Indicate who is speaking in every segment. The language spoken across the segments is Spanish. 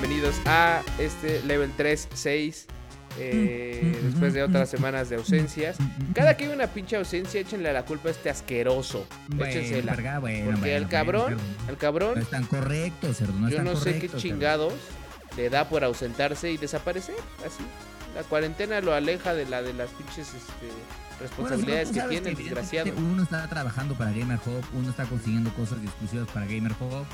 Speaker 1: bienvenidos a este level 3, 6. eh, después de otras semanas de ausencias. Cada que hay una pinche ausencia, échenle la culpa a este asqueroso. Échensela.
Speaker 2: verga, bueno,
Speaker 1: Porque el
Speaker 2: bueno,
Speaker 1: cabrón,
Speaker 2: bueno,
Speaker 1: el cabrón,
Speaker 2: es tan correcto, cerdo. No es
Speaker 1: yo no sé qué
Speaker 2: correcto,
Speaker 1: chingados le da por ausentarse y desaparecer. Así. La cuarentena lo aleja de la de las pinches este,
Speaker 2: Bueno,
Speaker 1: responsabilidades que tiene el desgraciado.
Speaker 2: Uno está trabajando para Gamer Hub, uno está consiguiendo cosas exclusivas para Gamer Hub.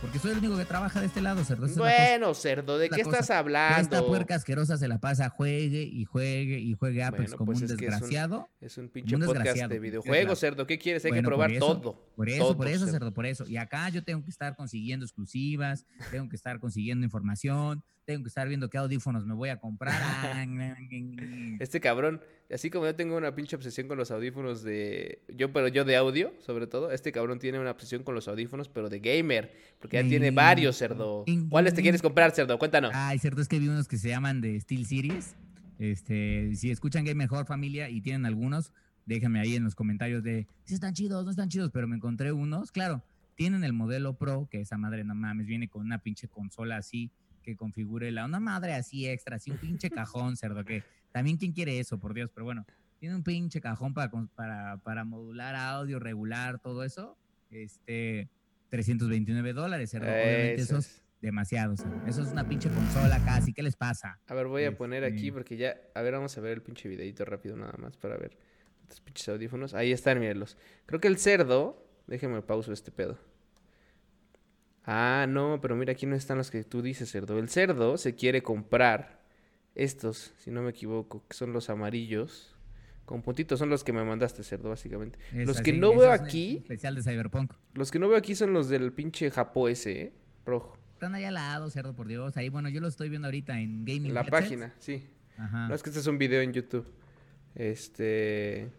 Speaker 2: Porque soy el único que trabaja de este lado, cerdo. esa cosa.
Speaker 1: Bueno, cerdo, ¿de qué
Speaker 2: cosa.
Speaker 1: estás hablando?
Speaker 2: Esta puerca asquerosa se la pasa juegue y juegue y juegue Apex
Speaker 1: Bueno,
Speaker 2: como
Speaker 1: pues
Speaker 2: un
Speaker 1: es que es un-
Speaker 2: desgraciado.
Speaker 1: Es un pinche
Speaker 2: Un
Speaker 1: podcast
Speaker 2: desgraciado,
Speaker 1: de videojuegos, cerdo. ¿Qué quieres? Hay que
Speaker 2: por
Speaker 1: probar
Speaker 2: eso,
Speaker 1: todo.
Speaker 2: Por eso, por eso,
Speaker 1: cerdo.
Speaker 2: cerdo, por eso. Y acá yo tengo que estar consiguiendo exclusivas, tengo que estar consiguiendo información, tengo que estar viendo qué audífonos me voy a comprar. Ah,
Speaker 1: Este cabrón, así como yo tengo una pinche obsesión con los audífonos de. Yo, pero yo de audio, sobre todo. Este cabrón tiene una obsesión con los audífonos, pero de gamer. Porque ya tiene varios, cerdo. ¿Cuáles te quieres comprar, cerdo? Cuéntanos.
Speaker 2: Ay, cierto, es que vi unos que se llaman de Steel Series. Este, si escuchan Game Mejor Familia y tienen algunos, déjenme ahí en los comentarios de si están chidos, no están chidos, pero me encontré unos. Claro, tienen el modelo Pro, que esa madre no mames, viene con una pinche consola así que configure la, una madre así extra, así un pinche cajón, cerdo, que también quién quiere eso, por Dios, pero bueno, tiene un pinche cajón para, para, para modular audio, regular, todo eso. Este, 329 dólares, cerdo. Obviamente
Speaker 1: Eso
Speaker 2: es demasiado, cerdo. Eso es una pinche consola casi, ¿qué les pasa?
Speaker 1: A ver, voy a poner aquí
Speaker 2: Este-
Speaker 1: porque ya. A ver, vamos a ver el pinche videito rápido nada más para ver estos pinches audífonos. Ahí están, mírenlos. Creo que el cerdo. Déjeme pauso este pedo. Ah, no, pero mira, aquí no están los que tú dices, cerdo. El cerdo se quiere comprar estos, si no me equivoco, que son los amarillos. Con puntitos, son los que me mandaste, cerdo, básicamente.
Speaker 2: Es
Speaker 1: los
Speaker 2: así,
Speaker 1: que no veo aquí,
Speaker 2: Especial de Cyberpunk.
Speaker 1: los que no veo aquí son los del pinche Japó ese, ¿eh? Rojo.
Speaker 2: Están allá al lado, cerdo, por Dios. Ahí, bueno, yo lo estoy viendo ahorita en Gaming
Speaker 1: La
Speaker 2: Headsets.
Speaker 1: página, sí.
Speaker 2: Ajá.
Speaker 1: No, es que este es un video en YouTube. Este.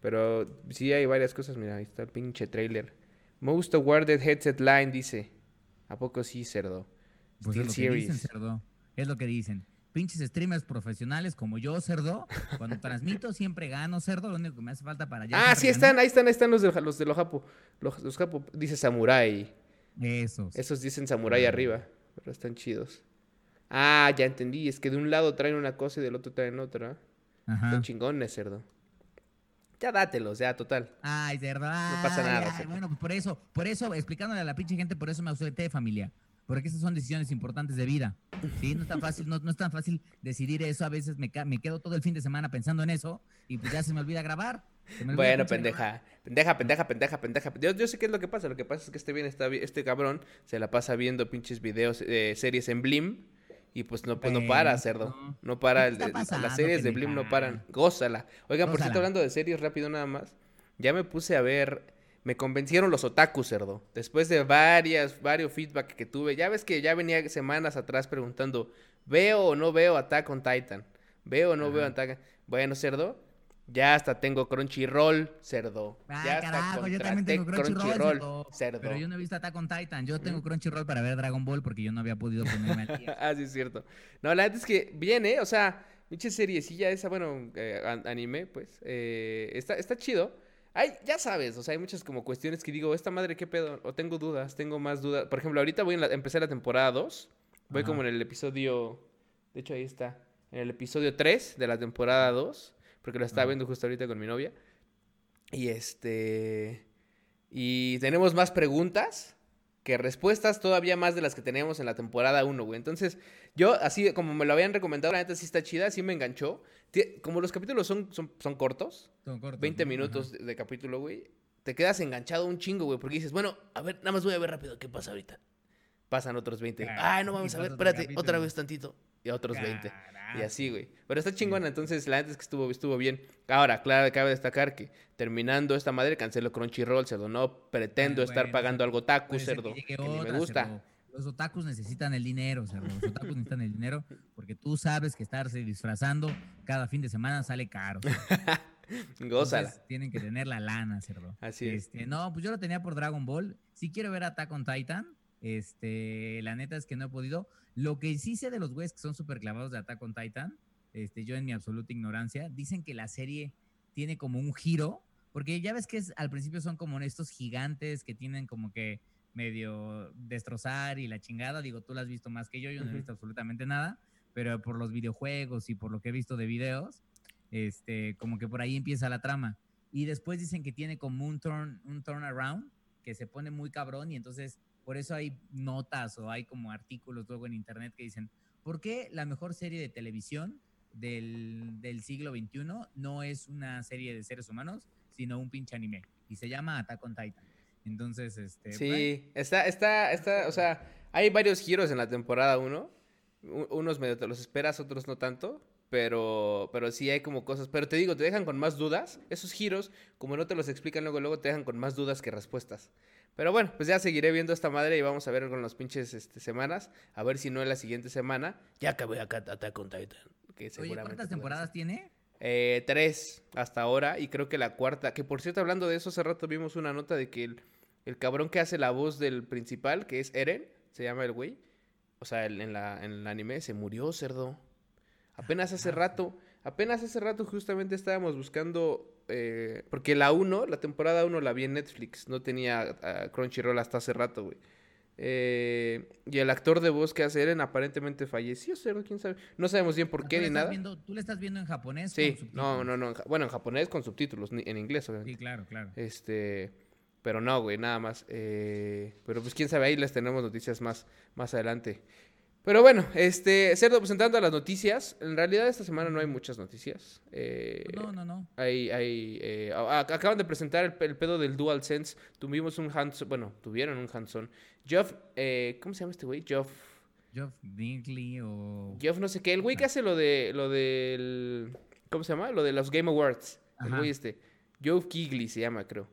Speaker 1: Pero sí hay varias cosas. Mira, ahí está el pinche trailer. Most awarded headset line dice. ¿A poco sí, cerdo?
Speaker 2: Pues
Speaker 1: Steel
Speaker 2: es lo que dicen, cerdo. Es lo que dicen. Pinches streamers profesionales como yo, cerdo. Cuando transmito siempre gano, cerdo. Lo único que me hace falta para.
Speaker 1: Ah, sí
Speaker 2: ganar,
Speaker 1: están, ahí están, ahí están los de los de los Japo. Los, los Japo dice Samurai.
Speaker 2: Esos.
Speaker 1: Esos dicen Samurai arriba. Pero están chidos. Ah, ya entendí. Es que de un lado traen una cosa y del otro traen otra.
Speaker 2: Ajá.
Speaker 1: Son chingones, cerdo. Ya dátelos, ya, total.
Speaker 2: Ay, cerdo.
Speaker 1: pasa
Speaker 2: ay,
Speaker 1: nada,
Speaker 2: ay,
Speaker 1: cerdo.
Speaker 2: bueno, pues por eso, por eso, explicándole a la pinche gente, por eso me ausenté de familia. Porque esas son decisiones importantes de vida. Sí, no es tan fácil, no, no es tan fácil decidir eso. A veces me, me quedo todo el fin de semana pensando en eso y pues ya se me olvida grabar. Se me olvida
Speaker 1: Bueno, pendeja. Pendeja, pendeja, pendeja, pendeja. Yo, yo sé qué es lo que pasa. Lo que pasa es que este bien está este cabrón se la pasa viendo pinches videos, eh, series en Blim. Y pues no, pues no para, cerdo.
Speaker 2: no.
Speaker 1: No para.
Speaker 2: ¿Qué
Speaker 1: el
Speaker 2: pasando,
Speaker 1: las series de Blim no paran. Gózala. Oigan, por cierto,
Speaker 2: Gózala.
Speaker 1: hablando de series, rápido nada más. Ya me puse a ver. Me convencieron los otakus, cerdo. Después de varias, varios feedback que tuve. Ya ves que ya venía semanas atrás preguntando: ¿veo o no veo Attack on Titan? ¿Veo o no veo. Attack? Bueno, cerdo. Ya hasta tengo Crunchyroll, cerdo.
Speaker 2: Ah,
Speaker 1: ya
Speaker 2: carajo, yo también tengo Crunchyroll, cerdo.
Speaker 1: cerdo.
Speaker 2: Pero yo no he visto Attack on Titan. Yo tengo Crunchyroll para ver Dragon Ball porque yo no había podido ponerme al día.
Speaker 1: ah, sí, es cierto. No, la verdad es que viene, o sea, pinche seriecilla esa, bueno, eh, an- anime, pues, eh, está, está chido. Hay, ya sabes, o sea, hay muchas como cuestiones que digo, esta madre, ¿qué pedo? O tengo dudas, tengo más dudas. Por ejemplo, ahorita voy a empezar la temporada 2. Voy
Speaker 2: Ajá.
Speaker 1: como en el episodio, de hecho ahí está, en el episodio 3 de la temporada 2, porque lo estaba viendo justo ahorita con mi novia. Y este... Y tenemos más preguntas que respuestas, todavía más de las que teníamos en la temporada 1, güey. Entonces, yo, así como me lo habían recomendado, la neta sí está chida, sí me enganchó. Como los capítulos son, son, son cortos,
Speaker 2: Son cortos,
Speaker 1: 20
Speaker 2: ¿no?
Speaker 1: minutos de, de capítulo, güey, te quedas enganchado un chingo, güey, porque dices, bueno, a ver, nada más voy a ver rápido qué pasa ahorita. Pasan otros 20.
Speaker 2: Claro,
Speaker 1: Ay, no vamos a ver, espérate, otra
Speaker 2: capítulo.
Speaker 1: vez tantito. Y otros 20. Y
Speaker 2: Carajo.
Speaker 1: así, güey. Pero está chingona, entonces la neta es que estuvo, estuvo bien. Ahora, claro, cabe destacar que terminando esta madre cancelo Crunchyroll, cerdo. No pretendo
Speaker 2: Ah,
Speaker 1: estar pagando algo taku, cerdo.
Speaker 2: que
Speaker 1: Que me gusta.
Speaker 2: cerdo. Los otakus necesitan el dinero, cerdo. Los otakus necesitan el dinero porque tú sabes que estarse disfrazando cada fin de semana sale caro.
Speaker 1: Gózala.
Speaker 2: Entonces, tienen que tener la lana, cerdo.
Speaker 1: Así es.
Speaker 2: Este, no, pues yo lo tenía por Dragon Ball. Si quiero ver Attack on Titan, este, la neta es que no he podido. Lo que sí sé de los güeyes que son súper clavados de Attack on Titan, este, yo en mi absoluta ignorancia, dicen que la serie tiene como un giro, porque ya ves que es- al principio son como estos gigantes que tienen como que medio destrozar y la chingada. Digo, tú la has visto más que yo, yo no he visto absolutamente nada, pero por los videojuegos y por lo que he visto de videos, este, como que por ahí empieza la trama. Y después dicen que tiene como un turn, un turnaround, que se pone muy cabrón y entonces por eso hay notas o hay como artículos luego en internet que dicen, ¿por qué la mejor serie de televisión del, del siglo XXI no es una serie de seres humanos, sino un pinche anime? Y se llama Attack on Titan. Entonces, este...
Speaker 1: Sí, está, está, está, o sea, hay varios giros en la temporada 1. Unos medio te los esperas, otros no tanto. Pero, pero sí hay como cosas. Pero te digo, te dejan con más dudas. Esos giros, como no te los explican luego, luego te dejan con más dudas que respuestas. Pero bueno, pues ya seguiré viendo esta madre y vamos a ver con las pinches este, semanas. A ver si no en la siguiente semana. Ya acabé acá Attack on Titan.
Speaker 2: Que Oye, ¿cuántas temporadas tiene?
Speaker 1: Eh, tres hasta ahora y creo que la cuarta. Que por cierto, hablando de eso, hace rato vimos una nota de que el, el cabrón que hace la voz del principal, que es Eren, se llama el güey. O sea, en, la, en el anime se murió, cerdo. Apenas hace rato, apenas hace rato justamente estábamos buscando, eh, porque la 1, la temporada 1 la vi en Netflix, no tenía Crunchyroll hasta hace rato, güey. Eh, y el actor de voz que hace Eren aparentemente falleció, quién sabe. No sabemos bien por qué ni nada.
Speaker 2: ¿Tú le estás viendo en japonés?
Speaker 1: Sí, no, no, no. bueno, en japonés con subtítulos, en inglés, obviamente.
Speaker 2: Sí, claro, claro.
Speaker 1: Este, pero no, güey, nada más. Eh, pero pues quién sabe, ahí les tenemos noticias más, más adelante. Pero bueno, este, Cerdo, presentando las noticias. En realidad esta semana no hay muchas noticias.
Speaker 2: Eh, no, no, no.
Speaker 1: Hay, hay, eh, acaban de presentar el, pedo del DualSense. Tuvimos un hands bueno, tuvieron un hands-on. Geoff, eh, ¿cómo se llama este güey? Geoff.
Speaker 2: Geoff Dingley o...
Speaker 1: Geoff no sé qué. El güey que hace lo de, lo del, ¿cómo se llama? Lo de los Game Awards. El güey este. Geoff Kigley se llama, creo.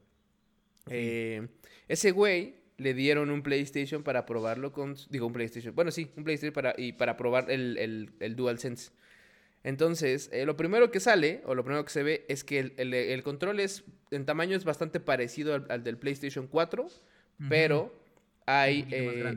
Speaker 1: ese güey le dieron un PlayStation para probarlo con... Digo, un PlayStation. Bueno, sí, un PlayStation para, y para probar el, el, el DualSense. Entonces, eh, lo primero que sale, o lo primero que se ve, es que el, el, control es, en tamaño es bastante parecido al, del PlayStation 4, pero hay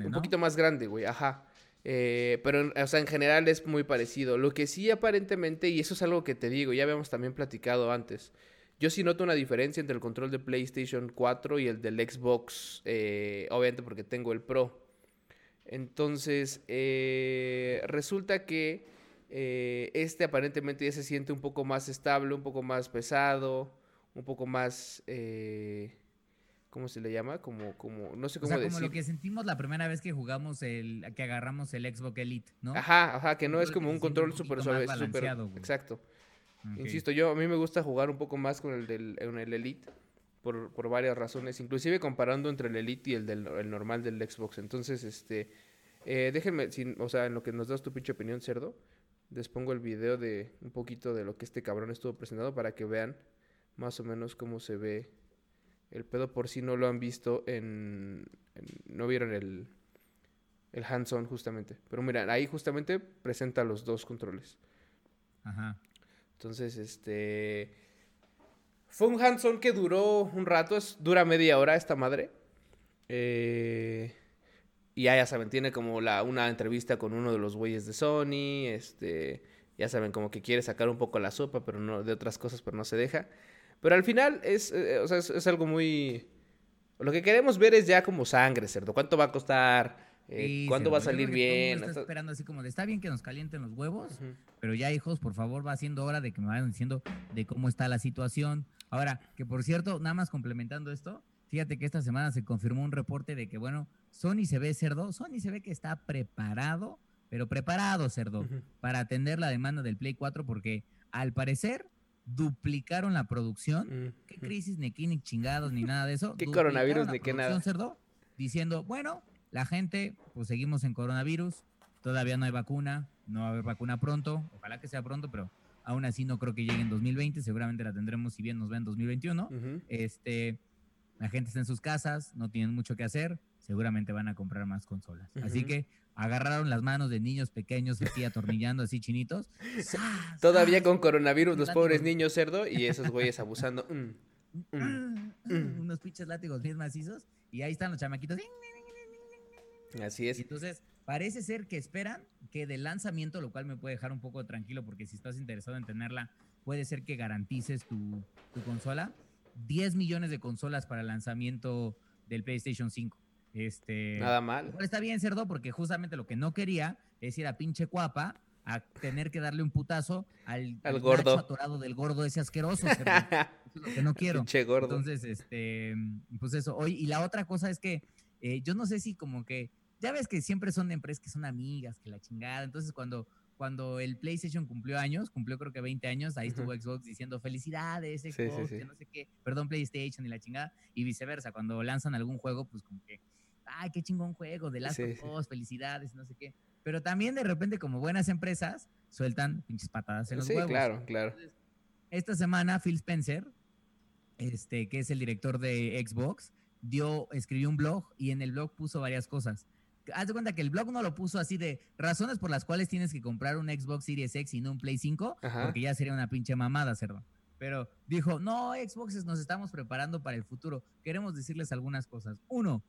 Speaker 1: un poquito, más grande, güey, ajá. Eh, pero, o sea, en general es muy parecido. Lo que sí aparentemente, y eso es algo que te digo, ya habíamos también platicado antes, yo sí noto una diferencia entre el control de PlayStation 4 y el del Xbox, eh, obviamente porque tengo el Pro. Entonces, eh, resulta que eh, este aparentemente ya se siente un poco más estable, un poco más pesado, un poco más... ¿Cómo se le llama? Como, como, no sé cómo o sea, como
Speaker 2: lo que sentimos la primera vez que jugamos el, que agarramos el Xbox Elite, ¿no?
Speaker 1: Ajá, ajá, que no es como un control súper suave, súper, exacto. Insisto, yo a mí me gusta jugar un poco más con el del el Elite por, por, varias razones, inclusive comparando entre el Elite y el del el normal del Xbox. Entonces, este, eh, déjenme, sin, o sea, en lo que nos das tu pinche opinión, cerdo, les pongo el video de un poquito de lo que este cabrón estuvo presentando para que vean más o menos cómo se ve el pedo por si no lo han visto en, no vieron el el hands-on justamente. Pero mira, ahí justamente presenta los dos controles.
Speaker 2: Ajá.
Speaker 1: Entonces, este... Fue un hands-on que duró un rato, es, dura media hora esta madre. Eh, y ya, ya saben, tiene como la, una entrevista con uno de los güeyes de Sony, este... Ya saben, como que quiere sacar un poco la sopa, pero no de otras cosas, pero no se deja. Pero al final es, eh, o sea, es algo muy... Lo que queremos ver es ya como sangre, ¿cierto? ¿Cuánto va a costar? Eh, ¿Cuándo va a salir bien?
Speaker 2: Está esperando así como de, está bien que nos calienten los huevos, pero ya hijos, por favor, va siendo hora de que me vayan diciendo de cómo está la situación. Ahora, que por cierto, nada más complementando esto, fíjate que esta semana se confirmó un reporte de que, bueno, Sony se ve cerdo, Sony se ve que está preparado, pero preparado cerdo, para atender la demanda del Play 4 porque al parecer duplicaron la producción. ¿Qué crisis, ni ni chingados, ni nada de eso?
Speaker 1: ¿Qué coronavirus, ni qué nada?
Speaker 2: Cerdo, diciendo, bueno, la gente, pues seguimos en coronavirus, todavía no hay vacuna, no va a haber vacuna pronto, ojalá que sea pronto, pero aún así no creo que llegue en 2020, seguramente la tendremos si bien nos va en 2021. Este, la gente está en sus casas, no tienen mucho que hacer, seguramente van a comprar más consolas. Así que agarraron las manos de niños pequeños aquí atornillando así chinitos.
Speaker 1: Todavía con coronavirus los pobres niños cerdo y esos güeyes abusando.
Speaker 2: Mm, mm, mm. Unos pinches látigos bien macizos y ahí están los chamaquitos.
Speaker 1: Así es.
Speaker 2: Entonces, parece ser que esperan que del lanzamiento, lo cual me puede dejar un poco tranquilo, porque si estás interesado en tenerla, puede ser que garantices tu, consola. 10 millones de consolas para el lanzamiento del PlayStation 5. Este,
Speaker 1: Nada mal.
Speaker 2: Está bien, cerdo, porque justamente lo que no quería es ir a pinche cuapa a tener que darle un putazo al,
Speaker 1: Al gordo.
Speaker 2: atorado del gordo ese asqueroso. lo que no quiero.
Speaker 1: Pinche gordo.
Speaker 2: Entonces, este, pues eso. Hoy, y la otra cosa es que eh, yo no sé si como que, ya ves que siempre son empresas que son amigas, que la chingada. Entonces, cuando, cuando el PlayStation cumplió años, cumplió creo que 20 años, ahí estuvo Xbox diciendo felicidades,
Speaker 1: sí,
Speaker 2: Xbox,
Speaker 1: sí.
Speaker 2: que no sé qué, perdón, PlayStation y la chingada. Y viceversa, cuando lanzan algún juego, pues como que, ay, qué chingón juego, de Last of. Us, felicidades, no sé qué. Pero también de repente, como buenas empresas, sueltan pinches patadas en los
Speaker 1: Sí,
Speaker 2: huevos.
Speaker 1: claro, claro.
Speaker 2: Entonces, esta semana Phil Spencer, este, que es el director de Xbox, dio, escribió un blog y en el blog puso varias cosas. Haz de cuenta que el blog no lo puso así de razones por las cuales tienes que comprar un Xbox Series X y no un Play 5,
Speaker 1: Ajá.
Speaker 2: porque ya sería una pinche mamada, cerdo. Pero dijo, no, Xbox nos estamos preparando para el futuro. Queremos decirles algunas cosas. Uno,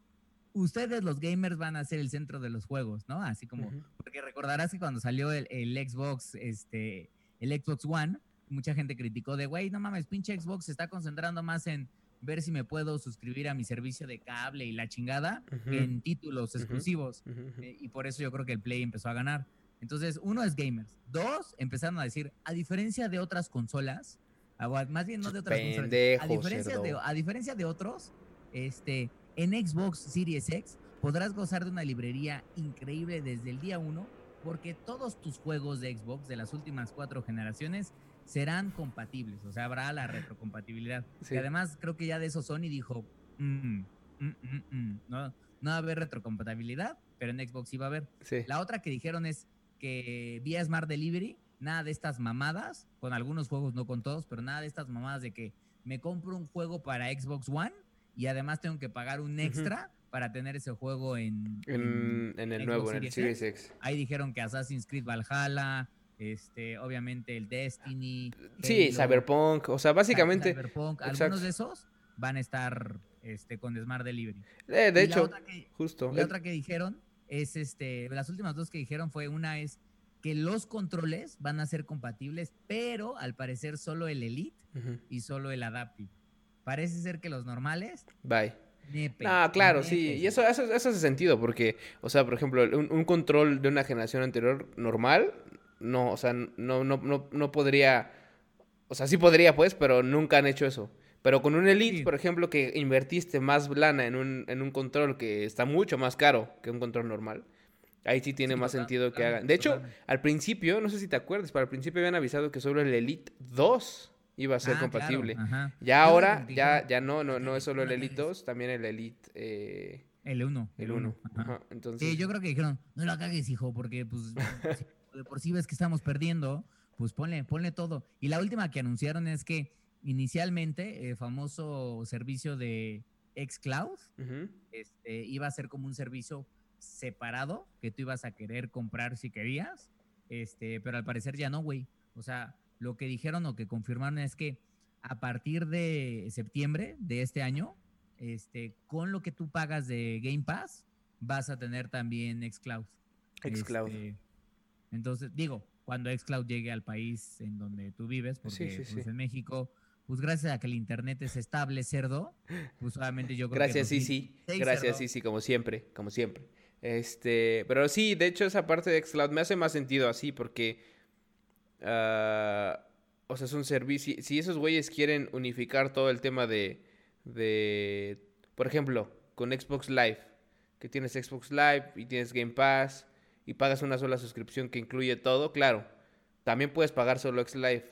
Speaker 2: ustedes los gamers van a ser el centro de los juegos, ¿no? Así como, porque recordarás que cuando salió el, el Xbox, este, el Xbox One, mucha gente criticó de, güey, no mames, pinche Xbox se está concentrando más en ver si me puedo suscribir a mi servicio de cable y la chingada en títulos exclusivos. Eh, y por eso yo creo que el Play empezó a ganar. Entonces, uno es gamers. Dos, empezaron a decir, a diferencia de otras consolas, ah, más bien no de otras consolas, a diferencia, de, a diferencia de otros, este, en Xbox Series X podrás gozar de una librería increíble desde el día uno, porque todos tus juegos de Xbox de las últimas cuatro generaciones serán compatibles, o sea, habrá la retrocompatibilidad.
Speaker 1: Sí.
Speaker 2: Y además creo que ya de eso Sony dijo, "Mm, mm, mm, no, no va a haber retrocompatibilidad, pero en Xbox sí va a haber.
Speaker 1: Sí.
Speaker 2: La otra que dijeron es que vía Smart Delivery, nada de estas mamadas, con algunos juegos, no con todos, pero nada de estas mamadas de que me compro un juego para Xbox One y además tengo que pagar un extra para tener ese juego en,
Speaker 1: En, en el
Speaker 2: Xbox
Speaker 1: nuevo, en el
Speaker 2: Series
Speaker 1: Series X.
Speaker 2: Ahí dijeron que Assassin's Creed Valhalla, este, obviamente el Destiny.
Speaker 1: Sí,
Speaker 2: Halo,
Speaker 1: Cyberpunk. O sea, básicamente.
Speaker 2: Cyberpunk,
Speaker 1: exacto.
Speaker 2: algunos de esos van a estar este, con Smart Delivery.
Speaker 1: eh, de
Speaker 2: Y la
Speaker 1: hecho,
Speaker 2: que-
Speaker 1: justo.
Speaker 2: la
Speaker 1: eh,
Speaker 2: otra que dijeron es, este, las últimas dos que dijeron fue una es que los controles van a ser compatibles, pero al parecer solo el Elite y solo el Adaptive. Parece ser que los normales,
Speaker 1: Bye.
Speaker 2: nepe.
Speaker 1: Ah, claro, sí.
Speaker 2: nepe,
Speaker 1: Y eso, eso, eso hace sentido porque, o sea, por ejemplo, un, un control de una generación anterior normal, no, o sea, no, no, no, no podría, o sea, sí podría, pues, pero nunca han hecho eso. Pero con un Elite,
Speaker 2: Sí.
Speaker 1: por ejemplo, que invertiste más lana en un, en un control que está mucho más caro que un control normal, ahí sí tiene
Speaker 2: Sí,
Speaker 1: más
Speaker 2: total-
Speaker 1: sentido que hagan. De hecho, al principio, no sé si te acuerdas, pero al principio habían avisado que solo el Elite 2 iba a ser
Speaker 2: Ah, claro,
Speaker 1: compatible.
Speaker 2: ajá.
Speaker 1: Ya
Speaker 2: Yo
Speaker 1: ahora, ya, ya no, no, no es solo el Elite
Speaker 2: cagues.
Speaker 1: 2, también el Elite, eh,
Speaker 2: El 1.
Speaker 1: el 1. Ajá, Entonces,
Speaker 2: Sí, yo creo que dijeron, no la cagues, hijo, porque pues de por sí ves que estamos perdiendo, pues ponle, ponle todo. Y la última que anunciaron es que inicialmente el famoso servicio de xCloud este, iba a ser como un servicio separado que tú ibas a querer comprar si querías, este, pero al parecer ya no, güey. O sea, lo que dijeron o que confirmaron es que a partir de septiembre de este año, este, con lo que tú pagas de Game Pass, vas a tener también xCloud.
Speaker 1: xCloud.
Speaker 2: Este, entonces, digo, cuando xCloud llegue al país en donde tú vives, porque
Speaker 1: Sí, sí,
Speaker 2: pues,
Speaker 1: sí.
Speaker 2: en México, pues gracias a que el internet es estable, cerdo, pues obviamente yo creo
Speaker 1: Gracias,
Speaker 2: que...
Speaker 1: sí, sí.
Speaker 2: 2006,
Speaker 1: Gracias, sí, sí, como siempre, como siempre. Este, pero sí, de hecho, esa parte de Xcloud me hace más sentido así, porque, ah, o sea, es un servicio. Si esos güeyes quieren unificar todo el tema de, de, por ejemplo, con Xbox Live, que tienes Xbox Live y tienes Game Pass y pagas una sola suscripción que incluye todo, claro. También puedes pagar solo X Live,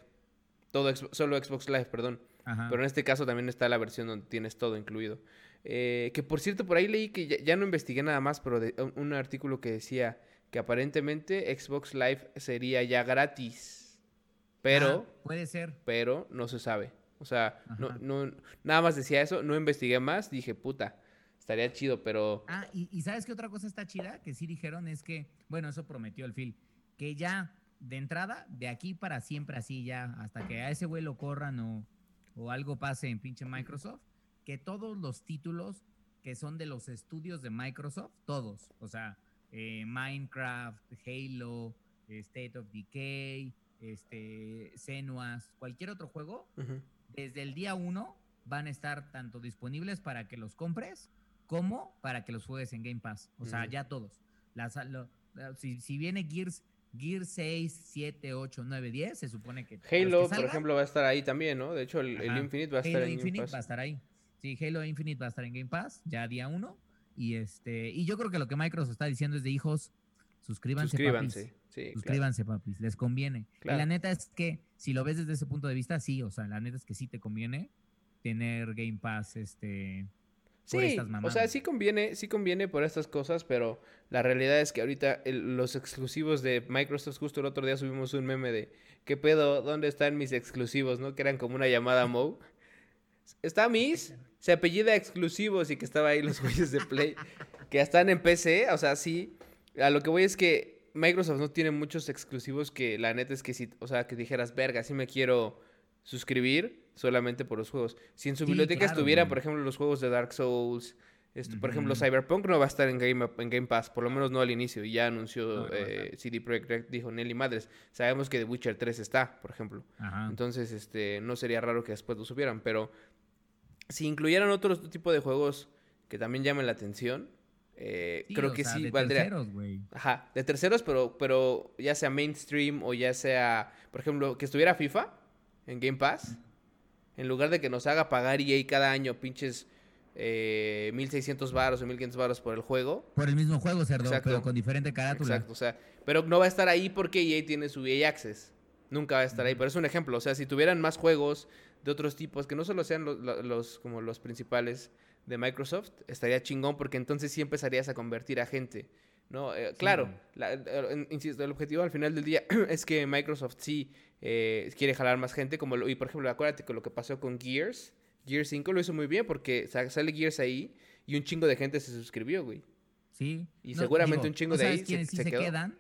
Speaker 1: todo Xbox- solo Xbox Live, perdón.
Speaker 2: Ajá.
Speaker 1: Pero en este caso también está la versión donde tienes todo incluido. Eh, que por cierto, por ahí leí que ya, ya no investigué nada más, pero de, un, un artículo que decía que aparentemente Xbox Live sería ya gratis. Pero,
Speaker 2: Ah, puede ser.
Speaker 1: pero no se sabe. O sea, no, no, nada más decía eso, no investigué más, dije, puta, estaría chido, pero...
Speaker 2: Ah, y, y ¿sabes qué otra cosa está chida? Que sí dijeron es que, bueno, eso prometió el Phil, que ya de entrada, de aquí para siempre así ya, hasta que a ese güey lo corran o, o algo pase en pinche Microsoft, que todos los títulos que son de los estudios de Microsoft, todos, o sea, eh, Minecraft, Halo, eh, State of Decay, este, Senuas, cualquier otro juego, desde el día uno van a estar tanto disponibles para que los compres como para que los juegues en Game Pass. O sea, ya todos. Las, si, si, viene Gears, Gears 6, 7, 8, 9, 10, se supone que.
Speaker 1: Halo, por ejemplo, va a estar ahí también, ¿no? De hecho, el, Infinite va a estar en
Speaker 2: Game Pass. va a estar ahí. Sí, Halo Infinite va a estar en Game Pass, ya día 1. Y este, y yo creo que lo que Microsoft está diciendo es de hijos, suscríbanse, suscríbanse. Sí, suscríbanse, papis, les conviene. Y la neta es que, si lo ves desde ese punto de vista, sí, o sea, la neta es que sí te conviene tener Game Pass, este,
Speaker 1: Sí, o sea, sí conviene, sí conviene por estas cosas, pero la realidad es que ahorita los exclusivos de Microsoft, justo el otro día subimos un meme de ¿qué pedo? ¿Dónde están mis exclusivos? ¿No? Que eran como una llamada Mo. Está Miss, se apellida exclusivos y que estaba ahí los güeyes de Play, que están en PC, o sea, sí. A lo que voy es que Microsoft no tiene muchos exclusivos que la neta es que si, o sea, que dijeras, verga, sí me quiero suscribir solamente por los juegos. Si en su biblioteca estuvieran, por ejemplo, los juegos de Dark Souls, esto, por ejemplo, Cyberpunk no va a estar en Game, en Game Pass, por lo menos no al inicio. Y ya anunció eh, CD Projekt Red, dijo Nelly Madres. Sabemos que The Witcher 3 está, por ejemplo. Entonces, este, no sería raro que después lo supieran. Pero si incluyeran otro tipo de juegos que también llamen la atención, eh, creo que sí de valdría. Terceros, Ajá, de terceros, pero, pero ya sea mainstream o ya sea, por ejemplo, que estuviera FIFA en Game Pass, en lugar de que nos haga pagar EA cada año pinches eh, 1600 baros o 1500 baros por el juego.
Speaker 2: Por el mismo juego, cerdo, pero con diferente carátula.
Speaker 1: Exacto, o sea, pero no va a estar ahí porque EA tiene su EA Access. Nunca va a estar ahí, pero es un ejemplo, o sea, si tuvieran más juegos de otros tipos que no solo sean los, como los principales de Microsoft, estaría chingón porque entonces sí empezarías a convertir a gente. ¿No? Eh, claro, insisto, el objetivo al final del día es que Microsoft sí eh, quiere jalar más gente, como y por ejemplo, acuérdate con lo que pasó con Gears, Gears 5 lo hizo muy bien porque sale Gears ahí y un chingo de gente se suscribió, güey.
Speaker 2: Sí.
Speaker 1: Y seguramente un chingo de ahí
Speaker 2: quienes sí se, quedan,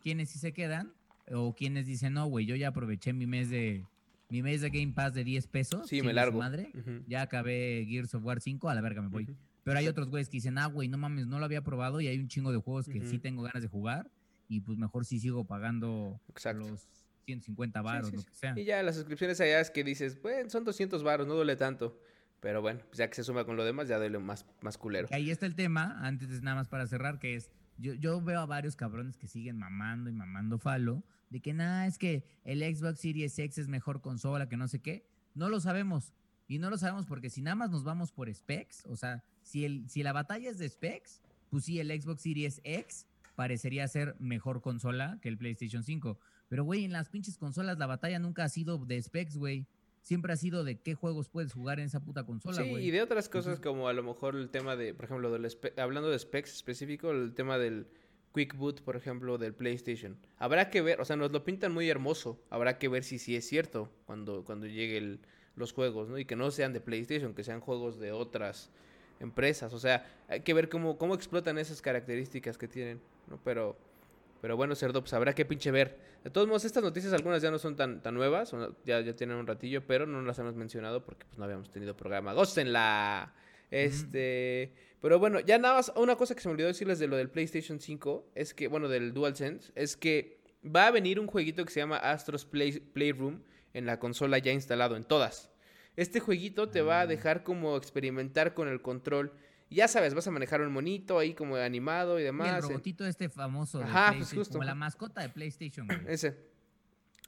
Speaker 2: quienes sí se quedan o quienes dicen, "No, güey, yo ya aproveché mi mes de mi mes de Game Pass de 10 pesos."
Speaker 1: Sí, me largo.
Speaker 2: Madre, Ya acabé Gears of War 5, a la verga me voy. Pero hay otros güeyes que dicen, "Ah, güey, no mames, no lo había probado y hay un chingo de juegos que sí tengo ganas de jugar." Y pues mejor sí sigo pagando los 150 varos, lo que sea.
Speaker 1: Y ya las suscripciones allá es que dices, bueno, son 200 varos, no duele tanto. Pero bueno, pues ya que se suma con lo demás, ya duele más, más culero.
Speaker 2: Ahí está el tema, antes de nada más para cerrar, que es, yo, yo veo a varios cabrones que siguen mamando y mamando falo, de que nada, es que el Xbox Series X es mejor consola, que no sé qué. No lo sabemos. Y no lo sabemos porque si nada más nos vamos por specs, o sea, si, el, si la batalla es de specs, pues sí, el Xbox Series X parecería ser mejor consola que el PlayStation 5. Pero, güey, en las pinches consolas la batalla nunca ha sido de specs, güey. Siempre ha sido de qué juegos puedes jugar en esa puta consola, güey.
Speaker 1: Sí, y de otras cosas como a lo mejor el tema de, por ejemplo, del hablando de specs específico, el tema del Quick Boot, por ejemplo, del PlayStation. Habrá que ver, o sea, nos lo pintan muy hermoso. Habrá que ver si sí es cierto cuando, cuando lleguen los juegos, ¿no? Y que no sean de PlayStation, que sean juegos de otras empresas. O sea, hay que ver cómo, cómo explotan esas características que tienen, ¿no? Pero pero bueno, Cerdo, pues habrá que pinche ver. De todos modos, estas noticias algunas ya no son tan, tan nuevas, ya, ya tienen un ratillo, pero no las hemos mencionado porque pues no habíamos tenido programa. la Este, pero bueno, ya nada más, una cosa que se me olvidó decirles de lo del PlayStation 5, es que, bueno, del DualSense, es que va a venir un jueguito que se llama Astros Play, Playroom en la consola ya instalado, en todas. Este jueguito te va a ah. dejar como experimentar con el control ya sabes, vas a manejar un monito ahí como animado y demás.
Speaker 2: el robotito este famoso de Ajá, pues justo. como la mascota de PlayStation.
Speaker 1: Ese.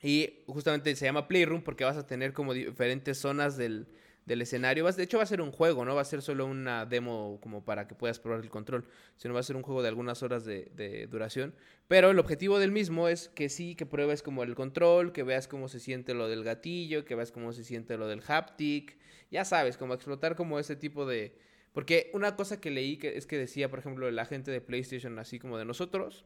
Speaker 1: Y justamente se llama Playroom porque vas a tener como diferentes zonas del, escenario. de hecho, va a ser un juego, no va a ser solo una demo como para que puedas probar el control, sino va a ser un juego de algunas horas de, duración. Pero el objetivo del mismo es que sí, que pruebes como el control, que veas cómo se siente lo del gatillo, que veas cómo se siente lo del haptic. Ya sabes, como explotar como ese tipo de, porque una cosa que leí que es que decía, por ejemplo, la gente de PlayStation, así como de nosotros,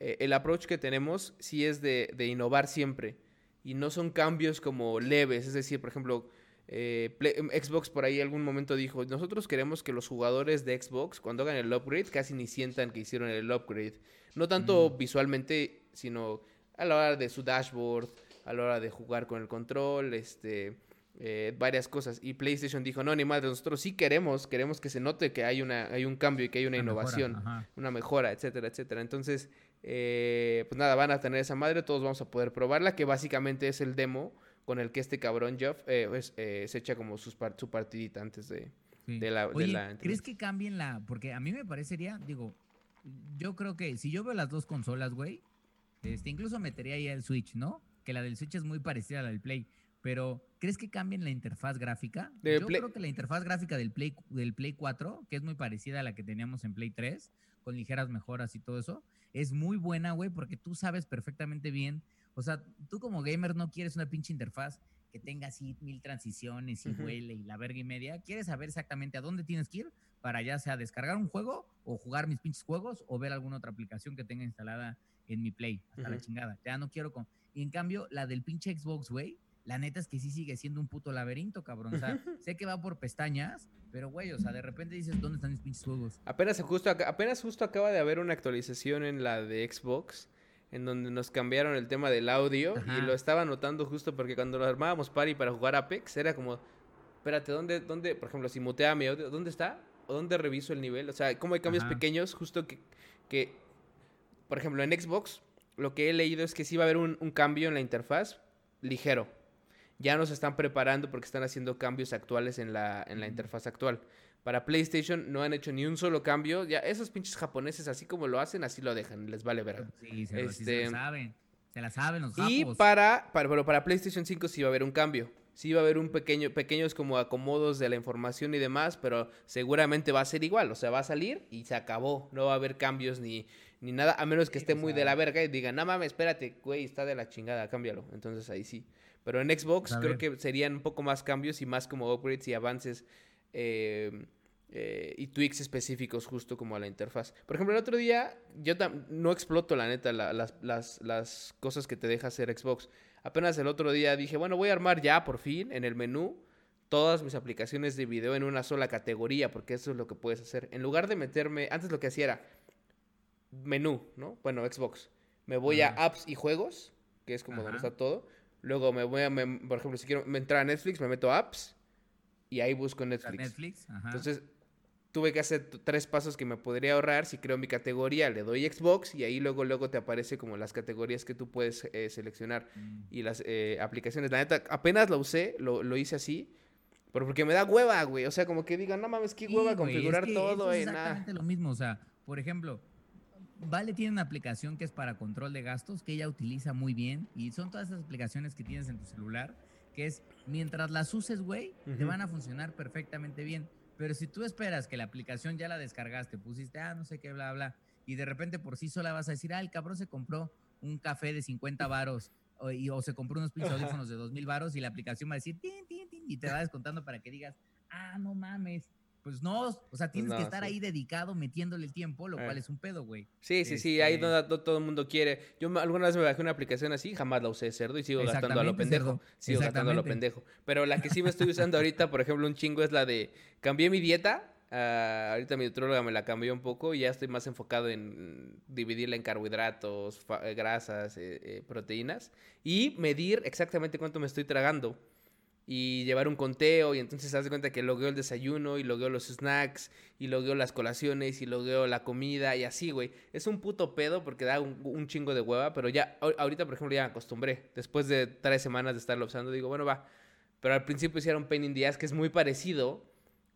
Speaker 1: eh, el approach que tenemos sí es de, innovar siempre. Y no son cambios como leves. Es decir, por ejemplo, eh, Xbox por ahí algún momento dijo, nosotros queremos que los jugadores de Xbox, cuando hagan el upgrade, casi ni sientan que hicieron el upgrade. No tanto mm. visualmente, sino a la hora de su dashboard, a la hora de jugar con el control, este eh, varias cosas. Y PlayStation dijo, no, ni madre, nosotros sí queremos, queremos que se note que hay, una, hay un cambio y que hay una, innovación, una mejora, etcétera, etcétera. Entonces, eh, pues nada, van a tener esa madre, todos vamos a poder probarla, que básicamente es el demo con el que este cabrón Jeff eh, pues, se echa como sus su partidita antes de, de la,
Speaker 2: Oye, ¿crees que cambien la...? Porque a mí me parecería, digo, yo creo que si yo veo las dos consolas, güey, este, incluso metería ahí el Switch, ¿no? Que la del Switch es muy parecida a la del Play. Pero, ¿crees que cambien la interfaz gráfica? yo creo que la interfaz gráfica del Play, del Play 4, que es muy parecida a la que teníamos en Play 3, con ligeras mejoras y todo eso, es muy buena, güey, porque tú sabes perfectamente bien. O sea, tú como gamer no quieres una pinche interfaz que tenga así mil transiciones y huele y la verga y media. Quieres saber exactamente a dónde tienes que ir para ya sea descargar un juego o jugar mis pinches juegos o ver alguna otra aplicación que tenga instalada en mi Play. Hasta la chingada. Ya no quiero con... Y en cambio, la del pinche Xbox, güey, la neta es que sí sigue siendo un puto laberinto, cabrón. O sea, sé que va por pestañas, pero güey, o sea, de repente dices, ¿dónde están mis pinches juegos?
Speaker 1: Apenas justo, apenas justo acaba de haber una actualización en la de Xbox en donde nos cambiaron el tema del audio y lo estaba notando justo porque cuando lo armábamos party para jugar Apex era como, espérate, ¿dónde, dónde, por ejemplo, si mutea mi audio, ¿dónde está? ¿O dónde reviso el nivel? O sea, ¿cómo hay cambios pequeños justo que, que, por ejemplo, en Xbox, lo que he leído es que sí va a haber un, un cambio en la interfaz ligero. Ya nos están preparando porque están haciendo cambios actuales en la, en la interfaz actual. Para PlayStation no han hecho ni un solo cambio. Ya esos pinches japoneses, así como lo hacen, así lo dejan. Les vale ver.
Speaker 2: Sí, se, este, saben. Se la saben los
Speaker 1: Y para, para, pero para PlayStation 5 sí va a haber un cambio. Sí va a haber un pequeño, pequeños como acomodos de la información y demás, pero seguramente va a ser igual. O sea, va a salir y se acabó. No va a haber cambios ni, ni nada, a menos que esté muy de la verga y digan, no mames, espérate, güey, está de la chingada, cámbialo. Entonces ahí sí. Pero en Xbox creo que serían un poco más cambios y más como upgrades y avances eh, eh, y tweaks específicos justo como a la interfaz. Por ejemplo, el otro día yo no exploto la neta las, las, cosas que te deja hacer Xbox. Apenas el otro día dije, bueno, voy a armar ya por fin en el menú todas mis aplicaciones de video en una sola categoría, porque eso es lo que puedes hacer. En lugar de meterme, antes lo que hacía era menú, ¿no? Bueno, Xbox. Me voy a apps y juegos, que es como donde está todo. Luego me voy a, por ejemplo, si quiero entrar a Netflix, me meto a apps y ahí busco Netflix.
Speaker 2: Netflix,
Speaker 1: Entonces, tuve que hacer tres pasos que me podría ahorrar. Si creo mi categoría, le doy Xbox y ahí luego, luego te aparece como las categorías que tú puedes eh, seleccionar mm. y las eh, aplicaciones. La neta, apenas lo usé, lo, hice así. Pero porque me da hueva, güey. O sea, como que digan, no mames, qué hueva configurar todo.
Speaker 2: Es exactamente lo mismo. O sea, por ejemplo, Vale tiene una aplicación que es para control de gastos que ella utiliza muy bien y son todas esas aplicaciones que tienes en tu celular que es mientras las uses, güey, te van a funcionar perfectamente bien. Pero si tú esperas que la aplicación ya la descargaste, pusiste, ah, no sé qué, bla, bla, y de repente por sí sola vas a decir, ah, el cabrón se compró un café de 50 varos o, o se compró unos pinches audífonos de 2000 varos y la aplicación va a decir, tin, tin, tin, y te va descontando para que digas, ah, no mames, pues no, o sea, tienes que estar ahí dedicado metiéndole el tiempo, lo cual eh. es un pedo, güey.
Speaker 1: Sí, sí, sí, ahí donde este todo el mundo quiere. Yo alguna vez me bajé una aplicación así, jamás la usé cerdo y sigo gastando a lo pendejo. Sigo gastando a lo pendejo. Pero la que sí me estoy usando ahorita, por ejemplo, un chingo es la de cambié mi dieta. Uh, ahorita mi nutróloga me la cambió un poco y ya estoy más enfocado en dividirla en carbohidratos, eh, grasas, eh, proteínas y medir exactamente cuánto me estoy tragando y llevar un conteo y entonces se hace cuenta que logueo el desayuno y logueo los snacks y logueo las colaciones y logueo la comida y así, güey. Es un puto pedo porque da un, chingo de hueva, pero ya ahorita, por ejemplo, ya me acostumbré. Después de tres semanas de estarlo usando, digo, bueno, va. Pero al principio hicieron Pain in que es muy parecido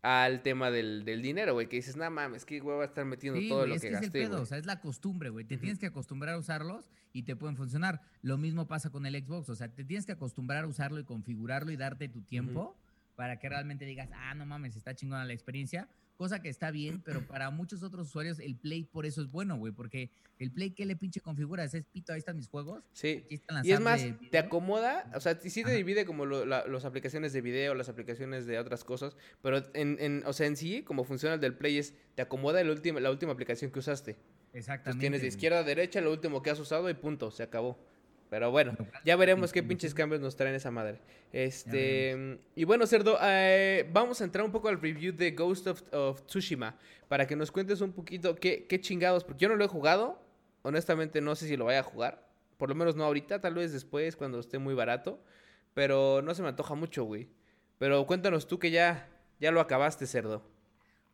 Speaker 1: al tema del, dinero, güey, que dices, no mames, que güey va a estar metiendo todo lo que, que gasté,
Speaker 2: es el o sea, es la costumbre, güey. Te tienes que acostumbrar a usarlos y te pueden funcionar. Lo mismo pasa con el Xbox, o sea, te tienes que acostumbrar a usarlo y configurarlo y darte tu tiempo para que realmente digas, ah, no mames, está chingona la experiencia cosa que está bien, pero para muchos otros usuarios el Play por eso es bueno, güey, porque el Play, ¿qué le pinche configuras? Es pito, ahí están mis juegos.
Speaker 1: Sí. y es más, te acomoda, o sea, sí te divide como las aplicaciones de video, las aplicaciones de otras cosas, pero en, en, o sea, en sí, como funciona el del Play es, te acomoda el último, la última aplicación que usaste.
Speaker 2: Exactamente.
Speaker 1: Entonces tienes de izquierda a derecha lo último que has usado y punto, se acabó. Pero bueno, ya veremos qué pinches cambios nos traen esa madre. Este. Y bueno, Cerdo, eh, vamos a entrar un poco al review de Ghost of, Tsushima. Para que nos cuentes un poquito qué, qué, chingados. Porque yo no lo he jugado. Honestamente, no sé si lo vaya a jugar. Por lo menos no ahorita, tal vez después, cuando esté muy barato. Pero no se me antoja mucho, güey. Pero cuéntanos tú que ya, ya lo acabaste, Cerdo.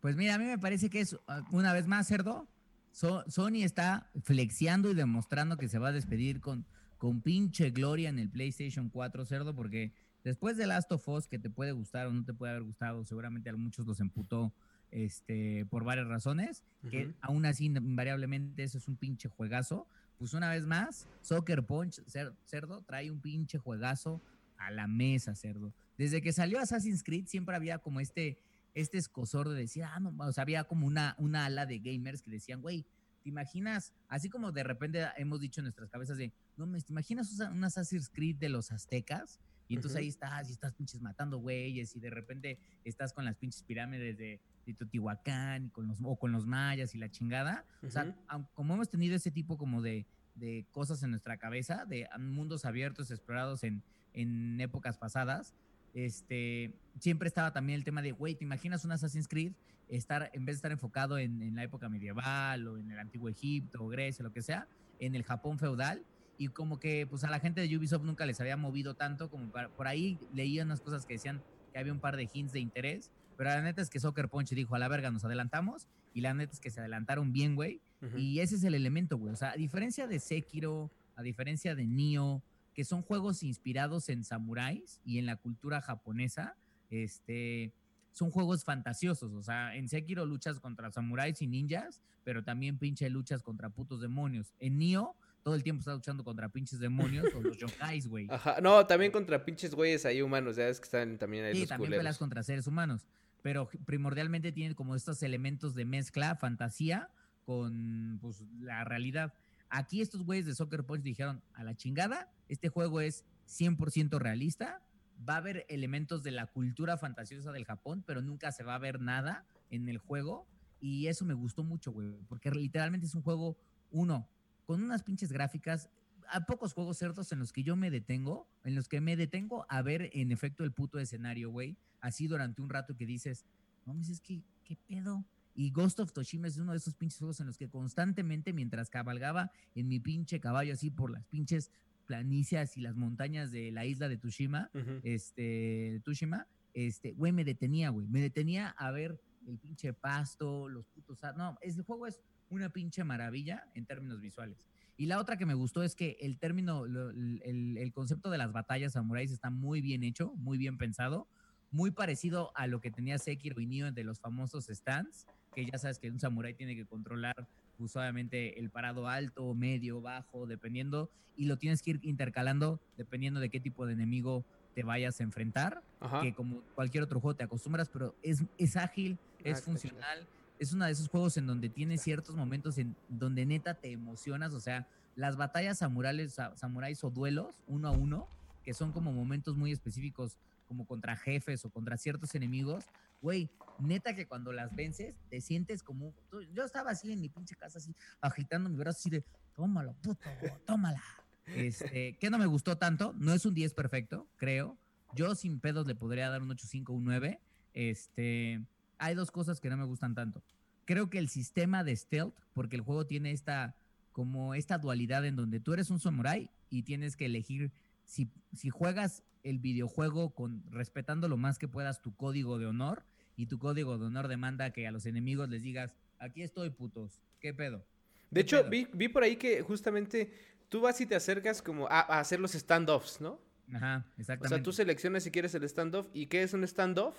Speaker 2: Pues mira, a mí me parece que es, ah, una vez más, Cerdo. Sony está flexiando y demostrando que se va a despedir con con pinche gloria en el PlayStation 4, cerdo, porque Después de Last of Us, que te puede gustar o no te puede haber gustado, seguramente a muchos los emputó este, por varias razones, que aún así invariablemente eso es un pinche juegazo. Pues una vez más, Soccer Punch, cerdo, trae un pinche juegazo a la mesa, cerdo. Desde que salió Assassin's Creed siempre había como este, este escosor de decir, ah, no, o sea, había como una, una ala de gamers que decían, güey, ¿te imaginas? Así como de repente hemos dicho en nuestras cabezas de, no, ¿te imaginas un Assassin's Creed de los aztecas? Y entonces ahí estás y estás pinches matando güeyes y de repente estás con las pinches pirámides de, de Teotihuacán y con los, o con los mayas y la chingada. O sea, como hemos tenido ese tipo como de, de, cosas en nuestra cabeza, de mundos abiertos explorados en, en épocas pasadas, este, siempre estaba también el tema de, güey, ¿te imaginas un Assassin's Creed? Estar, en vez de estar enfocado en, en la época medieval o en el antiguo Egipto o Grecia, lo que sea, en el Japón feudal, y como que pues a la gente de Ubisoft nunca les había movido tanto como por ahí leía unas cosas que decían que había un par de hints de interés, pero la neta es que Soccer Punch dijo, a la verga, nos adelantamos, y la neta es que se adelantaron bien, güey, y ese es el elemento, güey, o sea, a diferencia de Sekiro, a diferencia de Nioh, que son juegos inspirados en samuráis y en la cultura japonesa, este, son juegos fantasiosos, o sea, en Sekiro luchas contra samuráis y ninjas, pero también pinche luchas contra putos demonios. En Nioh todo el tiempo está luchando contra pinches demonios o los yokais, güey.
Speaker 1: Ajá, no, también contra pinches güeyes ahí humanos, ya es que están también ahí
Speaker 2: sí, también pelas contra seres humanos, pero primordialmente tienen como estos elementos de mezcla, fantasía, con pues, la realidad. Aquí estos güeyes de Soccer Punch dijeron, a la chingada, este juego es 100% realista, va a haber elementos de la cultura fantasiosa del Japón, pero nunca se va a ver nada en el juego. Y eso me gustó mucho, güey, porque literalmente es un juego, uno, con unas pinches gráficas. Hay pocos juegos cerdos en los que yo me detengo, en los que me detengo a ver en efecto el puto escenario, güey. Así durante un rato que dices, no, me dices, ¿qué, ¿qué pedo? Y Ghost of Toshima es uno de esos pinches juegos en los que constantemente, mientras cabalgaba en mi pinche caballo así por las pinches planicias y las montañas de la isla de Tushima, este, Tushima, este, güey, me detenía, güey. Me detenía a ver el pinche pasto, los putos. No, el juego es una pinche maravilla en términos visuales. Y la otra que me gustó es que el término, el, concepto de las batallas samuráis está muy bien hecho, muy bien pensado, muy parecido a lo que tenía Sekiro y Nioh de los famosos stands, que ya sabes que un samurái tiene que controlar usualmente pues, el parado alto, medio, bajo, dependiendo, y lo tienes que ir intercalando dependiendo de qué tipo de enemigo te vayas a enfrentar, que como cualquier otro juego te acostumbras, pero es, es ágil, es ah, funcional, es uno de esos juegos en donde tiene ciertos momentos en donde neta te emocionas, o sea, las batallas samuráis, samuráis o duelos uno a uno, que son como momentos muy específicos, como contra jefes o contra ciertos enemigos, güey, neta que cuando las vences te sientes como, yo estaba así en mi pinche casa así, agitando mi brazo así de, tómalo, puto, tómala. Este, que no me gustó tanto, no es un 10 perfecto, creo. Yo sin pedos le podría dar un 8.5, un 9. Este, hay dos cosas que no me gustan tanto. Creo que el sistema de stealth, porque el juego tiene esta como esta dualidad en donde tú eres un samurai y tienes que elegir si, si juegas el videojuego con respetando lo más que puedas tu código de honor y tu código de honor demanda que a los enemigos les digas, aquí estoy putos, ¿qué pedo?
Speaker 1: De hecho, Vi, por ahí que justamente tú vas y te acercas como a, a hacer los standoffs, ¿no?
Speaker 2: Ajá, exactamente. O
Speaker 1: sea, tú seleccionas si quieres el standoff. ¿Y qué es un standoff?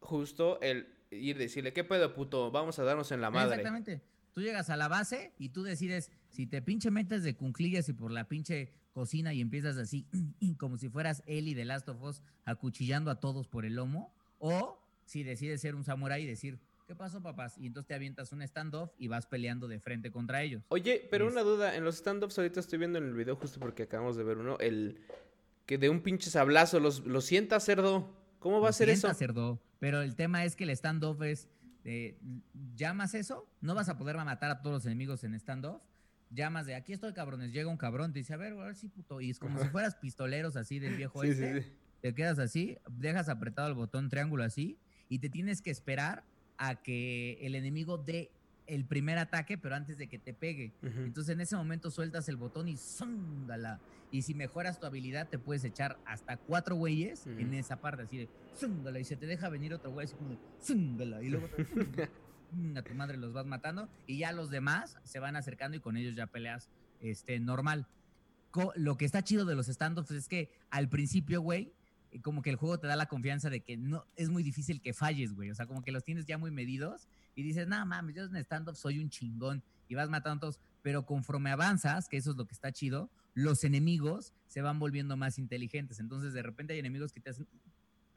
Speaker 1: Justo el ir y decirle, ¿qué pedo, puto? Vamos a darnos en la madre.
Speaker 2: Exactamente. Tú llegas a la base y tú decides si te pinche metes de cunclillas y por la pinche cocina y empiezas así, como si fueras Ellie de Last of Us, acuchillando a todos por el lomo, o si decides ser un samurái y decir, ¿qué pasó, papás? Y entonces te avientas un standoff y vas peleando de frente contra ellos.
Speaker 1: Oye, pero una duda, en los standoffs ahorita estoy viendo en el video justo porque acabamos de ver uno, el que de un pinche sablazo los, los sienta cerdo. ¿Cómo va a ser eso?
Speaker 2: cerdo. Pero el tema es que el standoff es, eh, llamas eso, no vas a poder matar a todos los enemigos en standoff. Llamas de aquí estoy cabrones, llega un cabrón, te dice, a ver, a ver si puto. Y es como si fueras pistoleros así del viejo este. Te quedas así, dejas apretado el botón triángulo así, y te tienes que esperar a que el enemigo dé el primer ataque, pero antes de que te pegue. Entonces en ese momento sueltas el botón y ¡zúngala! Y si mejoras tu habilidad, te puedes echar hasta cuatro güeyes en esa parte, así de ¡zúngala! Y se te deja venir otro güey así como de ¡zúngala! Y luego a tu madre los vas matando y ya los demás se van acercando y con ellos ya peleas este, normal. lo que está chido de los standoffs es que al principio, güey, como que el juego te da la confianza de que no es muy difícil que falles, güey. O sea, como que los tienes ya muy medidos y dices, no mames, yo en stand-up soy un chingón y vas matando a todos. Pero conforme avanzas, que eso es lo que está chido, los enemigos se van volviendo más inteligentes. Entonces, de repente hay enemigos que te hacen,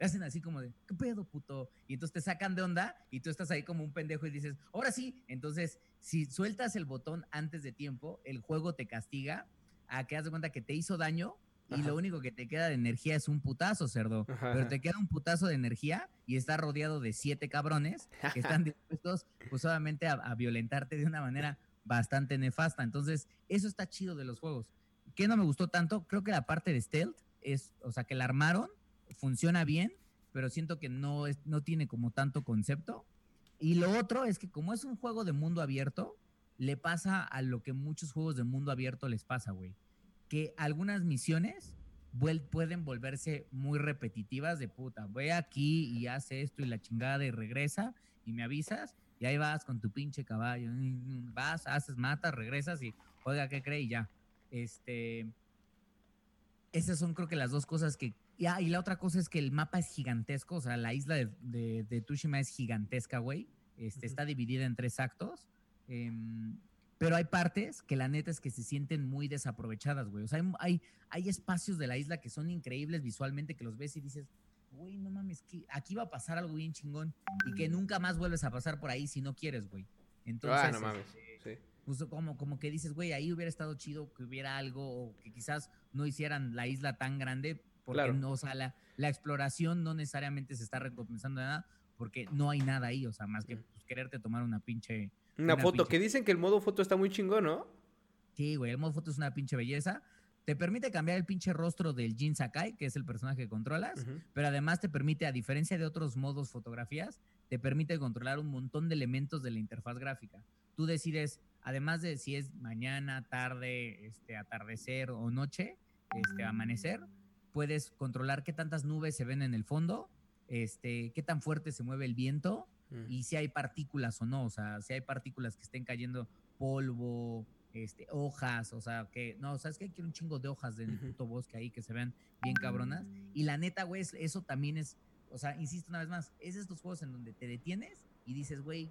Speaker 2: hacen así como de, ¿qué pedo, puto? Y entonces te sacan de onda y tú estás ahí como un pendejo y dices, ahora sí. Entonces, si sueltas el botón antes de tiempo, el juego te castiga a que haz de cuenta que te hizo daño y lo único que te queda de energía es un putazo, cerdo. Pero te queda un putazo de energía y está rodeado de siete cabrones que están dispuestos, pues, obviamente, a, violentarte de una manera bastante nefasta. Entonces, eso está chido de los juegos. ¿Qué no me gustó tanto? Creo que la parte de stealth es, o sea, que la armaron, funciona bien, pero siento que no, es, no tiene como tanto concepto. Y lo otro es que como es un juego de mundo abierto, le pasa a lo que muchos juegos de mundo abierto les pasa, güey que algunas misiones pueden volverse muy repetitivas de puta. Voy aquí y hace esto y la chingada y regresa y me avisas y ahí vas con tu pinche caballo. Vas, haces, matas, regresas y oiga, ¿qué cree? Y ya. Este. Esas son creo que las dos cosas que... y la otra cosa es que el mapa es gigantesco, o sea, la isla de, de, de Tushima es gigantesca, güey. Este, Está dividida en tres actos. Eh, pero hay partes que la neta es que se sienten muy desaprovechadas, güey. O sea, hay, hay, espacios de la isla que son increíbles visualmente, que los ves y dices, güey, no mames, que aquí va a pasar algo bien chingón y que nunca más vuelves a pasar por ahí si no quieres, güey. Entonces, ah, no mames. Este, sí. Pues como, como que dices, güey, ahí hubiera estado chido que hubiera algo o que quizás no hicieran la isla tan grande porque no, o sea, la, la, exploración no necesariamente se está recompensando de nada porque no hay nada ahí, o sea, más que pues, quererte tomar una pinche
Speaker 1: una, foto, que dicen que el modo foto está muy chingón, ¿no?
Speaker 2: Sí, güey, el modo foto es una pinche belleza. Te permite cambiar el pinche rostro del Jin Sakai, que es el personaje que controlas, pero además te permite, a diferencia de otros modos fotografías, te permite controlar un montón de elementos de la interfaz gráfica. Tú decides, además de si es mañana, tarde, este, atardecer o noche, este, amanecer, puedes controlar qué tantas nubes se ven en el fondo, este, qué tan fuerte se mueve el viento, y si hay partículas o no, o sea, si hay partículas que estén cayendo polvo, este, hojas, o sea, que, no, ¿sabes que Quiero un chingo de hojas del puto bosque ahí que se vean bien cabronas. Y la neta, güey, eso también es, o sea, insisto una vez más, es estos juegos en donde te detienes y dices, güey,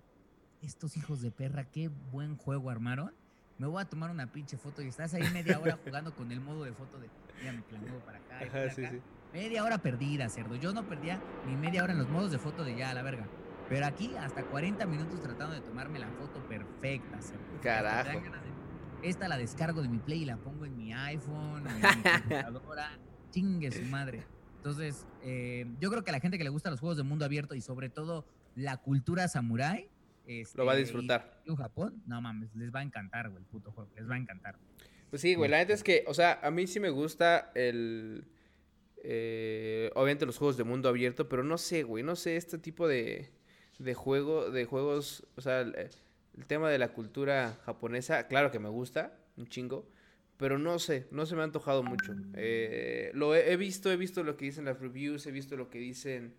Speaker 2: estos hijos de perra, qué buen juego armaron. Me voy a tomar una pinche foto y estás ahí media hora jugando con el modo de foto de, mira, me clamo para acá. Media hora perdida, cerdo. Yo no perdía ni media hora en los modos de foto de ya, a la verga. Pero aquí hasta 40 minutos tratando de tomarme la foto perfecta.
Speaker 1: Carajo.
Speaker 2: esta la descargo de mi Play y la pongo en mi iPhone, en mi computadora. Chingue su madre. Entonces, eh, yo creo que a la gente que le gusta los juegos de mundo abierto y sobre todo la cultura samurai,
Speaker 1: este, lo va a disfrutar.
Speaker 2: En Japón, no mames, les va a encantar, güey, el puto juego, les va a encantar.
Speaker 1: Pues sí, güey, la neta es que, o sea, a mí sí me gusta el... Eh, obviamente los juegos de mundo abierto, pero no sé, güey, no sé, este tipo de de juego, de juegos, o sea, el, tema de la cultura japonesa, claro que me gusta, un chingo, pero no sé, no se me ha antojado mucho. Eh, lo he, visto, he visto lo que dicen las reviews, he visto lo que dicen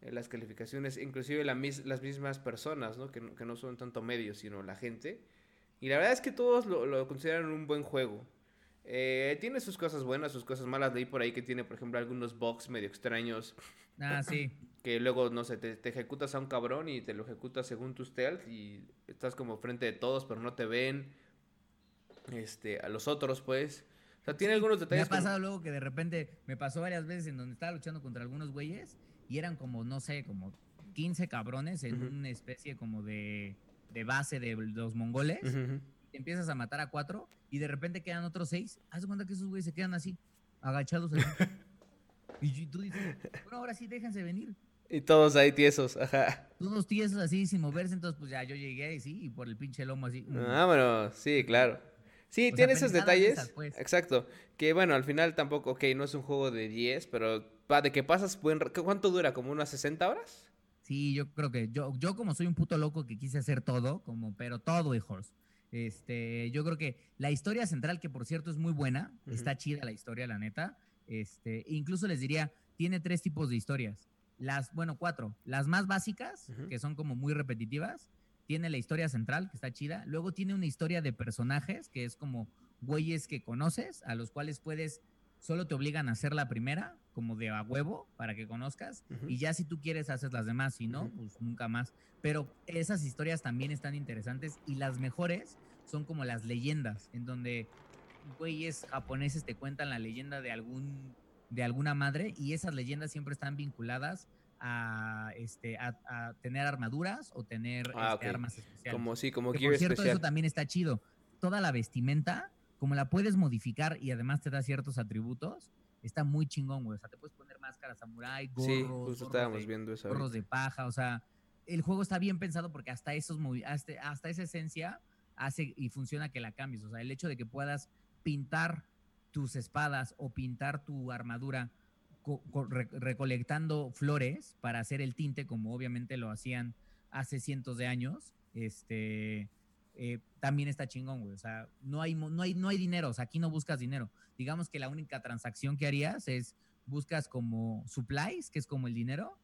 Speaker 1: eh, las calificaciones, inclusive las mismas personas, ¿no? Que, que, no son tanto medios, sino la gente. Y la verdad es que todos lo, lo consideran un buen juego. Eh, tiene sus cosas buenas, sus cosas malas. Leí por ahí que tiene, por ejemplo, algunos bugs medio extraños.
Speaker 2: Ah, sí.
Speaker 1: Que luego, no sé, te, ejecutas a un cabrón y te lo ejecutas según tu stealth y estás como frente de todos, pero no te ven. Este, a los otros, pues. O sea, tiene algunos detalles.
Speaker 2: Me ha pasado luego que de repente me pasó varias veces en donde estaba luchando contra algunos güeyes y eran como, no sé, como 15 cabrones en una especie como de, de base de los mongoles empiezas a matar a cuatro y de repente quedan otros seis, haz cuenta que esos güeyes se quedan así, agachados así. y tú dices, bueno, ahora sí déjense venir.
Speaker 1: Y todos ahí tiesos, ajá.
Speaker 2: Todos tiesos así, sin moverse, entonces pues ya yo llegué y sí, y por el pinche lomo así.
Speaker 1: Ah, bueno, sí, claro. Sí, tiene esos detalles. Pues. Exacto. Que bueno, al final tampoco, ok, no es un juego de 10, pero de que pasas, buen, ¿cuánto dura? ¿Como unas 60 horas?
Speaker 2: Sí, yo creo que yo, yo como soy un puto loco que quise hacer todo, como, pero todo, hijos. Este, yo creo que la historia central, que por cierto es muy buena, está chida la historia, la neta. Este, incluso les diría, tiene tres tipos de historias. Las, bueno, cuatro. Las más básicas, que son como muy repetitivas. Tiene la historia central, que está chida. Luego tiene una historia de personajes, que es como güeyes que conoces, a los cuales puedes solo te obligan a hacer la primera, como de a huevo, para que conozcas, y ya si tú quieres haces las demás, si no, pues nunca más. Pero esas historias también están interesantes y las mejores son como las leyendas, en donde güeyes japoneses te cuentan la leyenda de algún de alguna madre y esas leyendas siempre están vinculadas a este a, a tener armaduras o tener
Speaker 1: Ah,
Speaker 2: este, armas especiales.
Speaker 1: Como sí, como
Speaker 2: Que, por cierto,
Speaker 1: especial.
Speaker 2: eso también está chido. Toda la vestimenta, como la puedes modificar y además te da ciertos atributos, está muy chingón, güey. O sea, te puedes poner máscara samurai, gorros,
Speaker 1: Sí, justo estábamos
Speaker 2: de-
Speaker 1: viendo eso.
Speaker 2: gorros de paja, o sea, el juego está bien pensado porque hasta esos hasta, hasta esa esencia hace y funciona que la cambies. O sea, el hecho de que puedas pintar tus espadas o pintar tu armadura co- co- re- recolectando flores para hacer el tinte, como obviamente lo hacían hace cientos de años, este eh, también está chingón, güey. O sea, no hay, no, hay, no hay dinero, o sea, aquí no buscas dinero. Digamos que la única transacción que harías es buscas como supplies, que es como el dinero,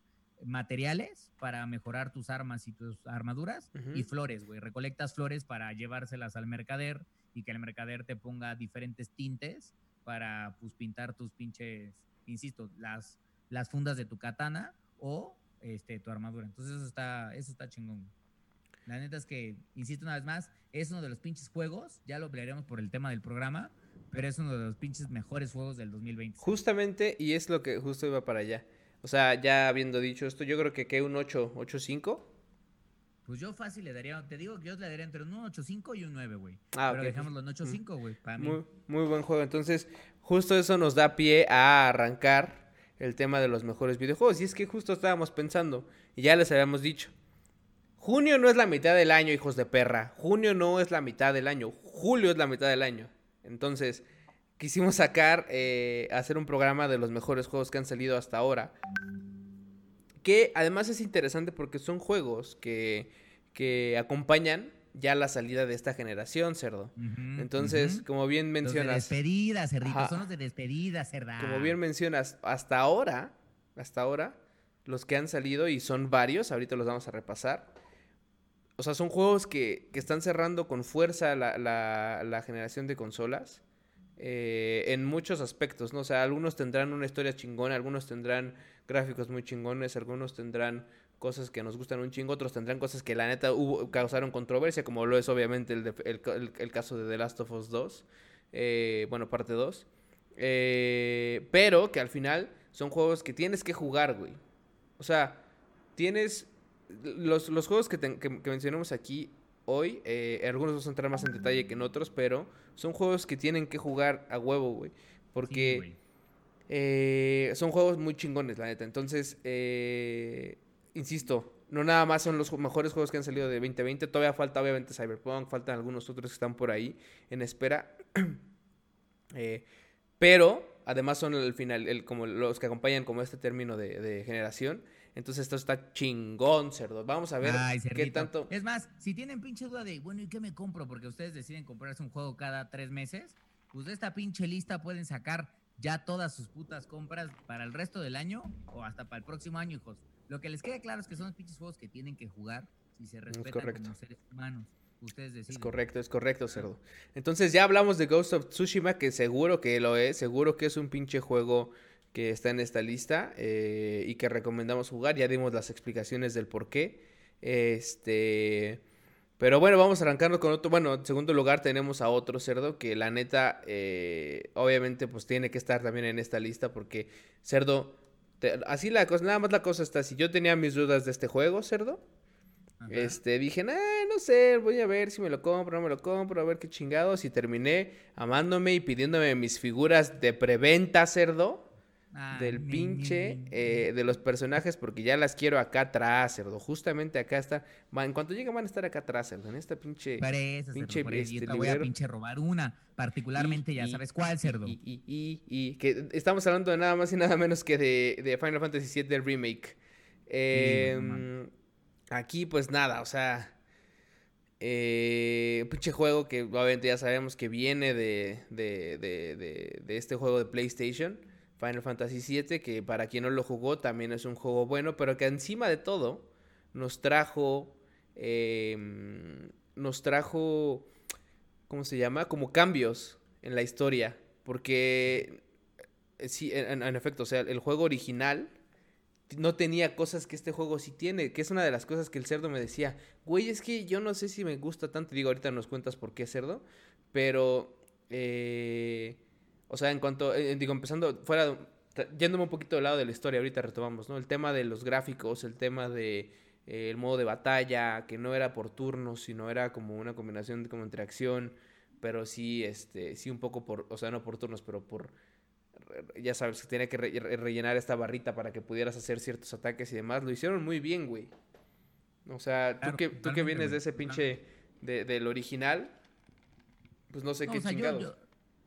Speaker 2: materiales para mejorar tus armas y tus armaduras y flores, güey. Recolectas flores para llevárselas al mercader y que el mercader te ponga diferentes tintes para pues pintar tus pinches, insisto, las, las fundas de tu katana o este tu armadura. Entonces eso está eso está chingón. La neta es que insisto una vez más, es uno de los pinches juegos, ya lo hablaremos por el tema del programa, pero es uno de los pinches mejores juegos del 2020.
Speaker 1: Justamente, y es lo que justo iba para allá. O sea, ya habiendo dicho esto, yo creo que que un 8, 8-5.
Speaker 2: Pues yo fácil le daría, te digo que yo le daría entre un 8.5 y un 9, güey.
Speaker 1: Ah,
Speaker 2: pero
Speaker 1: ok.
Speaker 2: dejémoslo en 8.5, güey, para mí.
Speaker 1: Muy, muy buen juego. Entonces, justo eso nos da pie a arrancar el tema de los mejores videojuegos. Y es que justo estábamos pensando, y ya les habíamos dicho, junio no es la mitad del año, hijos de perra. Junio no es la mitad del año. Julio es la mitad del año. Entonces, quisimos sacar, eh, hacer un programa de los mejores juegos que han salido hasta ahora. Que además es interesante porque son juegos que, que acompañan ya la salida de esta generación, cerdo. Entonces, como bien
Speaker 2: Los de
Speaker 1: mencionas,
Speaker 2: despedida, cerdito,
Speaker 1: Ajá.
Speaker 2: son los de despedida, cerda.
Speaker 1: como bien mencionas, hasta ahora, hasta ahora, los que han salido, y son varios, ahorita los vamos a repasar. O sea, son juegos que, que están cerrando con fuerza la, la- la generación de consolas. Eh, en muchos aspectos, ¿no? O sea, algunos tendrán una historia chingona, algunos tendrán gráficos muy chingones, algunos tendrán cosas que nos gustan un chingo, otros tendrán cosas que la neta hubo, causaron controversia, como lo es obviamente el, de- el, caso de The Last of Us 2, eh, bueno, parte 2. Eh, pero que al final son juegos que tienes que jugar, güey. O sea, tienes. Los, los juegos que, te- mencionamos aquí hoy, eh, algunos vamos a entrar más en detalle que en otros, pero son juegos que tienen que jugar a huevo, güey. Porque eh, son juegos muy chingones, la neta. Entonces, eh, insisto, no nada más son los mejores juegos que han salido de 2020. Todavía falta, obviamente, Cyberpunk, faltan algunos otros que están por ahí en espera. Eh, pero, además, son el final, el, como los que acompañan como este término de, de generación. Entonces, esto está chingón, cerdo. Vamos a ver
Speaker 2: Ay,
Speaker 1: qué tanto.
Speaker 2: Es más, si tienen pinche duda de, bueno, ¿y qué me compro? Porque ustedes deciden comprarse un juego cada tres meses, pues de esta pinche lista pueden sacar ya todas sus putas compras para el resto del año o hasta para el próximo año, hijos. Lo que les queda claro es que son los pinches juegos que tienen que jugar si se respetan
Speaker 1: correcto.
Speaker 2: como seres humanos. Ustedes deciden.
Speaker 1: Es correcto, es correcto, cerdo. Entonces ya hablamos de Ghost of Tsushima, que seguro que lo es, seguro que es un pinche juego que está en esta lista eh, y que recomendamos jugar. Ya dimos las explicaciones del por qué. Este. Pero bueno, vamos a arrancarnos con otro. Bueno, en segundo lugar tenemos a otro cerdo que la neta, eh, obviamente, pues tiene que estar también en esta lista porque cerdo. te- así la cosa, nada más la cosa está. Si yo tenía mis dudas de este juego, cerdo,
Speaker 2: Ajá.
Speaker 1: este, dije, "Nah, no sé, voy a ver si me lo compro, no me lo compro, a ver qué chingados. Y terminé amándome y pidiéndome mis figuras de preventa, cerdo,
Speaker 2: Ah,
Speaker 1: del
Speaker 2: ni,
Speaker 1: pinche,
Speaker 2: ni,
Speaker 1: eh, de los personajes, porque ya las quiero acá atrás, cerdo. Justamente acá está. Va, en cuanto lleguen van a estar acá atrás, cerdo, en esta pinche...
Speaker 2: Cerdo,
Speaker 1: pinche.
Speaker 2: Y
Speaker 1: este,
Speaker 2: te voy a pinche robar una. Particularmente,
Speaker 1: Y-
Speaker 2: ya
Speaker 1: y-
Speaker 2: sabes cuál, cerdo.
Speaker 1: Y, y, y, que estamos hablando de nada más y nada menos que de, de Final Fantasy VII Remake. Eh,
Speaker 2: no
Speaker 1: aquí, pues nada, o sea. Eh, pinche juego que obviamente ya sabemos que viene de, de, de, de, de este juego de PlayStation, Final Fantasy VII, que para quien no lo jugó también es un juego bueno, pero que encima de todo nos trajo. eh, nos trajo. ¿Cómo se llama? Como cambios en la historia. Porque eh, sí, en, efecto, o sea, el juego original no tenía cosas que este juego sí tiene, que es una de las cosas que el cerdo me decía, güey, es que yo no sé si me gusta tanto, digo, ahorita nos cuentas por qué cerdo, pero, eh, o sea, en cuanto, eh, digo, empezando, fuera, yéndome un poquito del lado de la historia, ahorita retomamos, ¿no? El tema de los gráficos, el tema de el modo de batalla, que no era por turnos, sino era como una combinación de, como entre acción, pero sí, este, sí un poco por, o sea, no por turnos, pero por ya sabes, que tenía que rellenar esta barrita para que pudieras hacer ciertos ataques y demás. Lo hicieron muy bien, güey. O sea, tú, que, tú que vienes de ese pinche, de, del original, pues no sé qué chingados.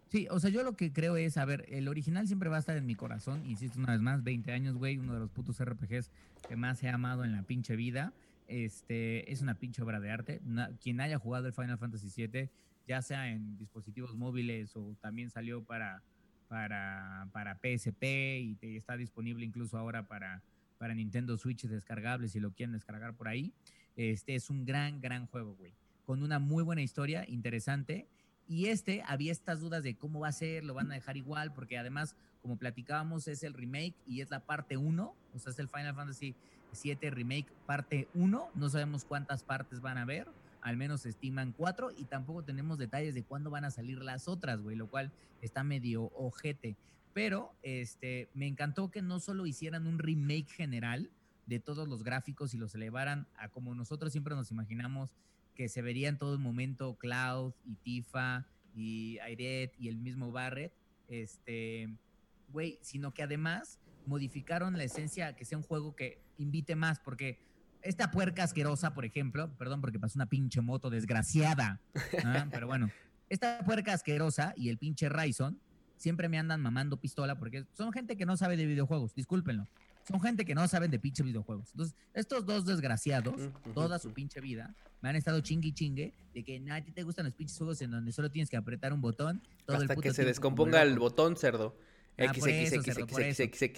Speaker 2: Sí, o sea, yo lo que creo es, a ver, el original siempre va a estar en mi corazón. Insisto una vez más, 20 años, güey, uno de los putos RPGs que más he amado en la pinche vida. Este, es una pinche obra de arte. quien haya jugado el Final Fantasy VII, ya sea en dispositivos móviles o también salió para para, para PSP y está disponible incluso ahora para, para Nintendo Switch descargables si lo quieren descargar por ahí. Este es un gran, gran juego, güey. Con una muy buena historia, interesante. Y este, había estas dudas de cómo va a ser, lo van a dejar igual, porque además, como platicábamos, es el remake y es la parte 1, o sea, es el Final Fantasy VII Remake parte 1. No sabemos cuántas partes van a haber al menos se estiman cuatro y tampoco tenemos detalles de cuándo van a salir las otras, güey, lo cual está medio ojete. Pero este, me encantó que no solo hicieran un remake general de todos los gráficos y los elevaran a como nosotros siempre nos imaginamos que se vería en todo el momento Cloud y Tifa y Airet y el mismo Barret, este, güey, sino que además modificaron la esencia que sea un juego que invite más, porque esta puerca asquerosa, por ejemplo, perdón porque pasó una pinche moto desgraciada, ¿ah? pero bueno, esta puerca asquerosa y el pinche Ryzen siempre me andan mamando pistola porque son gente que no sabe de videojuegos, discúlpenlo. Son gente que no saben de pinche videojuegos. Entonces, estos dos desgraciados, toda su pinche vida, me han estado chingue y chingue de que a ti te gustan los pinches juegos en donde solo tienes que apretar un botón.
Speaker 1: Hasta que se descomponga el botón, cerdo.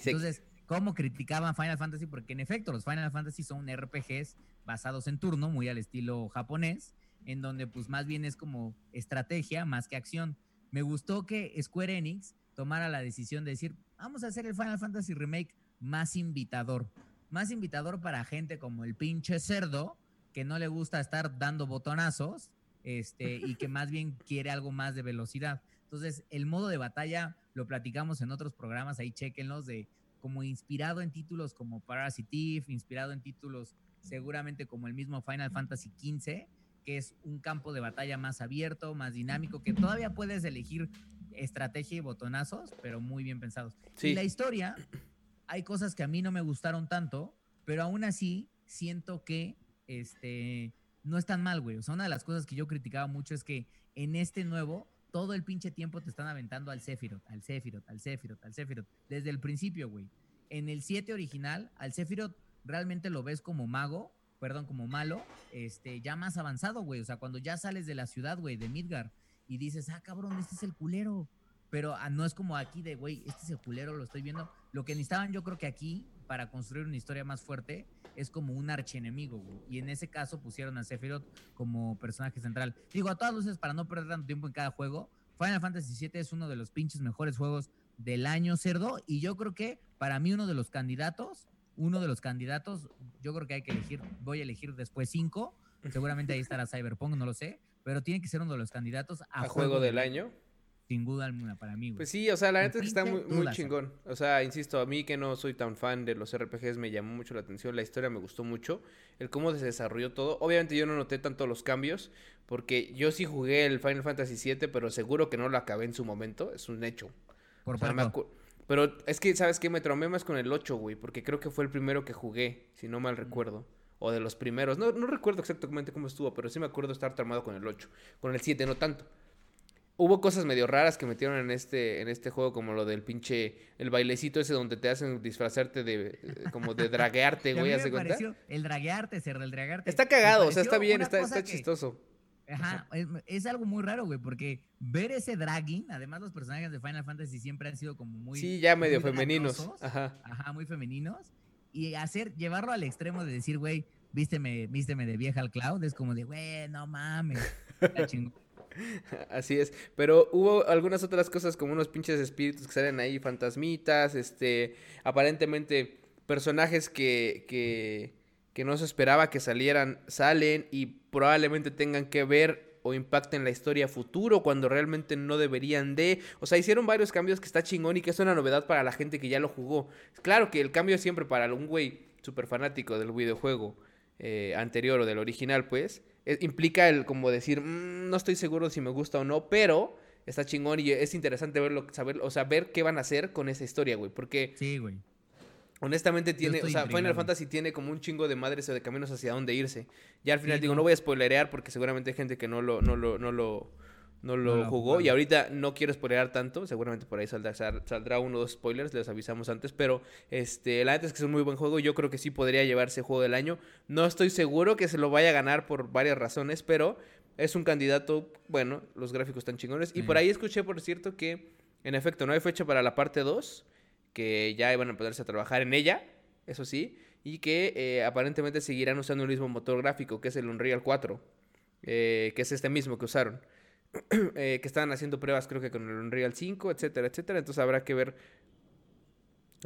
Speaker 2: Entonces, cómo criticaban Final Fantasy, porque en efecto los Final Fantasy son RPGs basados en turno, muy al estilo japonés, en donde pues más bien es como estrategia más que acción. Me gustó que Square Enix tomara la decisión de decir, vamos a hacer el Final Fantasy Remake más invitador, más invitador para gente como el pinche cerdo, que no le gusta estar dando botonazos, este, y que más bien quiere algo más de velocidad. Entonces, el modo de batalla lo platicamos en otros programas, ahí chequenlos de como inspirado en títulos como Parasitive, inspirado en títulos seguramente como el mismo Final Fantasy XV, que es un campo de batalla más abierto, más dinámico, que todavía puedes elegir estrategia y botonazos, pero muy bien pensados. Y la historia, hay cosas que a mí no me gustaron tanto, pero aún así siento que este, no es tan mal, güey. O sea, una de las cosas que yo criticaba mucho es que en este nuevo todo el pinche tiempo te están aventando al Sephiroth, al Sephiroth, al Sephiroth, al Sephiroth. Desde el principio, güey. En el 7 original, al Sephiroth realmente lo ves como mago, perdón, como malo, este, ya más avanzado, güey. O sea, cuando ya sales de la ciudad, güey, de Midgar, y dices, ah, cabrón, este es el culero. Pero ah, no es como aquí de, güey, este es el culero, lo estoy viendo. Lo que necesitaban yo creo que aquí, para construir una historia más fuerte, es como un archienemigo, güey. Y en ese caso pusieron a Sephiroth como personaje central. Digo, a todas luces, para no perder tanto tiempo en cada juego, Final Fantasy VII es uno de los pinches mejores juegos del año, cerdo. Y yo creo que para mí uno de los candidatos, uno de los candidatos, yo creo que hay que elegir, voy a elegir después cinco. Seguramente ahí estará Cyberpunk, no lo sé. Pero tiene que ser uno de los candidatos
Speaker 1: a, juego, del año
Speaker 2: sin duda alguna para mí.
Speaker 1: Pues sí, o sea, la neta es que está muy, muy chingón. O sea, insisto, a mí que no soy tan fan de los RPGs me llamó mucho la atención, la historia me gustó mucho, el cómo se desarrolló todo. Obviamente yo no noté tanto los cambios, porque yo sí jugué el Final Fantasy VII, pero seguro que no lo acabé en su momento, es un hecho. Por Pero es que, ¿sabes qué? Me traumé más con el 8, güey, porque creo que fue el primero que jugué, si no mal recuerdo. O de los primeros. No, no recuerdo exactamente cómo estuvo, pero sí me acuerdo estar traumado con el 8. Con el 7 no tanto hubo cosas medio raras que metieron en este, en este juego, como lo del pinche, el bailecito ese donde te hacen disfrazarte de, eh, como de draguearte, güey, ¿hace cuenta?
Speaker 2: El draguearte, ser el draguearte.
Speaker 1: Está cagado, o sea, está bien, está, está chistoso.
Speaker 2: Ajá, es, algo muy raro, güey, porque ver ese dragging, además los personajes de Final Fantasy siempre han sido como muy...
Speaker 1: Sí, ya medio femeninos.
Speaker 2: Ajá. Ajá, muy femeninos. Y hacer, llevarlo al extremo de decir, güey, vísteme, vísteme de vieja al cloud, es como de, güey, no mames.
Speaker 1: Así es. Pero hubo algunas otras cosas como unos pinches espíritus que salen ahí, fantasmitas, este, aparentemente personajes que, que, que no se esperaba que salieran, salen y probablemente tengan que ver o impacten la historia futuro cuando realmente no deberían de. O sea, hicieron varios cambios que está chingón y que es una novedad para la gente que ya lo jugó. Claro que el cambio es siempre para un güey súper fanático del videojuego eh, anterior o del original, pues. Eh, implica el como decir, mm, no estoy seguro si me gusta o no, pero está chingón y es interesante verlo, saber, o sea, ver qué van a hacer con esa historia, güey. Porque.
Speaker 2: Sí, güey.
Speaker 1: Honestamente tiene, o sea, Final Fantasy tiene como un chingo de madres o de caminos hacia dónde irse. Ya al final digo, no. voy a spoilerear porque seguramente hay gente que no lo, no lo, no lo, no lo jugó. y ahorita no quiero spoilear tanto. Seguramente por ahí saldrá, saldrá uno o dos spoilers, les avisamos antes. Pero este, la neta es que es un muy buen juego. Yo creo que sí podría llevarse juego del año. No estoy seguro que se lo vaya a ganar por varias razones, pero es un candidato. Bueno, los gráficos están chingones. Y por ahí escuché, por cierto, que en efecto no hay fecha para la parte 2 que ya iban a poderse a trabajar en ella, eso sí, y que eh, aparentemente seguirán usando el mismo motor gráfico, que es el Unreal 4, eh, que es este mismo que usaron. Eh, que estaban haciendo pruebas creo que con el Unreal 5, etcétera, etcétera. Entonces habrá que ver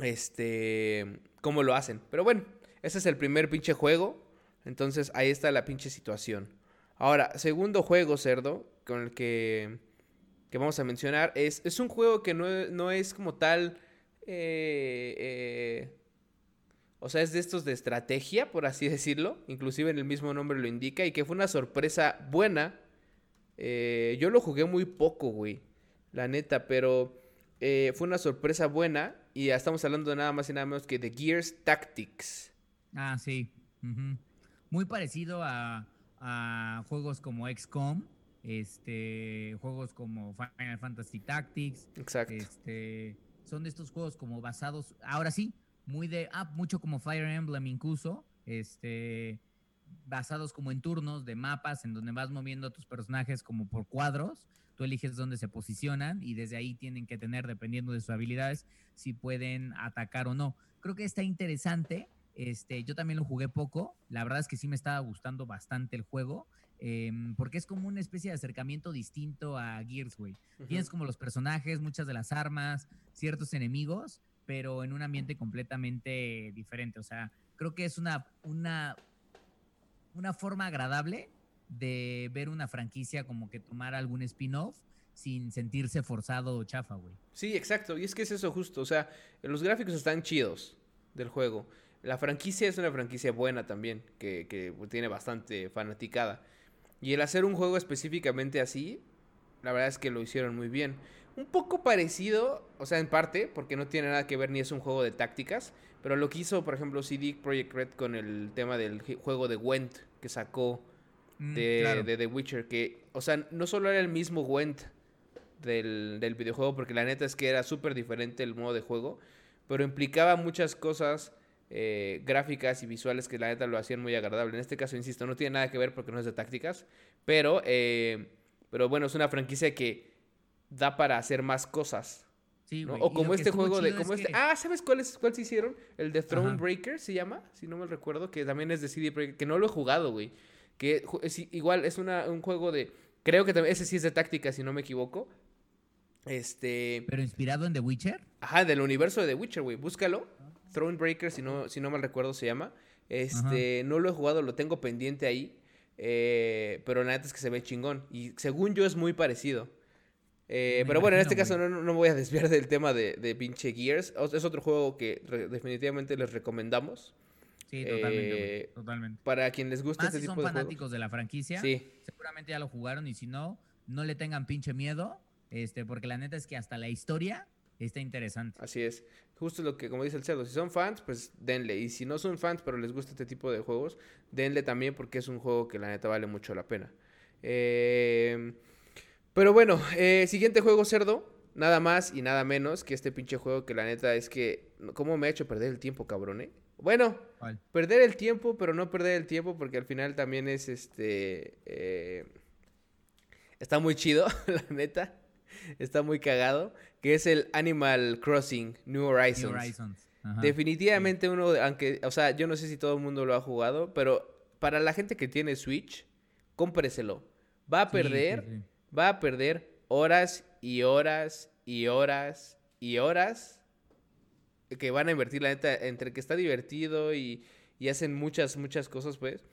Speaker 1: este cómo lo hacen. Pero bueno, ese es el primer pinche juego. Entonces ahí está la pinche situación. Ahora, segundo juego, cerdo, con el que, que vamos a mencionar, es, es un juego que no, no es como tal eh, eh, o sea, es de estos de estrategia, por así decirlo. Inclusive en el mismo nombre lo indica. Y que fue una sorpresa buena. Eh, yo lo jugué muy poco, güey. La neta, pero fue una sorpresa buena. Y ya estamos hablando de nada más y nada menos que de Gears Tactics.
Speaker 2: Ah, sí. Muy parecido a, a, juegos como XCOM. Este, juegos como Final Fantasy Tactics.
Speaker 1: Exacto.
Speaker 2: Este, son de estos juegos como basados, ahora sí, muy de, ah, mucho como Fire Emblem incluso, este, basados como en turnos de mapas en donde vas moviendo a tus personajes como por cuadros, tú eliges dónde se posicionan y desde ahí tienen que tener, dependiendo de sus habilidades, si pueden atacar o no. Creo que está interesante. Este, yo también lo jugué poco. La verdad es que sí me estaba gustando bastante el juego. Em, porque es como una especie de acercamiento distinto a Gears, güey. Tienes como los personajes, muchas de las armas, ciertos enemigos, pero en un ambiente completamente diferente. O sea, creo que es una, una, una forma agradable de ver una franquicia como que tomar algún spin-off sin sentirse forzado o chafa, güey.
Speaker 1: Sí, exacto. Y es que es eso justo. O sea, los gráficos están chidos del juego. La franquicia es una franquicia buena también, que, que tiene bastante fanaticada. Y el hacer un juego específicamente así, la verdad es que lo hicieron muy bien. Un poco parecido, o sea, en parte, porque no tiene nada que ver ni es un juego de tácticas, pero lo que hizo, por ejemplo, CD Projekt Red con el tema del juego de Gwent que sacó mm, de, The Witcher, que, o sea, no solo era el mismo Gwent del, del videojuego, porque la neta es que era súper diferente el modo de juego, pero implicaba muchas cosas eh, gráficas y visuales que la neta lo hacían muy agradable. En este caso, insisto, no tiene nada que ver porque no es de tácticas, pero, eh, pero bueno, es una franquicia que da para hacer más cosas. O como este juego de. Como este, Ah, ¿sabes cuál, es, cuál se hicieron? El de Throne Breaker se llama, si no me recuerdo, que también es de CD Projekt, que no lo he jugado, güey. Que es, igual es una, un juego de. Creo que ese sí es de táctica, si no me equivoco. Este.
Speaker 2: ¿Pero inspirado en The Witcher?
Speaker 1: Ajá, del universo de The Witcher, güey. Búscalo. Thronebreaker, si no, si no mal recuerdo se llama. Este, no lo he jugado, lo tengo pendiente ahí. Eh, pero la neta es que se ve chingón. Y según yo es muy parecido. Eh, pero bueno, en este caso no, no, voy a desviar del tema de, de pinche Gears. Es otro juego que definitivamente les recomendamos.
Speaker 2: Sí, totalmente, eh, totalmente.
Speaker 1: Para quien les guste este
Speaker 2: si
Speaker 1: son
Speaker 2: fanáticos de la franquicia, sí. seguramente ya lo jugaron y si no, no le tengan pinche miedo, este, porque la neta es que hasta la historia está interesante.
Speaker 1: Así es. Justo lo que, como dice el cerdo, si son fans, pues denle. Y si no son fans, pero les gusta este tipo de juegos, denle también porque es un juego que la neta vale mucho la pena. Eh, pero bueno, eh, siguiente juego, cerdo. Nada más y nada menos que este pinche juego que la neta es que... ¿Cómo me ha hecho perder el tiempo, cabrón, eh? Bueno, perder el tiempo, pero no perder el tiempo porque al final también es este... Eh, está muy chido, la neta. Está muy cagado. Que es el Animal Crossing New Horizons. Definitivamente uno, aunque, o sea, yo no sé si todo el mundo lo ha jugado, pero para la gente que tiene Switch, cómpreselo. Va a perder, va a perder horas y horas y horas y horas que van a invertir, la neta, entre que está divertido y, y hacen muchas, muchas cosas, pues,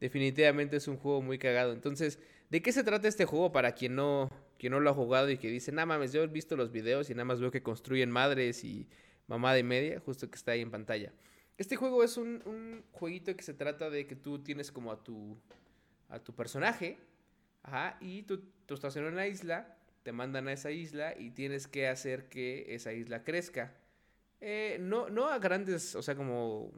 Speaker 1: definitivamente es un juego muy cagado. Entonces, ¿de qué se trata este juego para quien no, quien no lo ha jugado y que dice, nada mames, yo he visto los videos y nada más veo que construyen madres y mamá de media, justo que está ahí en pantalla? Este juego es un, un jueguito que se trata de que tú tienes como a tu, a tu personaje, ajá, y tú, tú estás en una isla, te mandan a esa isla y tienes que hacer que esa isla crezca. Eh, no, no a grandes, o sea, como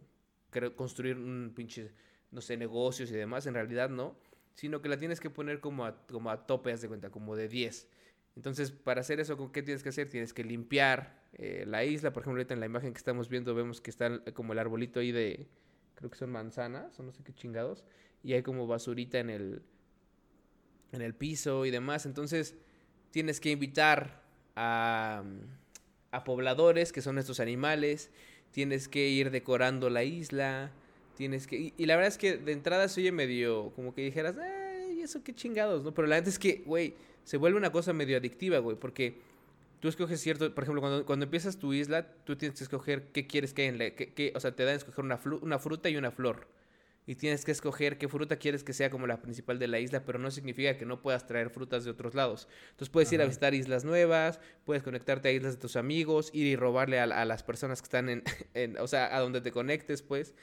Speaker 1: construir un pinche, no sé, negocios y demás, en realidad no, sino que la tienes que poner como a, como a tope, haz de cuenta, como de 10. Entonces, para hacer eso, ¿qué tienes que hacer? Tienes que limpiar eh, la isla. Por ejemplo, ahorita en la imagen que estamos viendo vemos que está como el arbolito ahí de, creo que son manzanas o no sé qué chingados. Y hay como basurita en el, en el piso y demás. Entonces, tienes que invitar a a pobladores, que son estos animales, tienes que ir decorando la isla, tienes que... Y, la verdad es que de entrada se oye medio como que dijeras, ay, eso qué chingados, ¿no? Pero la verdad es que, güey, se vuelve una cosa medio adictiva, güey, porque tú escoges cierto, por ejemplo, cuando, cuando empiezas tu isla, tú tienes que escoger qué quieres que hay en la... Que, o sea, te dan a escoger una, una fruta y una flor y tienes que escoger qué fruta quieres que sea como la principal de la isla, pero no significa que no puedas traer frutas de otros lados. Entonces puedes ir a visitar islas nuevas, puedes conectarte a islas de tus amigos, ir y robarle a, las personas que están en, o sea, a donde te conectes, pues.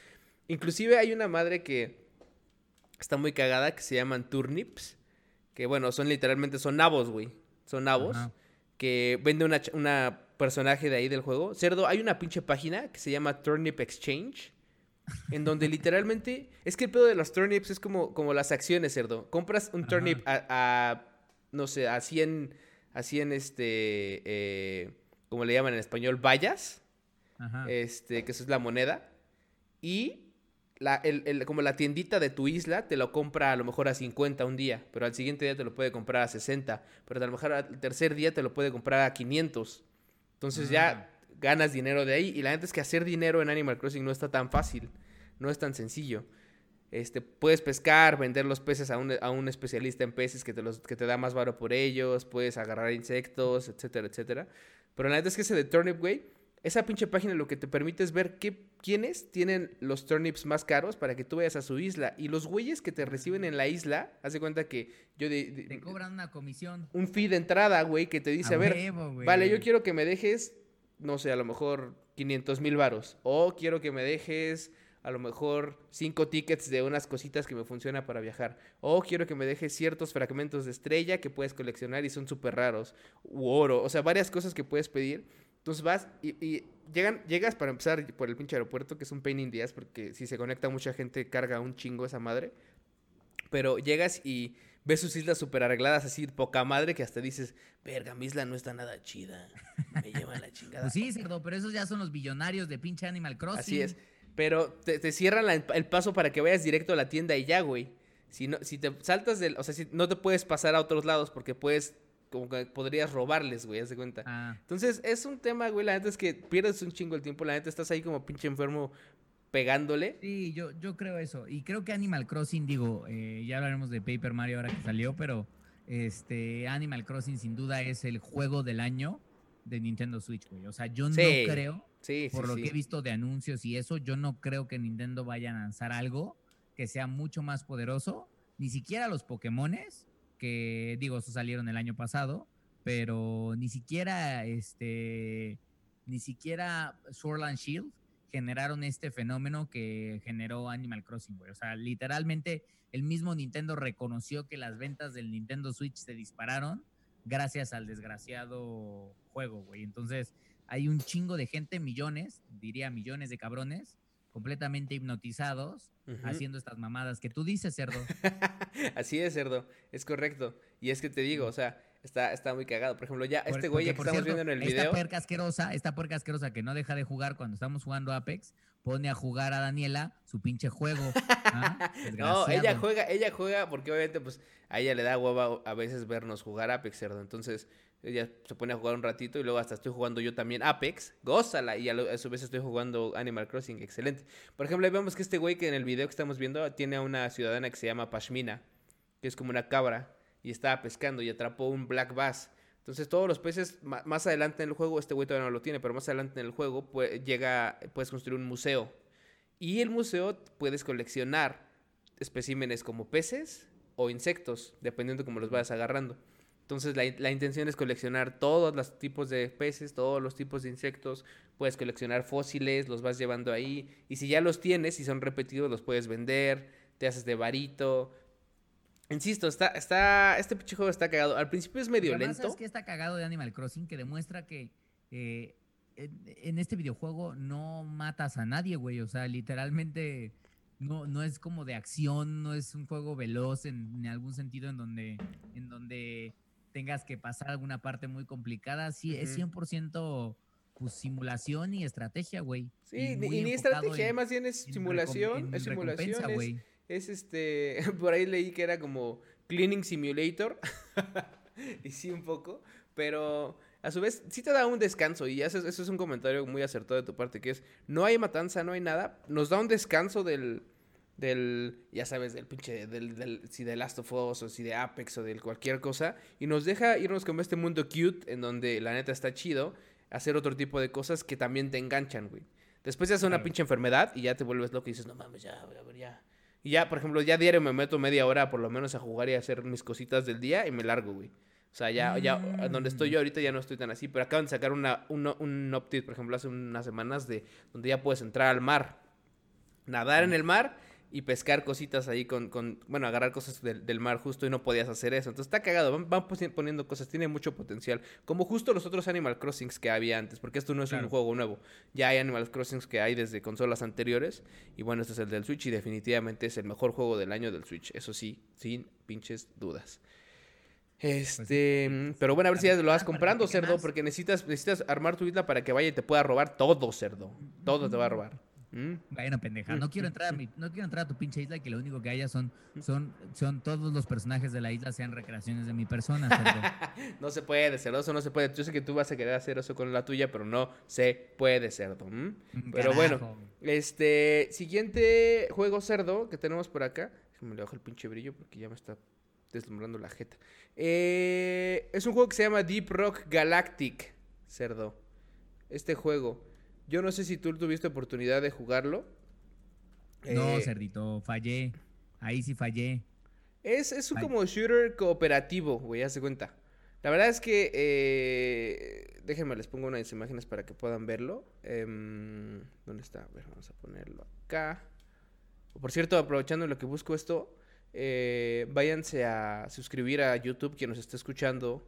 Speaker 1: Inclusive hay una madre que está muy cagada que se llaman turnips, que bueno, son literalmente, son nabos, güey. Son nabos. Que vende una, una personaje de ahí del juego. Cerdo, hay una pinche página que se llama Turnip Exchange en donde literalmente. Es que el pedo de los turnips es como, como las acciones, cerdo. Compras un turnip a, No sé, a 100. A 100, este. Eh, como le llaman en español, vallas. Este, que eso es la moneda. Y. La, el, como la tiendita de tu isla te lo compra a lo mejor a 50 un día, pero al siguiente día te lo puede comprar a 60, pero a lo mejor al tercer día te lo puede comprar a 500. Entonces ya ah ganas dinero de ahí. Y la gente es que hacer dinero en Animal Crossing no está tan fácil, no es tan sencillo. Este, puedes pescar, vender los peces a un, a un especialista en peces que te, los, que te da más varo por ellos, puedes agarrar insectos, etcétera, etcétera. Pero la neta es que ese de Turnip, güey, esa pinche página lo que te permite es ver qué, quiénes tienen los turnips más caros para que tú vayas a su isla. Y los güeyes que te reciben en la isla, haz de cuenta que yo... De,
Speaker 2: te cobran una comisión.
Speaker 1: Un fee de entrada, güey, que te dice, a, ver, vale, yo quiero que me dejes no sé, a lo mejor 500 mil varos. O quiero que me dejes a lo mejor cinco tickets de unas cositas que me funciona para viajar. O quiero que me dejes ciertos fragmentos de estrella que puedes coleccionar y son súper raros. U oro. O sea, varias cosas que puedes pedir. Entonces vas y, llegan, llegas para empezar por el pinche aeropuerto, que es un pain in the porque si se conecta mucha gente carga un chingo esa madre. Pero llegas y ves sus islas súper arregladas, así poca madre, que hasta dices, verga, mi isla no está nada chida. Me lleva la chingada.
Speaker 2: Pues sí, cerdo, pero esos ya son los billonarios de pinche Animal Crossing.
Speaker 1: Así es. Pero te, cierran el paso para que vayas directo a la tienda y ya, güey. Si, no, si te saltas del. O sea, si no te puedes pasar a otros lados porque puedes. Como que podrías robarles, güey, haz de cuenta. Ah. Entonces, es un tema, güey. La neta es que pierdes un chingo el tiempo. La neta estás ahí como pinche enfermo pegándole.
Speaker 2: Sí, yo, yo creo eso. Y creo que Animal Crossing, digo, eh, ya hablaremos de Paper Mario ahora que salió, pero este Animal Crossing sin duda es el juego del año de Nintendo Switch, güey. O sea, yo no creo, por lo que he visto de anuncios y eso, yo no creo que Nintendo vaya a lanzar algo que sea mucho más poderoso. Ni siquiera los Pokémones, que digo, eso salieron el año pasado, pero ni siquiera este, ni siquiera Sword and Shield, generaron este fenómeno que generó Animal Crossing, güey. O sea, literalmente el mismo Nintendo reconoció que las ventas del Nintendo Switch se dispararon gracias al desgraciado juego, güey. Entonces, hay un chingo de gente, millones, diría millones de cabrones, completamente hipnotizados haciendo estas mamadas que tú dices, cerdo.
Speaker 1: Así es, cerdo, es correcto. Y es que te digo, o sea, está, está muy cagado. Por ejemplo, ya este güey que estamos viendo en el video.
Speaker 2: Esta puerca asquerosa, esta puerca asquerosa que no deja de jugar cuando estamos jugando Apex, pone a jugar a Daniela su pinche juego.
Speaker 1: ¿ah? no, ella juega, ella juega porque obviamente pues a ella le da hueva a veces vernos jugar Apex, cerdo. Entonces ella se pone a jugar un ratito y luego hasta estoy jugando yo también Apex, gózala, y a, su vez estoy jugando Animal Crossing, excelente. Por ejemplo, ahí vemos que este güey que en el video que estamos viendo tiene a una ciudadana que se llama Pashmina, que es como una cabra, y estaba pescando y atrapó un black bass. Entonces todos los peces, más adelante en el juego, este güey todavía no lo tiene, pero más adelante en el juego llega, puedes construir un museo. Y el museo puedes coleccionar especímenes como peces o insectos, dependiendo de cómo los vayas agarrando. Entonces la, la, intención es coleccionar todos los tipos de peces, todos los tipos de insectos. Puedes coleccionar fósiles, los vas llevando ahí. Y si ya los tienes y son repetidos, los puedes vender, te haces de varito. Insisto, está, está, este pinche juego está cagado. Al principio es medio lento.
Speaker 2: Es que está cagado de Animal Crossing que demuestra que eh, en, este videojuego no matas a nadie, güey. O sea, literalmente no, no es como de acción, no es un juego veloz en, algún sentido en donde, en donde tengas que pasar alguna parte muy complicada. Sí, es 100% pues, simulación y estrategia, güey.
Speaker 1: Sí, y, ni estrategia, más bien es simulación, es simulación, es, este, por ahí leí que era como Cleaning Simulator, y sí un poco, pero a su vez sí te da un descanso, y eso, eso es un comentario muy acertado de tu parte, que es, no hay matanza, no hay nada, nos da un descanso del, del, ya sabes, del pinche, del, del, si de Last of Us o si de Apex o de cualquier cosa, y nos deja irnos como este mundo cute en donde la neta está chido, hacer otro tipo de cosas que también te enganchan, güey. Después te hace una pinche enfermedad y ya te vuelves loco y dices, no mames, ya, a ver, ya. Y ya, por ejemplo, ya diario me meto media hora por lo menos a jugar y a hacer mis cositas del día y me largo, güey. O sea, ya, ya, donde estoy yo ahorita ya no estoy tan así, pero acaban de sacar una, un, un update, por ejemplo, hace unas semanas de donde ya puedes entrar al mar, nadar en el mar y pescar cositas ahí con, con bueno, agarrar cosas del, mar justo y no podías hacer eso. Entonces está cagado, van, van, poniendo cosas, tiene mucho potencial. Como justo los otros Animal Crossings que había antes, porque esto no es un juego nuevo. Ya hay Animal Crossings que hay desde consolas anteriores. Y bueno, este es el del Switch y definitivamente es el mejor juego del año del Switch. Eso sí, sin pinches dudas. Pues este, pero bueno, a ver si ya lo vas comprando, cerdo, porque necesitas, necesitas armar tu isla para que vaya y te pueda robar todo, cerdo. Todo te va a robar.
Speaker 2: ¿Mm? Bueno, pendeja, no quiero entrar a no quiero entrar a tu pinche isla y que lo único que haya son, son, son todos los personajes de la isla sean recreaciones de mi persona.
Speaker 1: no se puede, cerdoso, no se puede. Yo sé que tú vas a querer hacer eso con la tuya, pero no se puede, cerdo. Mm, pero bueno, este siguiente juego cerdo que tenemos por acá. Me le bajo el pinche brillo porque ya me está deslumbrando la jeta. Eh, es un juego que se llama Deep Rock Galactic, cerdo. Este juego yo no sé si tú tuviste oportunidad de jugarlo.
Speaker 2: No, eh, cerdito, fallé. Ahí sí fallé.
Speaker 1: Es, es un como shooter cooperativo, güey, haz de cuenta. La verdad es que. Eh, déjenme, les pongo unas imágenes para que puedan verlo. Em, ¿Dónde está? A ver, vamos a ponerlo acá. Por cierto, aprovechando lo que busco esto, eh, váyanse a suscribir a YouTube, quien nos esté escuchando.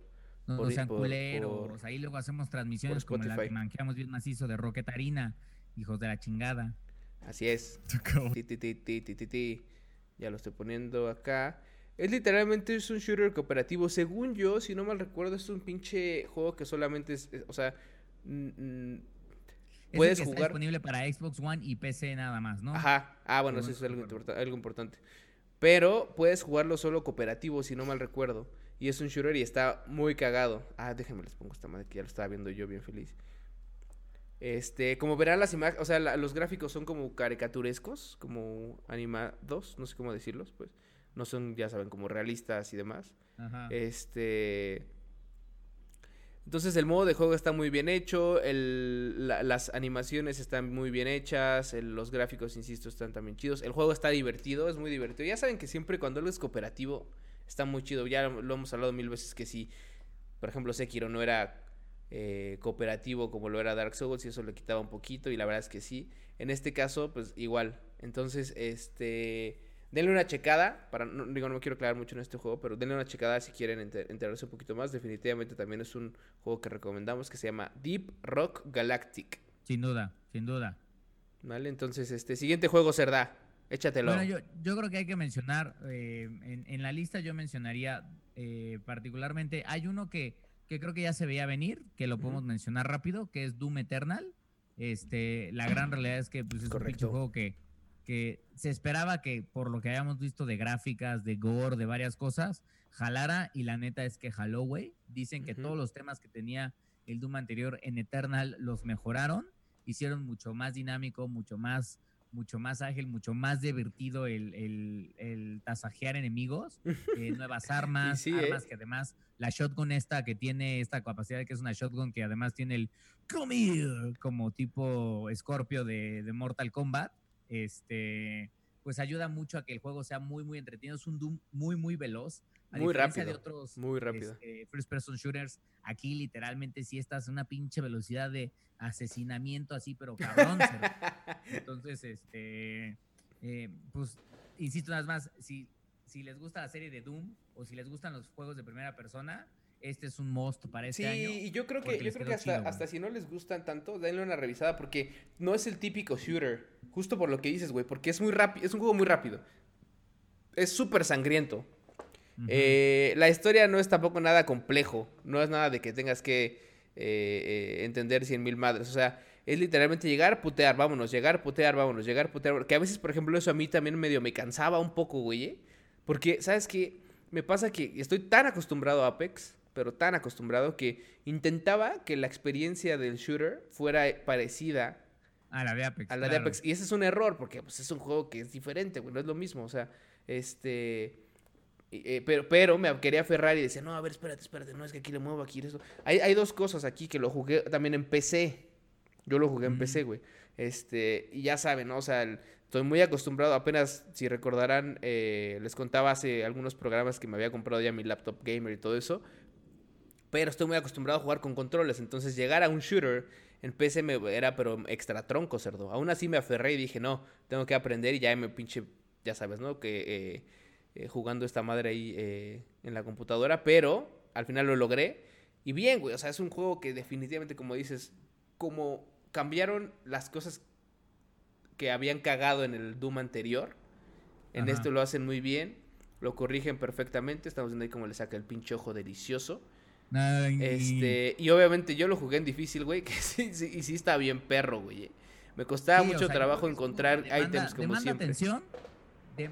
Speaker 2: No, sean culeros. Ahí luego hacemos transmisiones como la que manqueamos bien macizo de Roquetarina. Hijos de la chingada.
Speaker 1: Así es. ya lo estoy poniendo acá. Es literalmente es un shooter cooperativo. Según yo, si no mal recuerdo, es un pinche juego que solamente es. o sea.
Speaker 2: puedes jugar. Está disponible para Xbox One y PC nada más, ¿no?
Speaker 1: Ajá. Ah, bueno, eso es algo, algo importante. Pero puedes jugarlo solo cooperativo, si no mal recuerdo. Y es un shooter y está muy cagado. Ah, déjenme les pongo esta madre que ya lo estaba viendo yo bien feliz. Este, como verán las imágenes, o sea, los gráficos son como caricaturescos, como animados, no sé cómo decirlos, pues. No son, ya saben, como realistas y demás. Ajá. Este. Entonces el modo de juego está muy bien hecho, el, las animaciones están muy bien hechas, los gráficos, insisto, están también chidos. El juego está divertido, es muy divertido. Ya saben que siempre cuando algo es cooperativo, está muy chido. Ya lo hemos hablado mil veces que si, por ejemplo, Sekiro no era eh, cooperativo como lo era Dark Souls y eso le quitaba un poquito y la verdad es que sí. En este caso, pues igual. Entonces, este... Denle una checada, para, no, digo, no me quiero aclarar mucho en este juego, pero denle una checada si quieren enterarse un poquito más. Definitivamente también es un juego que recomendamos que se llama Deep Rock Galactic.
Speaker 2: Sin duda, sin duda.
Speaker 1: Vale, entonces, este, siguiente juego, Cerda. Échatelo.
Speaker 2: Bueno, yo, yo creo que hay que mencionar, eh, en, la lista yo mencionaría eh, particularmente, hay uno que, que creo que ya se veía venir, que lo podemos mencionar rápido, que es Doom Eternal. Este, la gran realidad es que pues, es un juego que, que se esperaba que, por lo que habíamos visto de gráficas, de gore, de varias cosas, jalara, y la neta es que jaló, güey. Dicen que todos los temas que tenía el Doom anterior en Eternal los mejoraron, hicieron mucho más dinámico, mucho más mucho más ágil, mucho más divertido el, el, el tasajear enemigos, eh, nuevas armas,
Speaker 1: sí, ¿eh?
Speaker 2: armas que además la shotgun esta que tiene esta capacidad de que es una shotgun que además tiene el come here", como tipo Scorpio de, de Mortal Kombat, este, pues ayuda mucho a que el juego sea muy, muy entretenido. Es un Doom muy, muy veloz. A
Speaker 1: Muy
Speaker 2: diferencia
Speaker 1: rápido,
Speaker 2: de otros
Speaker 1: muy rápido.
Speaker 2: este, first person shooters, aquí literalmente sí estás a una pinche velocidad de asesinamiento así, pero cabrón. Entonces, este, eh, pues, insisto una vez más, si, si les gusta la serie de Doom o si les gustan los juegos de primera persona, este es un must para este
Speaker 1: Sí,
Speaker 2: año.
Speaker 1: y yo creo que, yo creo que hasta,
Speaker 2: chido,
Speaker 1: hasta si no les gustan tanto, denle una revisada porque no es el típico shooter. Justo por lo que dices, güey, porque es muy rápido, es un juego muy rápido. Es súper sangriento. Eh, la historia no es tampoco nada complejo. No es nada de que tengas que eh, eh, entender cien mil madres. O sea, es literalmente llegar, putear, vámonos, llegar, putear, vámonos, llegar, putear. Que a veces, por ejemplo, eso a mí también medio me cansaba un poco, güey. ¿eh? Porque, ¿sabes qué? Me pasa que estoy tan acostumbrado a Apex, pero tan acostumbrado que intentaba que la experiencia del shooter fuera parecida
Speaker 2: a la de Apex.
Speaker 1: a la de. Apex. Y ese es un error, porque pues, es un juego que es diferente, güey, no es lo mismo. O sea, este. Eh, pero, pero me quería aferrar y decía, no, a ver, espérate, espérate, no es que aquí le muevo, aquí eso. Hay, hay dos cosas aquí que lo jugué también en PC. Yo lo jugué en
Speaker 2: Mm.
Speaker 1: PC, güey. Este, y ya saben, ¿no? O sea, el- estoy muy acostumbrado, apenas, si recordarán, eh, les contaba hace algunos programas que me había comprado ya mi laptop gamer y todo eso. Pero estoy muy acostumbrado a jugar con controles, entonces llegar a un shooter en PC me era pero extra tronco, cerdo. Aún así me aferré y dije, no, tengo que aprender y ya me pinche, ya sabes, ¿no? Que eh, eh, jugando esta madre ahí eh, en la computadora, pero al final lo logré. Y bien, güey, o sea, es un juego que definitivamente, como dices, como cambiaron las cosas que habían cagado en el Doom anterior, en
Speaker 2: Ajá.
Speaker 1: esto lo hacen muy bien, lo corrigen perfectamente, estamos viendo ahí cómo le saca el pinche ojo delicioso.
Speaker 2: Ay,
Speaker 1: Este, y obviamente yo lo jugué en difícil, güey, que sí, sí, y sí está bien perro, güey. Me costaba
Speaker 2: sí, o
Speaker 1: mucho
Speaker 2: sea,
Speaker 1: trabajo encontrar ítems como
Speaker 2: demanda
Speaker 1: siempre.
Speaker 2: atención, de-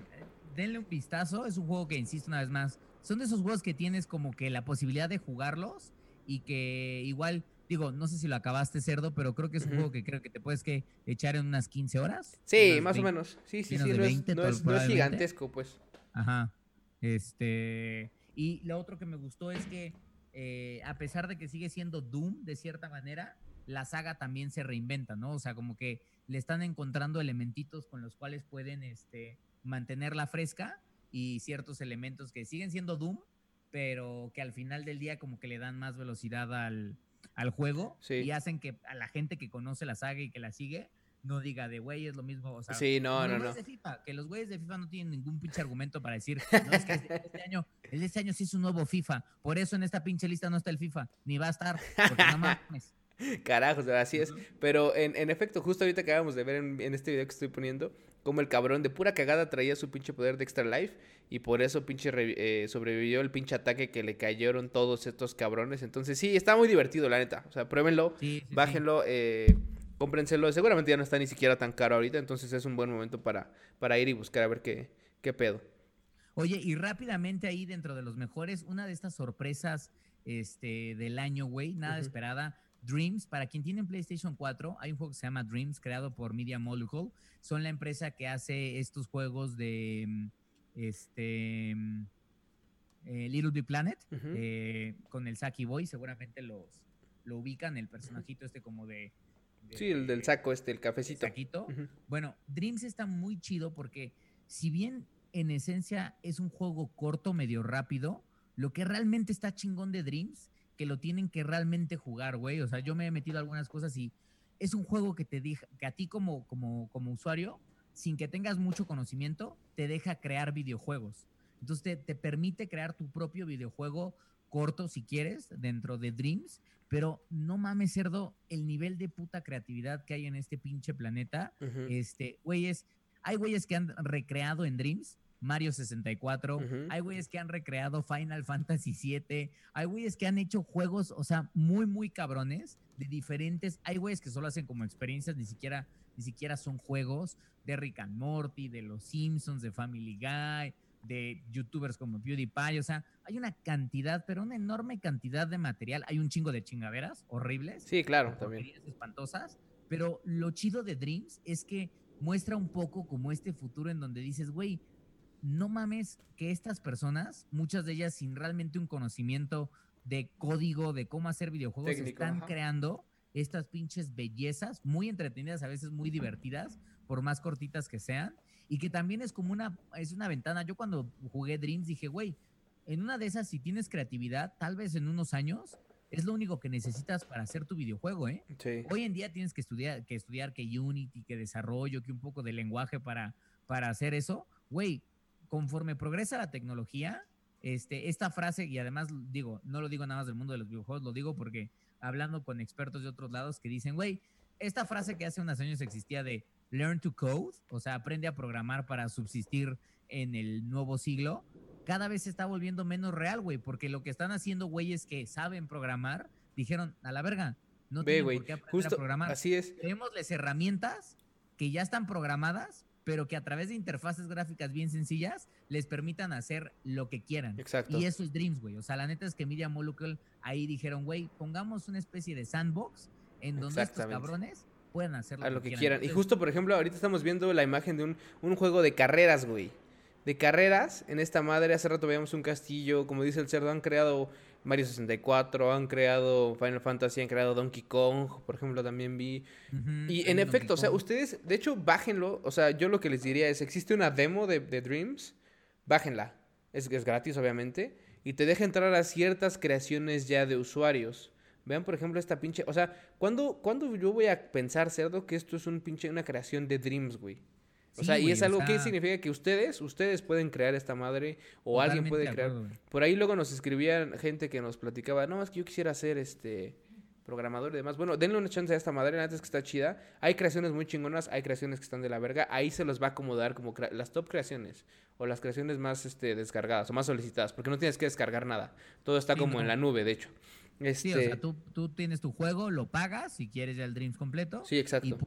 Speaker 2: denle un vistazo, es un juego que, insisto una vez más, son de esos juegos que tienes como que la posibilidad de jugarlos y que igual, digo, no sé si lo acabaste cerdo, pero creo que es un juego que creo que te puedes que echar en unas 15 horas.
Speaker 1: Sí, más o
Speaker 2: 20.
Speaker 1: menos. Sí, sí, sí, no,
Speaker 2: 20
Speaker 1: es, no, es, no es
Speaker 2: probablemente.
Speaker 1: gigantesco, pues.
Speaker 2: Ajá. Este. Y lo otro que me gustó es que, eh, a pesar de que sigue siendo Doom de cierta manera, la saga también se reinventa, ¿no? O sea, como que le están encontrando elementitos con los cuales pueden este, mantenerla fresca y ciertos elementos que siguen siendo Doom, pero que al final del día como que le dan más velocidad al, al juego
Speaker 1: Sí.
Speaker 2: y hacen que a la gente que conoce la saga y que la sigue no diga de güey es lo mismo, o sea,
Speaker 1: Sí, no, no, no.
Speaker 2: de FIFA, que los güeyes de FIFA no tienen ningún pinche argumento para decir, no, es que este, este año, este año sí es un nuevo FIFA, por eso en esta pinche lista no está el FIFA, ni va a estar, porque no mames.
Speaker 1: Carajos, así es. Pero en, en efecto, justo ahorita acabamos de ver en, en este video que estoy poniendo, como el cabrón de pura cagada traía su pinche poder de extra life y por eso pinche eh, sobrevivió el pinche ataque que le cayeron todos estos cabrones. Entonces sí, está muy divertido, la neta. O sea, pruébenlo,
Speaker 2: Sí, sí, sí.
Speaker 1: bájenlo, eh, cómprenselo. Seguramente ya no está ni siquiera tan caro ahorita, entonces es un buen momento para, para ir y buscar a ver qué, qué pedo.
Speaker 2: Oye, y rápidamente ahí dentro de los mejores, una de estas sorpresas este, del año, güey, nada esperada. Dreams, para quien tiene PlayStation 4, hay un juego que se llama Dreams, creado por Media Molecule. Son la empresa que hace estos juegos de mm, este mm, eh, Little Big Planet, eh, con el Saki Boy, seguramente los lo ubican, el personajito este como de... de-
Speaker 1: Sí, el del saco este, el cafecito.
Speaker 2: saquito. Bueno, Dreams está muy chido porque si bien en esencia es un juego corto, medio rápido, lo que realmente está chingón de Dreams, que lo tienen que realmente jugar, güey. O sea, yo me he metido a algunas cosas y es un juego que te deja, que a ti como, como, como usuario, sin que tengas mucho conocimiento, te deja crear videojuegos. Entonces te, te permite crear tu propio videojuego corto, si quieres, dentro de Dreams. Pero no mames, cerdo, el nivel de puta creatividad que hay en este pinche planeta este, güeyes, hay güeyes que han recreado en Dreams Mario 64,
Speaker 1: Ujú.
Speaker 2: hay güeyes que han recreado Final Fantasy 7, hay güeyes que han hecho juegos, o sea, muy, muy cabrones, de diferentes, hay güeyes que solo hacen como experiencias, ni siquiera, ni siquiera son juegos, de Rick and Morty, de Los Simpsons, de Family Guy, de youtubers como PewDiePie, o sea, hay una cantidad, pero una enorme cantidad de material, hay un chingo de chingaderas horribles,
Speaker 1: Sí, claro, también.
Speaker 2: espantosas, pero lo chido de Dreams es que muestra un poco como este futuro en donde dices, güey, no mames que estas personas, muchas de ellas sin realmente un conocimiento de código, de cómo hacer videojuegos, están creando estas pinches bellezas, muy entretenidas, a veces muy divertidas, por más cortitas que sean, y que también es como una, es una ventana. Yo cuando jugué Dreams dije, güey, en una de esas, si tienes creatividad, tal vez en unos años, es lo único que necesitas para hacer tu videojuego, ¿eh? Hoy en día tienes que estudiar, que estudiar que Unity, que desarrollo, que un poco de lenguaje para, para hacer eso. Güey, conforme progresa la tecnología, este, esta frase, y además digo, no lo digo nada más del mundo de los videojuegos, lo digo porque hablando con expertos de otros lados que dicen, güey, esta frase que hace unos años existía de learn to code, o sea, aprende a programar para subsistir en el nuevo siglo, cada vez se está volviendo menos real, güey, porque lo que están haciendo güeyes que saben programar, dijeron, a la verga, no tienen por qué aprender a programar.
Speaker 1: Así es.
Speaker 2: Démosles herramientas que ya están programadas, pero que a través de interfaces gráficas bien sencillas les permitan hacer lo que quieran.
Speaker 1: Exacto.
Speaker 2: Y eso es Dreams, güey. O sea, la neta es que Media Molecule ahí dijeron, güey, pongamos una especie de sandbox en donde estos cabrones puedan hacer
Speaker 1: lo, que, quieran. y justo, por ejemplo, ahorita estamos viendo la imagen de un, un juego de carreras, güey de carreras en esta madre. Hace rato veíamos un castillo, como dice el cerdo, han creado Mario 64, han creado Final Fantasy, han creado Donkey Kong, por ejemplo, también vi. y en efecto, o sea, ustedes, de hecho, bájenlo. O sea, yo lo que les diría es, existe una demo de, Dreams, bájenla. Es, es gratis, obviamente. Y te deja entrar a ciertas creaciones ya de usuarios. Vean, por ejemplo, esta pinche... O sea, ¿cuándo, ¿cuándo yo voy a pensar, cerdo, que esto es un pinche, una creación de Dreams, güey? O sea, y es algo que significa que ustedes, ustedes pueden crear esta madre o alguien puede crear. Por ahí luego nos escribían gente que nos platicaba, no, es que yo quisiera ser este programador y demás. Bueno, denle una chance a esta madre, antes que está chida. Hay creaciones muy chingonas, hay creaciones que están de la verga. Ahí se los va a acomodar como las top creaciones o las creaciones más este, descargadas o más solicitadas, porque no tienes que descargar nada. Todo está como en la nube, de hecho.
Speaker 2: Sí, o sea, este tú, tú, tienes tu juego, lo pagas si quieres ya el Dreams completo.
Speaker 1: Sí, exacto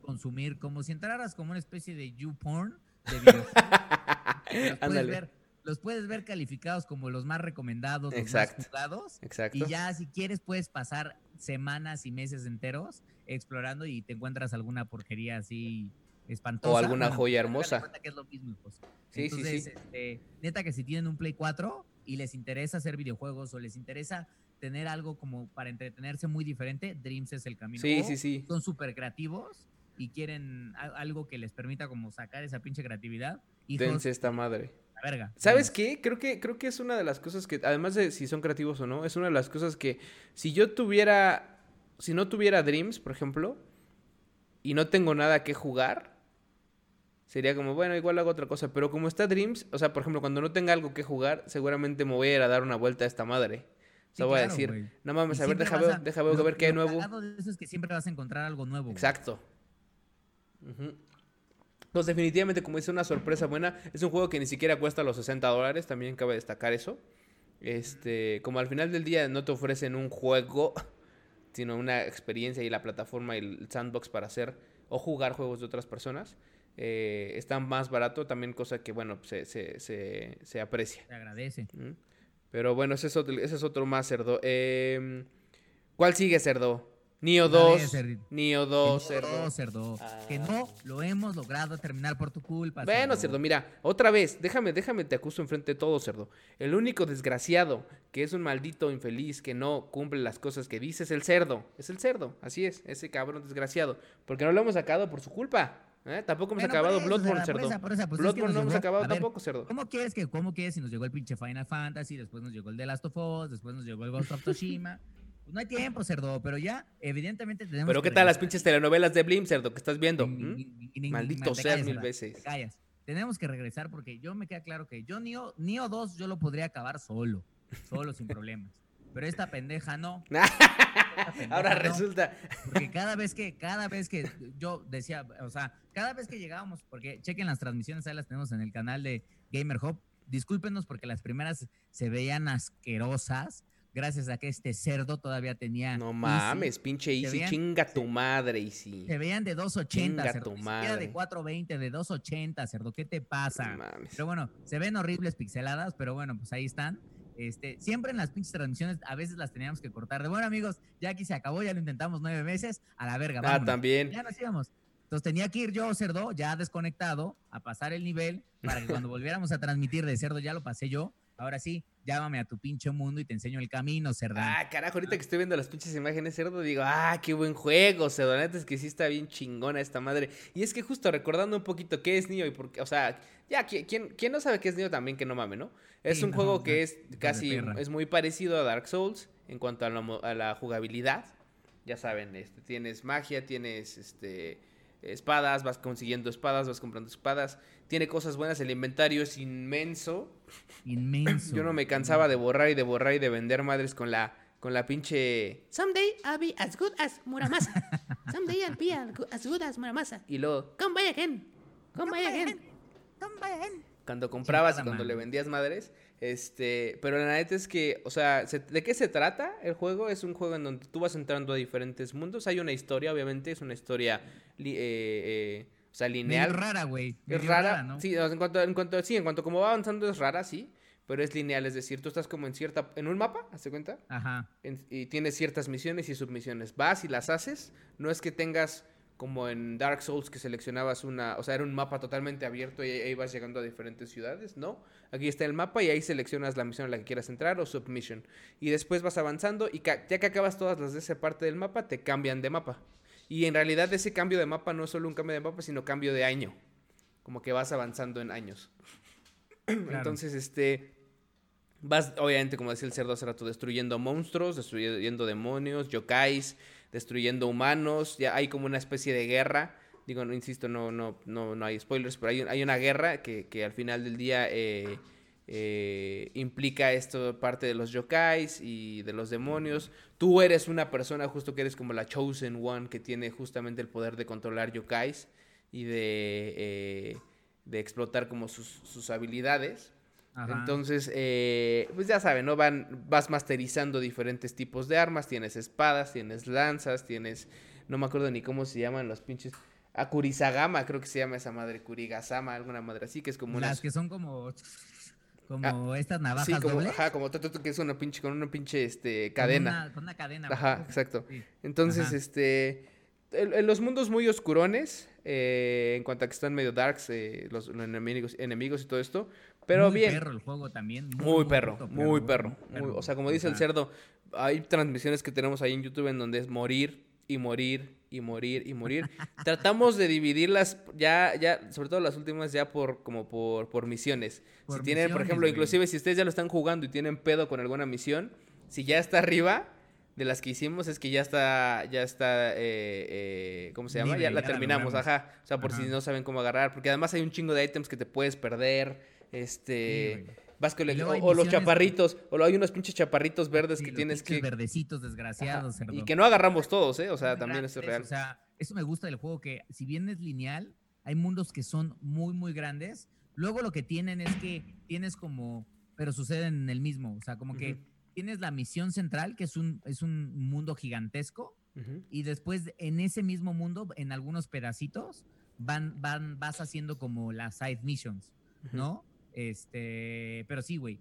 Speaker 2: consumir, como si entraras como una especie de YouPorn de videojuegos. los, puedes ver, los puedes ver calificados como los más recomendados, los más jugados.
Speaker 1: Exacto.
Speaker 2: Y ya si quieres puedes pasar semanas y meses enteros explorando y te encuentras alguna porquería así espantosa.
Speaker 1: O alguna joya hermosa.
Speaker 2: Que es lo mismo, pues. Sí, Entonces, sí, sí. Este, neta que si tienen un Play 4 y les interesa hacer videojuegos o les interesa tener algo como para entretenerse muy diferente, Dreams es el camino.
Speaker 1: Sí, sí, sí.
Speaker 2: Son súper creativos y quieren algo que les permita como sacar esa pinche creatividad.
Speaker 1: Dense esta madre.
Speaker 2: La verga.
Speaker 1: ¿Sabes qué? Creo que, creo que es una de las cosas que, además de si son creativos o no, es una de las cosas que si yo tuviera, si no tuviera Dreams, por ejemplo, y no tengo nada que jugar, sería como, bueno, igual hago otra cosa. Pero como está Dreams, o sea, por ejemplo, cuando no tenga algo que jugar, seguramente me voy a ir a dar una vuelta a esta madre. O sea, voy a decir, no mames, a ver, deja, ver, deja ver, qué hay nuevo.
Speaker 2: De eso es que siempre vas a encontrar algo nuevo.
Speaker 1: Exacto. Entonces, definitivamente, como dice, una sorpresa buena. Es un juego que ni siquiera cuesta los 60 dólares, también cabe destacar eso. Este, como al final del día no te ofrecen un juego, sino una experiencia y la plataforma y el sandbox para hacer o jugar juegos de otras personas. Eh, está más barato, también cosa que, bueno, se, se, se, aprecia.
Speaker 2: Se agradece.
Speaker 1: Pero bueno, ese es otro, ese es otro más, Cerdo. Em, ¿Cuál sigue, Cerdo? Nio 2. Nio 2,
Speaker 2: cerdo. cerdo. Que ah. no lo hemos logrado terminar por tu culpa.
Speaker 1: Bueno, cerdo. mira, otra vez, déjame, déjame, te acuso enfrente de todo, cerdo. El único desgraciado que es un maldito infeliz que no cumple las cosas que dice es el cerdo. Es el cerdo, así es, ese cabrón desgraciado. Porque no lo hemos sacado por su culpa. ¿Eh? Tampoco hemos acabado Bloodborne, cerdo. Pues Bloodborne no hemos acabado tampoco, cerdo.
Speaker 2: ¿Cómo quieres que, cómo quieres si nos llegó el pinche Final Fantasy, después nos llegó el The Last of Us, después nos llegó el Ghost of Tsushima? Pues no hay tiempo, cerdo, pero ya, evidentemente tenemos.
Speaker 1: Pero ¿qué tal las pinches telenovelas de Blim, cerdo, que estás viendo? ¿Mm? Maldito sea mil veces.
Speaker 2: Te callas. Tenemos que regresar porque yo me queda claro que yo Nio, Nio 2 yo lo podría acabar solo, solo sin problemas. Pero esta pendeja no.
Speaker 1: Ahora resulta.
Speaker 2: Porque cada vez que, cada vez que yo decía, o sea, cada vez que llegábamos, porque chequen las transmisiones, ahí las tenemos en el canal de Gamer Hub. Discúlpenos porque las primeras se veían asquerosas gracias a que este cerdo todavía tenía.
Speaker 1: No mames, pinche Easy, chinga tu madre, Easy.
Speaker 2: Se veían de 2.80, cerdo. Tu madre. de 4.20, de 2.80, cerdo. ¿Qué te pasa? No mames. Pero bueno, se ven horribles pixeladas, pero bueno, pues ahí están. Este, siempre en las pinches transmisiones a veces las teníamos que cortar. De bueno, amigos, ya aquí se acabó, ya lo intentamos nueve meses, a la verga.
Speaker 1: Ah, también.
Speaker 2: Ya nos íbamos. Entonces tenía que ir yo, cerdo, ya desconectado, a pasar el nivel, para que cuando volviéramos a transmitir de cerdo, ya lo pasé yo. Ahora sí, llámame a tu pinche mundo y te enseño el camino, cerdo.
Speaker 1: Ah, carajo, ahorita que estoy viendo las pinches imágenes, cerdo, digo, ah, qué buen juego, cerdo. Es que sí está bien chingona esta madre. Y es que justo recordando un poquito qué es Nioh y por qué, o sea, ya, ¿quién, quién no sabe qué es Nioh también que no mame, ¿no? Es
Speaker 2: Sí,
Speaker 1: un
Speaker 2: no,
Speaker 1: juego
Speaker 2: no,
Speaker 1: que es casi, es muy parecido a Dark Souls en cuanto a la, a la jugabilidad. Ya saben, este, tienes magia, tienes este espadas, vas consiguiendo espadas, vas comprando espadas. Tiene cosas buenas, el inventario es inmenso.
Speaker 2: Inmenso.
Speaker 1: Yo no me cansaba de borrar y de borrar y de vender madres con la con la pinche
Speaker 3: Someday I'll be as good as Muramasa. Someday I'll be as good- as Muramasa.
Speaker 1: y luego
Speaker 3: Come by again. Come by again.
Speaker 1: cuando comprabas y cuando le vendías madres, este, pero la neta es que, o sea, se- ¿de qué se trata el juego? Es un juego en donde tú vas entrando a diferentes mundos. Hay una historia, obviamente, es una historia, eh, eh, o sea,
Speaker 2: Medio
Speaker 1: lineal.
Speaker 2: rara, güey.
Speaker 1: Es
Speaker 2: medio
Speaker 1: rara,
Speaker 2: ¿no?
Speaker 1: sí, en cuanto, en cuanto, sí, en cuanto como va avanzando es rara, sí, pero es lineal, es decir, tú estás como en cierta, en un mapa, ¿hazte cuenta?
Speaker 2: Ajá.
Speaker 1: en- y tienes ciertas misiones y submisiones. Vas y las haces. No es que tengas como en Dark Souls que seleccionabas una, o sea, era un mapa totalmente abierto y ahí vas llegando a diferentes ciudades, ¿no? Aquí está el mapa y ahí seleccionas la misión a la que quieras entrar o submission. Y después vas avanzando y ya que acabas todas las de esa parte del mapa, te cambian de mapa. Y en realidad ese cambio de mapa no es solo un cambio de mapa, sino cambio de año. Como que vas avanzando en años.
Speaker 2: Claro.
Speaker 1: Entonces, este. Vas, obviamente, como decía el cerdo hace rato, destruyendo monstruos, destruyendo demonios, yokais, destruyendo humanos. Ya hay como una especie de guerra. Digo, no insisto, no, no, no, no hay spoilers, pero hay, hay una guerra que, que al final del día eh, eh, implica esto parte de los yokais y de los demonios. Tú eres una persona justo que eres como la chosen one que tiene justamente el poder de controlar yokais y de, eh, de explotar como sus, sus habilidades.
Speaker 2: Ajá.
Speaker 1: Entonces, eh, pues ya saben, ¿no? Van, vas masterizando diferentes tipos de armas. Tienes espadas, tienes lanzas, tienes. No me acuerdo ni cómo se llaman los pinches. Akurisagama, creo que se llama esa madre. Kurigasama, alguna madre así, que es como una.
Speaker 2: Las que son como. Como estas navajas
Speaker 1: Sí, como,
Speaker 2: dobles.
Speaker 1: ajá, como que es una pinche, con una pinche este,
Speaker 2: con
Speaker 1: cadena.
Speaker 2: una- Con una cadena.
Speaker 1: Ajá, exacto.
Speaker 2: Sí.
Speaker 1: Entonces,
Speaker 2: Ajá.
Speaker 1: este. En, en los mundos muy oscurones, eh, en cuanto a que están medio darks, eh, los, los enemigos, enemigos y todo esto. Pero
Speaker 2: Muy
Speaker 1: bien.
Speaker 2: perro el juego también.
Speaker 1: Muy perro, muy perro.
Speaker 2: muy
Speaker 1: muy- o sea, como dice el cerdo, hay transmisiones que tenemos ahí en YouTube en donde es morir y morir y morir y morir. Tratamos de dividirlas ya, ya, sobre todo las últimas ya por, como por, por misiones.
Speaker 2: Por
Speaker 1: si tienen, por ejemplo,
Speaker 2: güey.
Speaker 1: inclusive si ustedes ya lo están jugando y tienen pedo con alguna misión, si ya está arriba de las que hicimos es que ya está, ya está, eh, eh, ¿cómo se llama?
Speaker 2: Libre,
Speaker 1: ya la
Speaker 2: ya la
Speaker 1: terminamos,
Speaker 2: logramos.
Speaker 1: ajá. O sea, por
Speaker 2: Ajá.
Speaker 1: si no saben cómo agarrar, porque además hay un chingo de ítems que te puedes perder, este...
Speaker 2: Sí.
Speaker 1: Vas con el- o, o los
Speaker 2: que-
Speaker 1: chaparritos, o lo- hay unos pinches chaparritos verdes
Speaker 2: Sí,
Speaker 1: que
Speaker 2: los
Speaker 1: tienes que...
Speaker 2: verdecitos desgraciados,
Speaker 1: y que no agarramos todos, ¿eh? O sea, también eso es real.
Speaker 2: grandes, O sea, eso me gusta del juego, que si bien es lineal, hay mundos que son muy, muy grandes. Luego lo que tienen es que tienes como, pero suceden en el mismo. O sea, como que tienes la misión central, que es un, es un mundo gigantesco, y después en ese mismo mundo, en algunos pedacitos, van, van, vas haciendo como las side missions, ¿no? Este, pero sí, güey.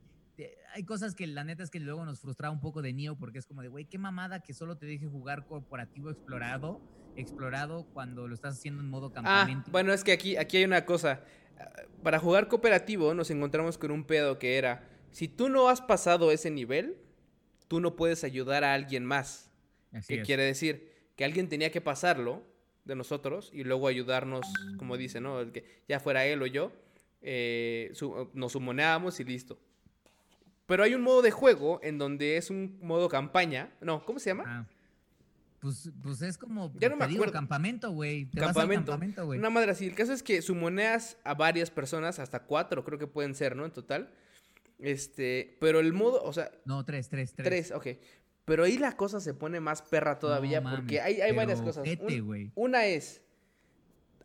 Speaker 2: Hay cosas que la neta es que luego nos frustraba un poco de Neo porque es como de, güey, qué mamada que solo te deje jugar corporativo explorado, explorado cuando lo estás haciendo en modo
Speaker 1: Ah,
Speaker 2: campamento.
Speaker 1: bueno, es que aquí, aquí hay una cosa. Ah, Para jugar cooperativo nos encontramos con un pedo que era, si tú no has pasado ese nivel, tú no puedes ayudar a alguien más.
Speaker 2: Así
Speaker 1: ¿Qué
Speaker 2: es.
Speaker 1: quiere decir? Que alguien tenía que pasarlo de nosotros y luego ayudarnos, como dice, ¿no? El que ya fuera él o yo, eh, su- nos sumoneábamos y listo. Pero hay un modo de juego en donde es un modo campaña. No, ¿cómo se llama?
Speaker 2: Ah, Pues, pues es como,
Speaker 1: Ya no me
Speaker 2: digo,
Speaker 1: acuerdo.
Speaker 2: campamento, güey.
Speaker 1: Campamento.
Speaker 2: campamento.
Speaker 1: Una madre así. El caso es que sumoneas a varias personas, hasta cuatro creo que pueden ser, ¿no? En total. Este, pero el modo, o sea,
Speaker 2: No, tres, tres, tres.
Speaker 1: tres, ok. Pero ahí la cosa se pone más perra todavía
Speaker 2: No
Speaker 1: porque hay, hay varias cosas. Un- una es,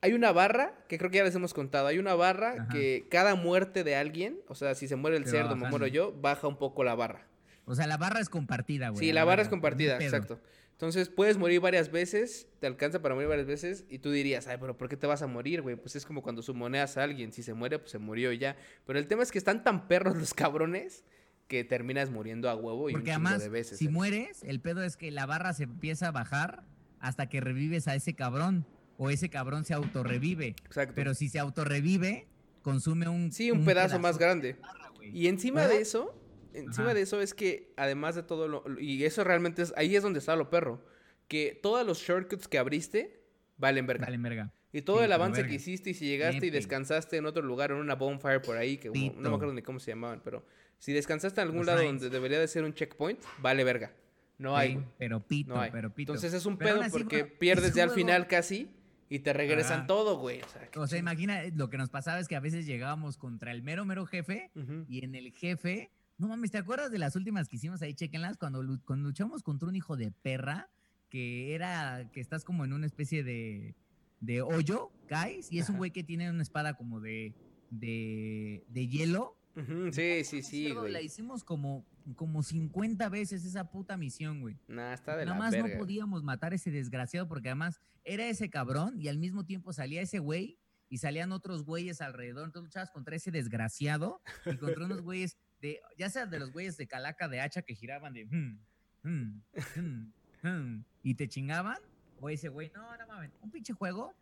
Speaker 1: hay una barra, que creo que ya les hemos contado, hay una barra
Speaker 2: Ajá.
Speaker 1: que cada muerte de alguien, o sea, si se muere el
Speaker 2: Te
Speaker 1: cerdo, me muero yo, baja un poco la barra.
Speaker 2: O sea, la barra es compartida, güey.
Speaker 1: Sí, la barra es compartida, exacto. Entonces puedes morir varias veces, te alcanza para morir varias veces y tú dirías, ay, pero ¿por qué te vas a morir, güey? Pues es como cuando sumoneas a alguien, si se muere, pues se murió y ya. Pero el tema es que están tan perros los cabrones que terminas muriendo a huevo y
Speaker 2: Porque
Speaker 1: un
Speaker 2: además,
Speaker 1: de veces.
Speaker 2: si
Speaker 1: ¿eh?
Speaker 2: mueres, el pedo es que la barra se empieza a bajar hasta que revives a ese cabrón. O ese cabrón se autorrevive.
Speaker 1: Exacto.
Speaker 2: Pero si se autorrevive, consume un.
Speaker 1: Sí, un, pedazo, más grande.
Speaker 2: barra.
Speaker 1: Y encima de eso, encima
Speaker 2: Ajá.
Speaker 1: de eso es que, además de todo lo... Y eso realmente es... Ahí es donde está lo perro. Que todos los shortcuts que abriste valen verga.
Speaker 2: Vale, verga.
Speaker 1: Y todo
Speaker 2: Sí,
Speaker 1: el avance
Speaker 2: verga.
Speaker 1: que hiciste y si llegaste y descansaste en otro lugar, en una bonfire por ahí, que no me acuerdo ni cómo se llamaban, pero si descansaste en algún
Speaker 2: Los
Speaker 1: lado donde debería de ser un checkpoint, vale verga. No hay,
Speaker 2: Sí, pero pito,
Speaker 1: No hay.
Speaker 2: pero pito.
Speaker 1: Entonces es un
Speaker 2: Pero
Speaker 1: pedo porque
Speaker 2: bueno,
Speaker 1: pierdes ya al final casi y te regresan
Speaker 2: Ajá.
Speaker 1: todo, güey. O sea,
Speaker 2: O imagina, eh, lo que nos pasaba es que a veces llegábamos contra el mero, mero jefe y en el jefe, no mames, ¿te acuerdas de las últimas que hicimos ahí? Chequenlas, cuando, cuando luchamos contra un hijo de perra que era, que estás como en una especie de, de hoyo, caes, y es un güey que tiene una espada como de, de, de hielo.
Speaker 1: Ujú, Sí, sí, sí,
Speaker 2: Cerdo, La
Speaker 1: güey.
Speaker 2: hicimos como, como 50 veces esa puta misión, güey.
Speaker 1: Nah, está de
Speaker 2: Nada
Speaker 1: la
Speaker 2: más
Speaker 1: verga.
Speaker 2: no podíamos matar a ese desgraciado porque además era ese cabrón y al mismo tiempo salía ese güey y salían otros güeyes alrededor. Entonces luchabas contra ese desgraciado y contra unos güeyes de, ya sea de los güeyes de calaca de hacha que giraban de "Hmm, hmm, hmm, hmm", y te chingaban. O ese güey, no, no mames, un pinche juego.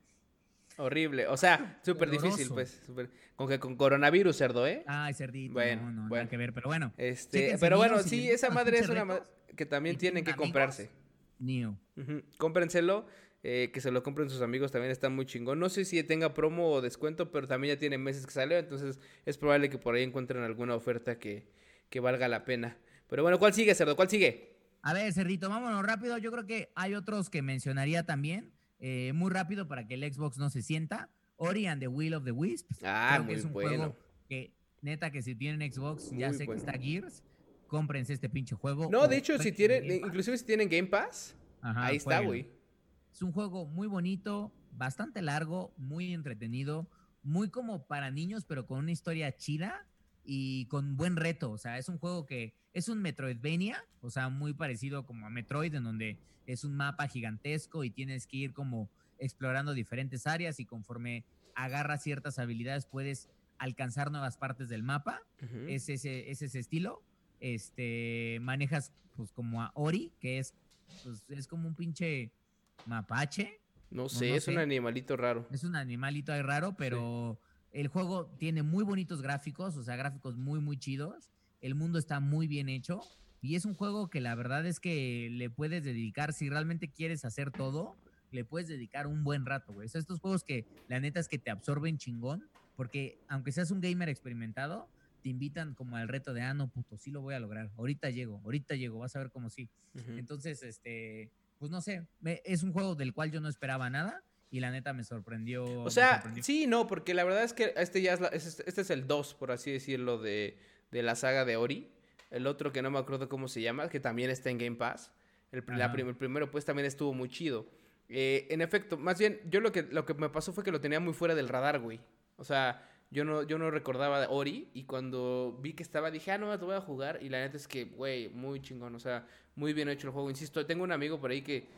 Speaker 1: Horrible. O sea, súper difícil, pues. súper- Con que con coronavirus, cerdo, ¿eh?
Speaker 2: Ay, cerdito,
Speaker 1: Bueno,
Speaker 2: no, no,
Speaker 1: bueno.
Speaker 2: nada que ver, pero bueno.
Speaker 1: Este, pero bueno,
Speaker 2: si
Speaker 1: sí, esa
Speaker 2: los
Speaker 1: madre es una
Speaker 2: retos
Speaker 1: ma- que también tienen que
Speaker 2: amigos.
Speaker 1: comprarse.
Speaker 2: Neo.
Speaker 1: Ujú, Cómprenselo, eh, que se lo compren sus amigos, también está muy chingón. No sé si tenga promo o descuento, pero también ya tiene meses que salió, entonces es probable que por ahí encuentren alguna oferta que, que valga la pena. Pero bueno, ¿cuál sigue, cerdo? ¿Cuál sigue?
Speaker 2: A ver, Cerdito, vámonos rápido. Yo creo que hay otros que mencionaría también. Eh, muy rápido para que el Xbox no se sienta. Ori and the Will of the Wisps.
Speaker 1: Ah,
Speaker 2: Creo que
Speaker 1: muy
Speaker 2: es un
Speaker 1: bueno.
Speaker 2: juego que, neta, que si tienen Xbox, ya sé
Speaker 1: bueno.
Speaker 2: que está Gears, cómprense este pinche juego.
Speaker 1: No, de hecho, si tienen,
Speaker 2: Pass.
Speaker 1: inclusive si tienen Game Pass,
Speaker 2: Ajá,
Speaker 1: ahí está, güey.
Speaker 2: Es un juego muy bonito, bastante largo, muy entretenido, muy como para niños, pero con una historia chida y con buen reto. O sea, es un juego que es un Metroidvania, o sea, muy parecido como a Metroid, en donde es un mapa gigantesco y tienes que ir como explorando diferentes áreas y conforme agarras ciertas habilidades puedes alcanzar nuevas partes del mapa es ese, es ese estilo. Este, manejas pues como a Ori, que es, pues, es como un pinche mapache.
Speaker 1: No sé,
Speaker 2: no
Speaker 1: es un animalito raro.
Speaker 2: Es un animalito ahí raro, pero el juego tiene muy bonitos gráficos, o sea, gráficos muy, muy chidos. El mundo está muy bien hecho. Y es un juego que la verdad es que le puedes dedicar, si realmente quieres hacer todo, le puedes dedicar un buen rato, güey. O sea, estos juegos que la neta es que te absorben chingón, porque aunque seas un gamer experimentado, te invitan como al reto de, ah, no, puto, sí lo voy a lograr. Ahorita llego, ahorita llego, vas a ver cómo sí. Entonces, este, pues no sé, es un juego del cual yo no esperaba nada y la neta me sorprendió.
Speaker 1: O sea,
Speaker 2: sorprendió.
Speaker 1: sí, no, porque la verdad es que este ya es, la- es- este es el 2, por así decirlo, de, de la saga de Ori. El otro que no me acuerdo cómo se llama, que también está en Game Pass. El, la prim- el primero, pues, también estuvo muy chido. Eh, en efecto, más bien, yo lo que, lo que me pasó fue que lo tenía muy fuera del radar, güey. O sea, yo no, yo no recordaba de Ori y cuando vi que estaba dije, ah, no, te voy a jugar. Y la neta es que, güey, muy chingón. O sea, muy bien hecho el juego. Insisto, tengo un amigo por ahí que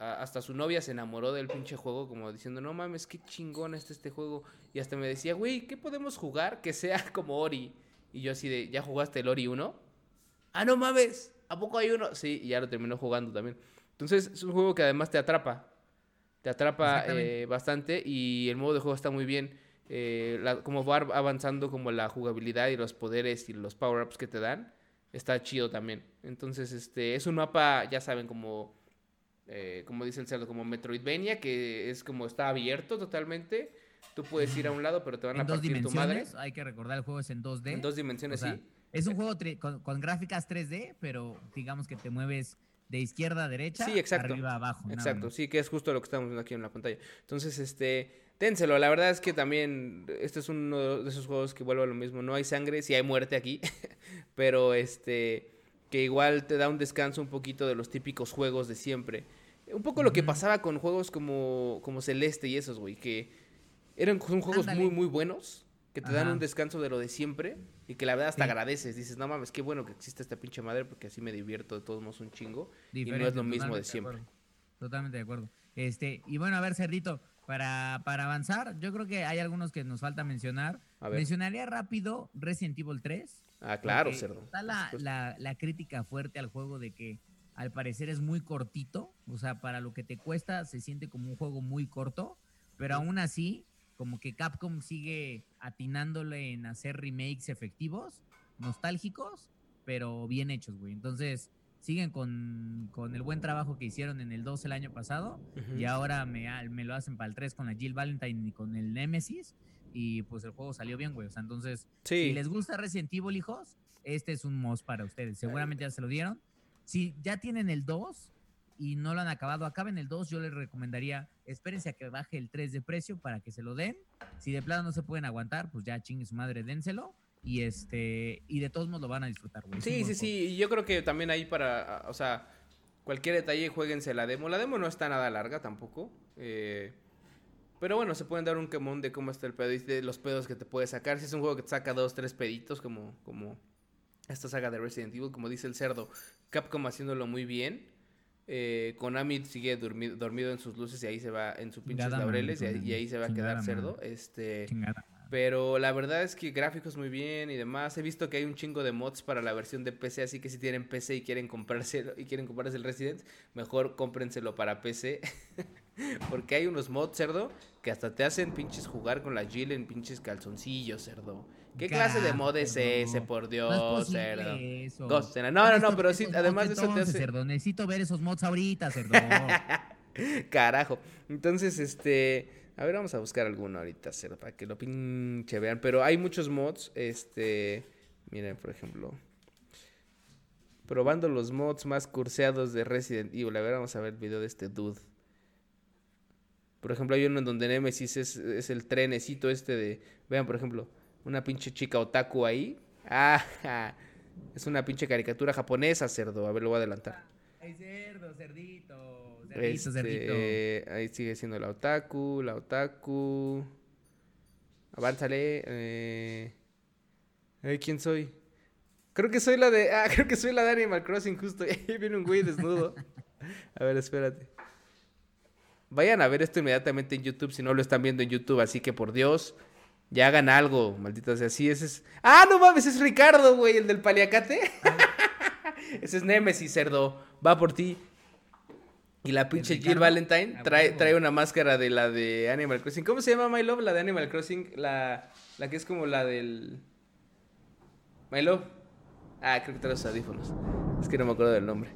Speaker 1: hasta su novia se enamoró del pinche juego, como diciendo, no mames, qué chingón está este juego. Y hasta me decía, güey, ¿qué podemos jugar que sea como Ori? Y yo así de, ¿ya jugaste el Ori 1? Ah, no mames, ¿a poco hay uno? Sí, y ya lo terminó jugando también. Entonces, es un juego que además te atrapa. Te atrapa eh, bastante y el modo de juego está muy bien. Eh, la- como va avanzando como la jugabilidad y los poderes y los power-ups que te dan, está chido también. Entonces, este, es un mapa, ya saben, como, eh, como dice el cerdo, como Metroidvania, que es como está abierto totalmente. Tú puedes ir a un lado, pero te van a
Speaker 2: dos
Speaker 1: partir tu madre.
Speaker 2: hay que recordar, el juego es en 2D.
Speaker 1: En dos dimensiones,
Speaker 2: O sea,
Speaker 1: sí.
Speaker 2: Es un juego con, con gráficas 3D, pero digamos que te mueves de izquierda a derecha,
Speaker 1: Sí, exacto.
Speaker 2: arriba a abajo.
Speaker 1: Exacto, sí, que es justo lo que estamos viendo aquí en la pantalla. Entonces, este, ténselo. La verdad es que también este es uno de esos juegos que vuelve a lo mismo. No hay sangre, sí hay muerte aquí, pero este, que igual te da un descanso un poquito de los típicos juegos de siempre. Un poco lo que pasaba con juegos como, como Celeste y esos, güey, que eran son juegos
Speaker 2: Ándale.
Speaker 1: muy, muy buenos, que te dan un descanso de lo de siempre y que la verdad hasta
Speaker 2: Sí.
Speaker 1: agradeces. Dices, no mames, qué bueno que existe esta pinche madre porque así me divierto de todos modos un chingo. y no es lo mismo de siempre.
Speaker 2: Totalmente de acuerdo. Este, y bueno, a ver, Cerdito, para, para avanzar, yo creo que hay algunos que nos falta mencionar.
Speaker 1: A ver.
Speaker 2: Mencionaría rápido Resident Evil 3.
Speaker 1: Ah, claro, cerdo.
Speaker 2: Está la, la crítica fuerte al juego de que al parecer es muy cortito, o sea, para lo que te cuesta se siente como un juego muy corto, pero aún así, como que Capcom sigue atinándole en hacer remakes efectivos, nostálgicos, pero bien hechos, güey. Entonces, siguen con, con el buen trabajo que hicieron en el 2 el año pasado y ahora me, me lo hacen para el 3 con la Jill Valentine y con el Nemesis y pues el juego salió bien, güey. O sea, entonces,
Speaker 1: Sí.
Speaker 2: si les gusta Resident Evil, hijos, este es un must para ustedes. Seguramente ya se lo dieron. Si ya tienen el 2 y no lo han acabado, acaben el 2, yo les recomendaría, espérense a que baje el 3 de precio para que se lo den. Si de plano no se pueden aguantar, pues ya chingue su madre, dénselo. Y este, y de todos modos lo van a disfrutar, güey.
Speaker 1: Sí, sí, sí. Y yo creo que también ahí para, o sea, cualquier detalle, jueguense la demo. La demo no está nada larga tampoco. eh, pero bueno, se pueden dar un quemón de cómo está el pedo y de los pedos que te puede sacar. Si es un juego que te saca dos, tres peditos, como, como esta saga de Resident Evil, como dice el cerdo, Capcom haciéndolo muy bien. Eh, Konami sigue dormi- dormido en sus luces y ahí se va en sus pinches laureles y, ahí- y
Speaker 2: Konami.
Speaker 1: ahí se va a quedar cerdo. Este,
Speaker 2: Chingada.
Speaker 1: pero la verdad es que gráficos muy bien y demás. He visto que hay un chingo de mods para la versión de PC, así que si tienen PC y quieren comprárselo y quieren comprarse el Resident, mejor cómprenselo para PC. Porque hay unos mods, cerdo, que hasta te hacen pinches jugar con la Jill en pinches calzoncillos, cerdo. ¿Qué clase de mod es ese, por Dios,
Speaker 2: No
Speaker 1: cerdo?
Speaker 2: eso.
Speaker 1: No, no, no, pero sí, además de eso te hace...
Speaker 2: cerdo, necesito ver esos mods ahorita, cerdo.
Speaker 1: Carajo. Entonces, este. A ver, vamos a buscar alguno ahorita, cerdo, para que lo pinche vean. Pero hay muchos mods. Este. Miren, por ejemplo. Probando los mods más curseados de Resident Evil. A ver, vamos a ver el video de este dude. Por ejemplo, hay uno en donde Nemesis es, es el trenecito este de. Vean, por ejemplo, una pinche chica otaku ahí. Ah, es una pinche caricatura japonesa, cerdo. A ver, lo voy a adelantar.
Speaker 2: Ay, cerdo, cerdito. Cerdito, cerdito.
Speaker 1: Este, ahí sigue siendo la otaku, la otaku. Avánzale. Eh... Ay, ¿quién soy? Creo que soy la de. Ah, creo que soy la de Animal Crossing, justo. Ahí viene un güey desnudo. A ver, espérate. Vayan a ver esto inmediatamente en YouTube si no lo están viendo en YouTube, así que por Dios, ya hagan algo, maldita sea. Sí, ese es. ¡Ah, no mames! Es Ricardo, güey, el del paliacate. ese es Nemesis, cerdo. Va por ti. Y la pinche Jill? Valentine
Speaker 2: A
Speaker 1: trae, trae una máscara de la de Animal Crossing. ¿Cómo se llama My Love? La de Animal Crossing. La, la que es como la del. My Love. Ah, creo que trae los audífonos. Es que no me acuerdo del nombre.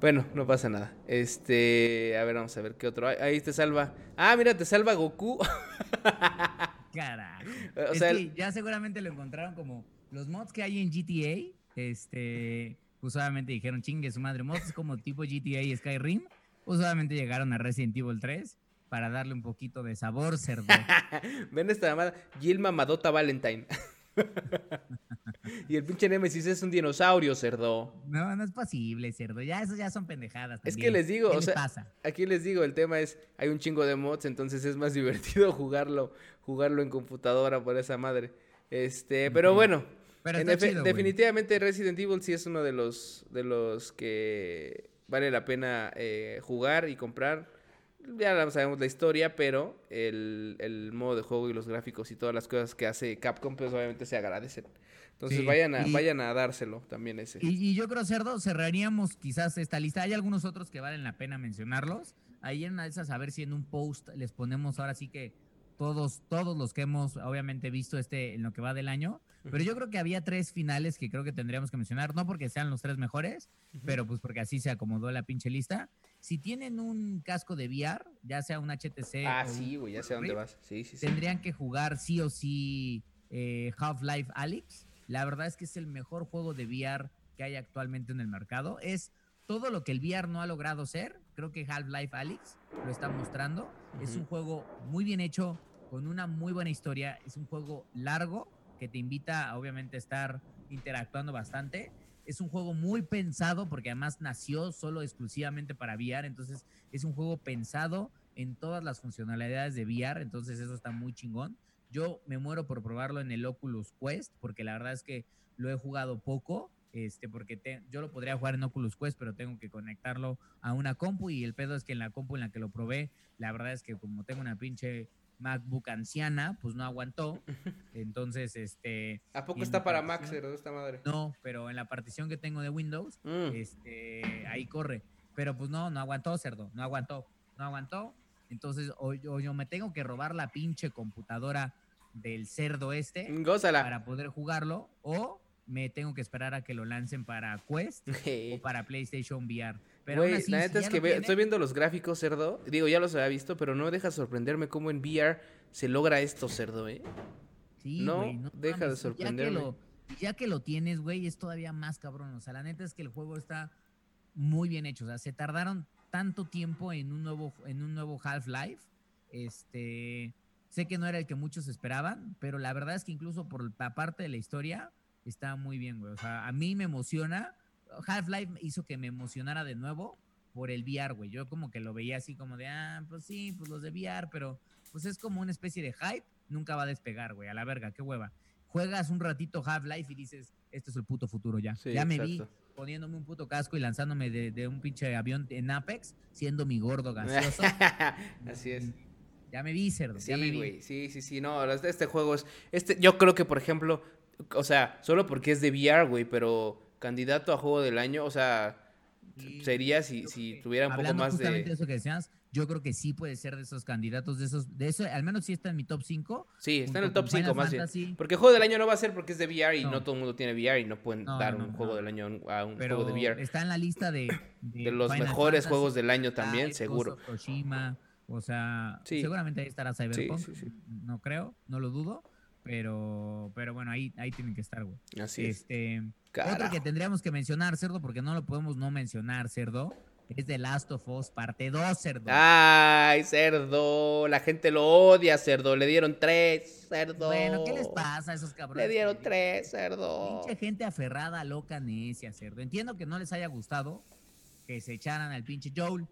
Speaker 1: Bueno, no pasa nada. Este. A ver, vamos a ver qué otro. hay. Ahí te salva. Ah, mira, te salva Goku.
Speaker 2: Carajo.
Speaker 1: O
Speaker 2: es
Speaker 1: sea,
Speaker 2: que ya seguramente lo encontraron como los mods que hay en GTA. Este, pues obviamente dijeron chingue su madre. Mods como tipo GTA y Skyrim. Pues obviamente llegaron a Resident Evil 3 para darle un poquito de sabor, cerdo.
Speaker 1: Ven esta llamada. Jill Mamadota Valentine. y el pinche Nemesis es un dinosaurio, cerdo.
Speaker 2: No, no es posible, cerdo. Ya eso ya son pendejadas.
Speaker 1: Es que les digo,
Speaker 2: ¿Qué
Speaker 1: o sea,
Speaker 2: pasa?
Speaker 1: Aquí les digo, el tema es, hay un chingo de mods, entonces es más divertido jugarlo, jugarlo en computadora por esa madre. Este, pero bueno,
Speaker 2: Pero
Speaker 1: en
Speaker 2: chido,
Speaker 1: definitivamente Resident Evil sí es uno de los, de los que vale la pena eh, jugar y comprar. Ya sabemos la historia, pero el, el modo de juego y los gráficos y todas las cosas que hace Capcom, pues obviamente se agradecen. Entonces
Speaker 2: Sí,
Speaker 1: vayan, a,
Speaker 2: y-
Speaker 1: vayan a dárselo también ese.
Speaker 2: Y, y yo creo, Cerdo, cerraríamos quizás esta lista. Hay algunos otros que valen la pena mencionarlos. Ahí en una de esas, a ver si en un post les ponemos ahora sí que todos, todos los que hemos obviamente visto este en lo que va del año. Pero yo creo que había tres finales que creo que tendríamos que mencionar, no porque sean los tres mejores, pero pues porque así se acomodó la pinche lista. Si tienen un casco de VR, ya sea un HTC
Speaker 1: Ah,
Speaker 2: o
Speaker 1: sí, güey, ya sé a dónde vas. Sí, sí, sí.
Speaker 2: tendrían que jugar sí o sí eh, Half-Life Alyx. La verdad es que es el mejor juego de VR que hay actualmente en el mercado. Es todo lo que el VR no ha logrado ser. Creo que Half-Life Alyx lo está mostrando. Es un juego muy bien hecho, con una muy buena historia. Es un juego largo que te invita a obviamente estar interactuando bastante. Es un juego muy pensado porque además nació solo exclusivamente para VR. Entonces es un juego pensado en todas las funcionalidades de VR. Entonces eso está muy chingón. Yo me muero por probarlo en el Oculus Quest porque la verdad es que lo he jugado poco. Este, porque te- yo lo podría jugar en Oculus Quest, pero tengo que conectarlo a una compu. Y el pedo es que en la compu en la que lo probé, la verdad es que como tengo una pinche MacBook anciana, pues no aguantó. Entonces, este...
Speaker 1: ¿A poco está para Mac, cerdo, esta madre?
Speaker 2: No, pero en la partición que tengo de Windows,
Speaker 1: Mm.
Speaker 2: este, ahí corre. Pero pues no, no aguantó, cerdo, no aguantó, no aguantó. Entonces, o, o yo me tengo que robar la pinche computadora del cerdo este
Speaker 1: Gózala.
Speaker 2: para poder jugarlo, o me tengo que esperar a que lo lancen para Quest o para PlayStation VR. Pero así,
Speaker 1: la
Speaker 2: si
Speaker 1: neta es que
Speaker 2: tiene-
Speaker 1: estoy viendo los gráficos, cerdo. Digo, ya los había visto, pero no deja sorprenderme cómo en VR se logra esto, cerdo, ¿eh?
Speaker 2: Sí,
Speaker 1: No, deja de
Speaker 2: y Ya
Speaker 1: sorprenderme.
Speaker 2: que, lo, ya que lo tienes, güey, es todavía más cabrón. O sea, la neta es que el juego está muy bien hecho. O sea, se tardaron tanto tiempo en un nuevo, en un nuevo Half-Life. Este, sé que no era el que muchos esperaban, pero la verdad es que incluso por la parte de la historia está muy bien, güey. O sea, a mí me emociona. Half-Life hizo que me emocionara de nuevo por el VR, güey. Yo como que lo veía así como de, ah, pues sí, pues los de VR, pero pues es como una especie de hype. Nunca va a despegar, güey, a la verga, qué hueva. Juegas un ratito Half-Life y dices, este es el puto futuro ya.
Speaker 1: Sí,
Speaker 2: ya me vi poniéndome un puto casco y lanzándome de, de un pinche avión en Apex, siendo mi gordo gaseoso.
Speaker 1: Así es.
Speaker 2: Ya me vi, cerdo, ya me
Speaker 1: Sí,
Speaker 2: vi.
Speaker 1: güey, sí, sí, sí, no, este, este juego es, este, yo creo que, por ejemplo, o sea, solo porque es de VR, güey, pero candidato a juego del año, o sea, sería si, si tuviera un poco más
Speaker 2: justamente de
Speaker 1: de...
Speaker 2: eso que decías, yo creo que sí puede ser de esos candidatos, de esos, de eso, al menos sí está en mi top 5.
Speaker 1: Sí, está en el top
Speaker 2: con
Speaker 1: 5
Speaker 2: Final
Speaker 1: más bien. Porque juego del año no va a ser porque es de VR y no,
Speaker 2: No.
Speaker 1: todo el mundo tiene VR y no pueden
Speaker 2: No,
Speaker 1: dar
Speaker 2: no,
Speaker 1: un juego del año a un-
Speaker 2: pero
Speaker 1: juego de VR.
Speaker 2: está en la lista de, de,
Speaker 1: De los
Speaker 2: Final
Speaker 1: mejores
Speaker 2: Fantasy,
Speaker 1: juegos del año también, seguro.
Speaker 2: o sea,
Speaker 1: Sí.
Speaker 2: seguramente ahí estará Cyberpunk,
Speaker 1: sí, sí.
Speaker 2: no creo, no lo dudo, pero, pero bueno, ahí, ahí tienen que estar, güey.
Speaker 1: Así es.
Speaker 2: Este, otro
Speaker 1: Carajo.
Speaker 2: que tendríamos que mencionar, cerdo, porque no lo podemos no mencionar, cerdo, es The Last of Us, parte 2, cerdo.
Speaker 1: Ay, cerdo, la gente lo odia, cerdo. Le dieron tres, cerdo.
Speaker 2: bueno, ¿qué les pasa a esos cabrones?
Speaker 1: Le dieron tres, cerdo.
Speaker 2: Pinche gente aferrada, loca, necia, cerdo. Entiendo que no les haya gustado que se echaran al pinche Joel,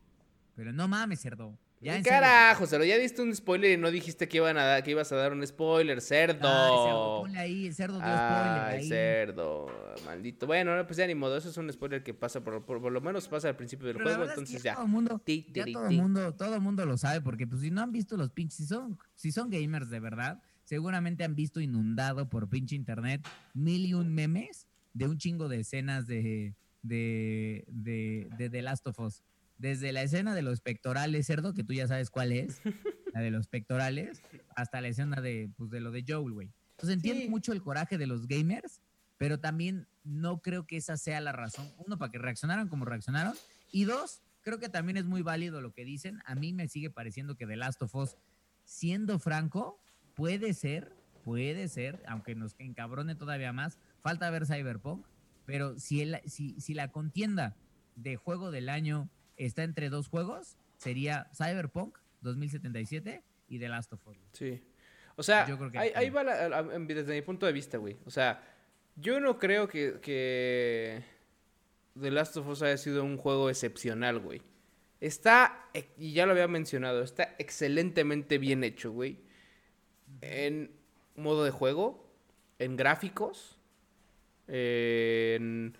Speaker 2: pero no mames, cerdo. Ya.
Speaker 1: Carajo, cerdo, ya diste un spoiler y no dijiste que, iban a dar, que ibas a dar un spoiler, cerdo.
Speaker 2: Ay, cerdo, ponle ahí, el cerdo dio spoiler
Speaker 1: Ay,
Speaker 2: ahí.
Speaker 1: cerdo, maldito. Bueno, no, pues ya ni modo, eso es un spoiler que pasa por, por, por lo menos pasa al principio del
Speaker 2: Pero
Speaker 1: juego,
Speaker 2: verdad es que
Speaker 1: entonces
Speaker 2: ya, todo el mundo,
Speaker 1: Ti,
Speaker 2: ya
Speaker 1: tiri,
Speaker 2: todo el mundo, todo el mundo lo sabe, porque pues si no han visto los pinches, si son, si son gamers de verdad, seguramente han visto inundado por pinche internet mil y un memes de un chingo de escenas de, de, de, de The Last of Us. Desde la escena de los pectorales, cerdo, que tú ya sabes cuál es, la de los pectorales, hasta la escena de, pues, de lo de Joel, güey. Entonces entiendo
Speaker 1: Sí.
Speaker 2: mucho el coraje de los gamers, pero también no creo que esa sea la razón. Uno, para que reaccionaran como reaccionaron. Y dos, creo que también es muy válido lo que dicen. A mí me sigue pareciendo que The Last of Us, siendo franco, puede ser, puede ser, aunque nos encabrone todavía más, falta ver Cyberpunk, pero si, el- si, si la contienda de juego del año está entre dos juegos, sería Cyberpunk 2077 y The Last of Us.
Speaker 1: Sí. O sea,
Speaker 2: Yo creo que
Speaker 1: ahí, va la- la- desde mi punto de vista, güey. O sea, yo no creo que, que The Last of Us haya sido un juego excepcional, güey. Está, y ya lo había mencionado, está excelentemente bien hecho, güey. En modo de juego, en gráficos, en...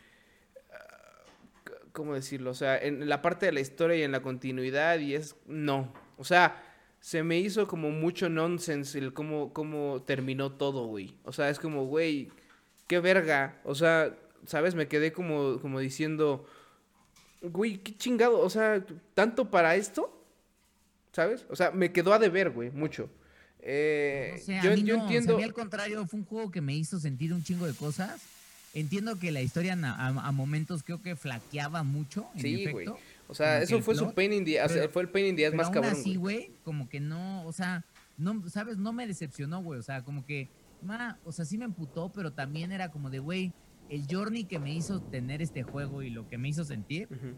Speaker 1: ¿Cómo decirlo? O sea, en la parte de la historia y en la continuidad y es... No. O sea, se me hizo como mucho nonsense el cómo, cómo terminó todo, güey. O sea, es como, güey, qué verga. O sea, ¿sabes? Me quedé como, como diciendo, güey, qué chingado. O sea, ¿tanto para esto? ¿Sabes? O sea, me quedó a deber, güey, mucho. Eh,
Speaker 2: No sé, a
Speaker 1: yo,
Speaker 2: mí
Speaker 1: yo
Speaker 2: no, o sea,
Speaker 1: entiendo.
Speaker 2: a mí al contrario, fue un juego que me hizo sentir un chingo de cosas. Entiendo que la historia a, a momentos creo que flaqueaba mucho, en
Speaker 1: Sí, güey. O sea, eso fue su
Speaker 2: plot,
Speaker 1: pain in the,
Speaker 2: pero-
Speaker 1: fue el pain in the ass más
Speaker 2: aún
Speaker 1: cabrón,
Speaker 2: así,
Speaker 1: güey.
Speaker 2: como que no, o sea, no, ¿sabes? No me decepcionó, güey. O sea, como que, ma, o sea, sí me emputó, pero también era como de, güey, el journey que me hizo tener este juego y lo que me hizo sentir,
Speaker 1: Ujú.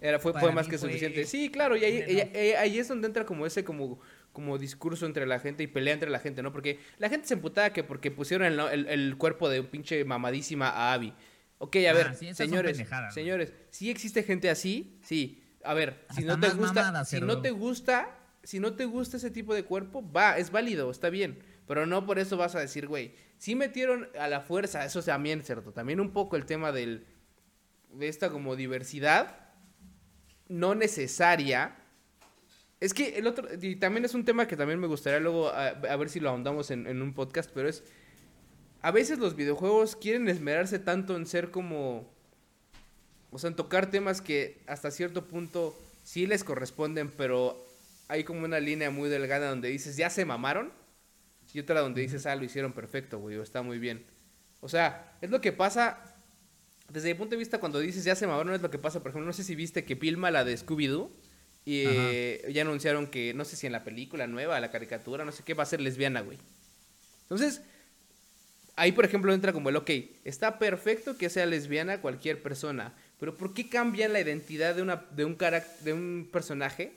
Speaker 1: Era, fue, fue más que
Speaker 2: fue
Speaker 1: suficiente. Sí, claro, y ahí, y- ahí es donde entra como ese como, como discurso entre la gente y pelea entre la gente, ¿no? Porque la gente se emputaba que porque pusieron el, el- el cuerpo de un pinche mamadísima a Abby. Ok, a
Speaker 2: Ah,
Speaker 1: ver,
Speaker 2: sí,
Speaker 1: señores, señores, ¿sí existe gente así? Sí. A ver, si no te gusta,
Speaker 2: mamada,
Speaker 1: si no te gusta, si no te gusta ese tipo de cuerpo, va, es válido, está bien. Pero no por eso vas a decir, güey, sí metieron a la fuerza, eso también, cierto. También un poco el tema del, de esta como diversidad no necesaria, Es que el otro, y también es un tema que también me gustaría luego a, ver si lo ahondamos en, en un podcast, pero es, a veces los videojuegos quieren esmerarse tanto en ser como, o sea, en tocar temas que hasta cierto punto sí les corresponden, pero hay como una línea muy delgada donde dices, ya se mamaron, y otra donde dices, ah, lo hicieron perfecto, güey, o está muy bien. O sea, es lo que pasa, desde mi punto de vista, cuando dices, ya se mamaron, es lo que pasa, por ejemplo, no sé si viste que Pilma, la de Scooby-Doo, y eh, ya anunciaron que, no sé si en la película nueva, la caricatura, no sé qué, va a ser lesbiana, güey. Entonces, ahí por ejemplo entra como el, ok, está perfecto que sea lesbiana cualquier persona, pero ¿por qué cambian la identidad de, una, de, un, carac- de un personaje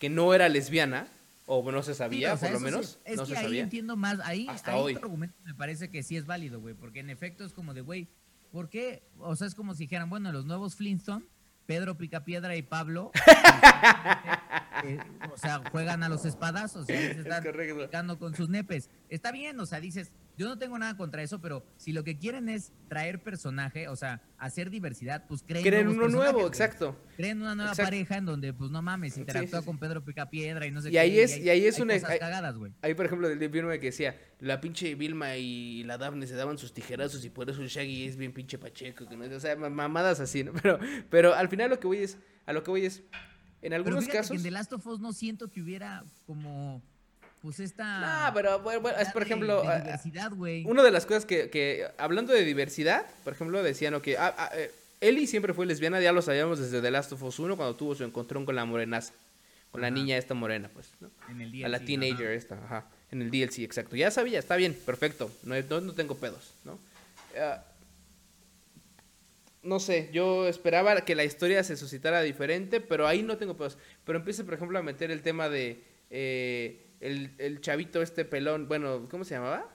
Speaker 1: que no era lesbiana? O no se sabía,
Speaker 2: Sí, o sea,
Speaker 1: por lo menos.
Speaker 2: sí, es
Speaker 1: no
Speaker 2: que
Speaker 1: se
Speaker 2: ahí
Speaker 1: sabía.
Speaker 2: entiendo más. Ahí,
Speaker 1: Hasta
Speaker 2: ahí
Speaker 1: hoy.
Speaker 2: tu argumento me parece que sí es válido, güey. Porque en efecto es como de, güey, ¿por qué? O sea, es como si dijeran, bueno, los nuevos Flintstone, Pedro Picapiedra y Pablo, eh, o sea, juegan a los espadazos. Y se están picando con sus nepes. Está bien, o sea, dices, yo no tengo nada contra eso, pero si lo que quieren es traer personaje, o sea, hacer diversidad, pues creen,
Speaker 1: Creen uno nuevo, exacto.
Speaker 2: Creen una nueva
Speaker 1: Exacto.
Speaker 2: pareja en donde, pues no mames, interactúa
Speaker 1: sí,
Speaker 2: con Pedro Picapiedra y no sé
Speaker 1: Y
Speaker 2: qué.
Speaker 1: ahí es- y ahí es
Speaker 2: hay
Speaker 1: una-
Speaker 2: cosas
Speaker 1: hay-
Speaker 2: cagadas, güey.
Speaker 1: Ahí, por ejemplo, del uno que decía, la pinche Vilma y la Daphne se daban sus tijerazos y por eso el Shaggy es bien pinche pacheco. Que no, o sea, ma- mamadas así, ¿no? Pero, pero al final lo que voy es, a lo que voy es, en
Speaker 2: Pero
Speaker 1: algunos
Speaker 2: que
Speaker 1: casos...
Speaker 2: en The Last of Us no siento que hubiera como, pues esta...
Speaker 1: No, pero bueno, bueno, es por ejemplo...
Speaker 2: de diversidad, güey.
Speaker 1: Una de las cosas que, que, hablando de diversidad, por ejemplo, decían ¿no? que ah, ah, eh, Ellie siempre fue lesbiana, ya lo sabíamos desde The Last of Us 1 cuando tuvo su encontrón con la morenaza, con la niña esta morena, pues, ¿no?
Speaker 2: En el
Speaker 1: a la
Speaker 2: DLC,
Speaker 1: teenager
Speaker 2: ajá.
Speaker 1: esta, ajá, en el DLC, exacto. Ya sabía, está bien, perfecto, no, no, no tengo pedos, ¿no? Ah, no sé, yo esperaba que la historia se suscitara diferente, pero ahí no tengo pedos. Pero empieza, por ejemplo, a meter el tema de eh, el, el chavito este pelón, bueno, ¿cómo se llamaba?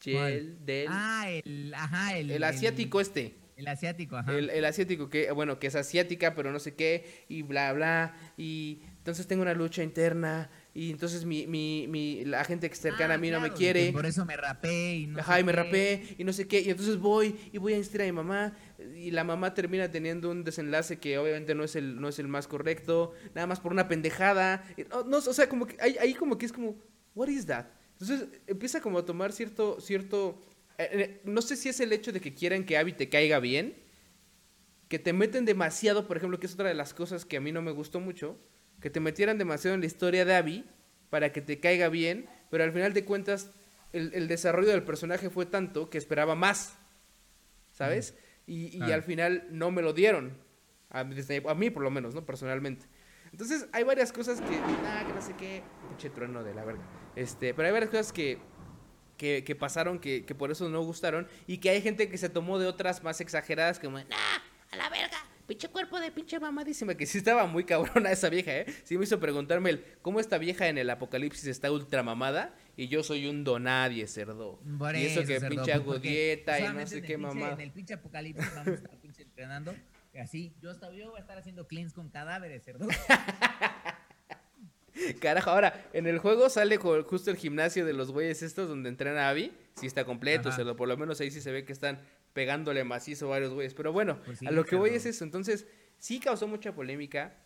Speaker 1: Chel, del...
Speaker 2: Ah, el, ajá, el...
Speaker 1: el asiático este.
Speaker 2: El, asiático, ajá.
Speaker 1: El, el asiático que, bueno, que es asiática, pero no sé qué, y bla, bla, y entonces tengo una lucha interna, y entonces mi, mi, mi, la gente cercana
Speaker 2: Ah,
Speaker 1: a mí no me quiere.
Speaker 2: que Por eso me rapé y no
Speaker 1: Ajá,
Speaker 2: sé
Speaker 1: y me
Speaker 2: qué.
Speaker 1: rapé y no sé qué. Y entonces voy y voy a insistir a mi mamá. Y la mamá termina teniendo un desenlace que obviamente no es el, no es el más correcto. Nada más por una pendejada. No, no, o sea, como que ahí, ahí como que es como, what is that? Entonces empieza como a tomar cierto, cierto, eh, eh, no sé si es el hecho de que quieran que Abby te caiga bien, que te meten demasiado, por ejemplo, que es otra de las cosas que a mí no me gustó mucho, que te metieran demasiado en la historia de Abby para que te caiga bien, pero al final de cuentas el, el desarrollo del personaje fue tanto que esperaba más, ¿sabes? Y, y al final no me lo dieron, a, mí- desde- a mí por lo menos, ¿no? Personalmente. Entonces hay varias cosas que, ah, que no sé qué, pinche trueno de la verga, este, pero hay varias cosas que, que, que pasaron que, que por eso no gustaron y que hay gente que se tomó de otras más exageradas como, nah,
Speaker 3: A la verga. Pinche cuerpo de pinche
Speaker 1: mamadísima, que sí estaba muy cabrona esa vieja, ¿eh? Sí me hizo preguntarme el, cómo esta vieja en el apocalipsis está ultra mamada y yo soy un donadie, cerdo.
Speaker 2: Por
Speaker 1: y eso que
Speaker 2: cerdo,
Speaker 1: pinche
Speaker 2: pues,
Speaker 1: hago
Speaker 2: porque
Speaker 1: dieta y no sé qué mamada.
Speaker 2: En el pinche apocalipsis vamos a estar pinche entrenando. Así, yo, hasta, yo voy a estar haciendo cleans con cadáveres, cerdo.
Speaker 1: Carajo, ahora, en el juego sale justo el gimnasio de los güeyes estos donde entrena Abby. Sí está completo,
Speaker 2: Ajá.
Speaker 1: cerdo. Por lo menos ahí sí se ve que están pegándole macizo varios güeyes. Pero bueno,
Speaker 2: Pues sí,
Speaker 1: a lo que voy es eso. Entonces, sí causó mucha polémica.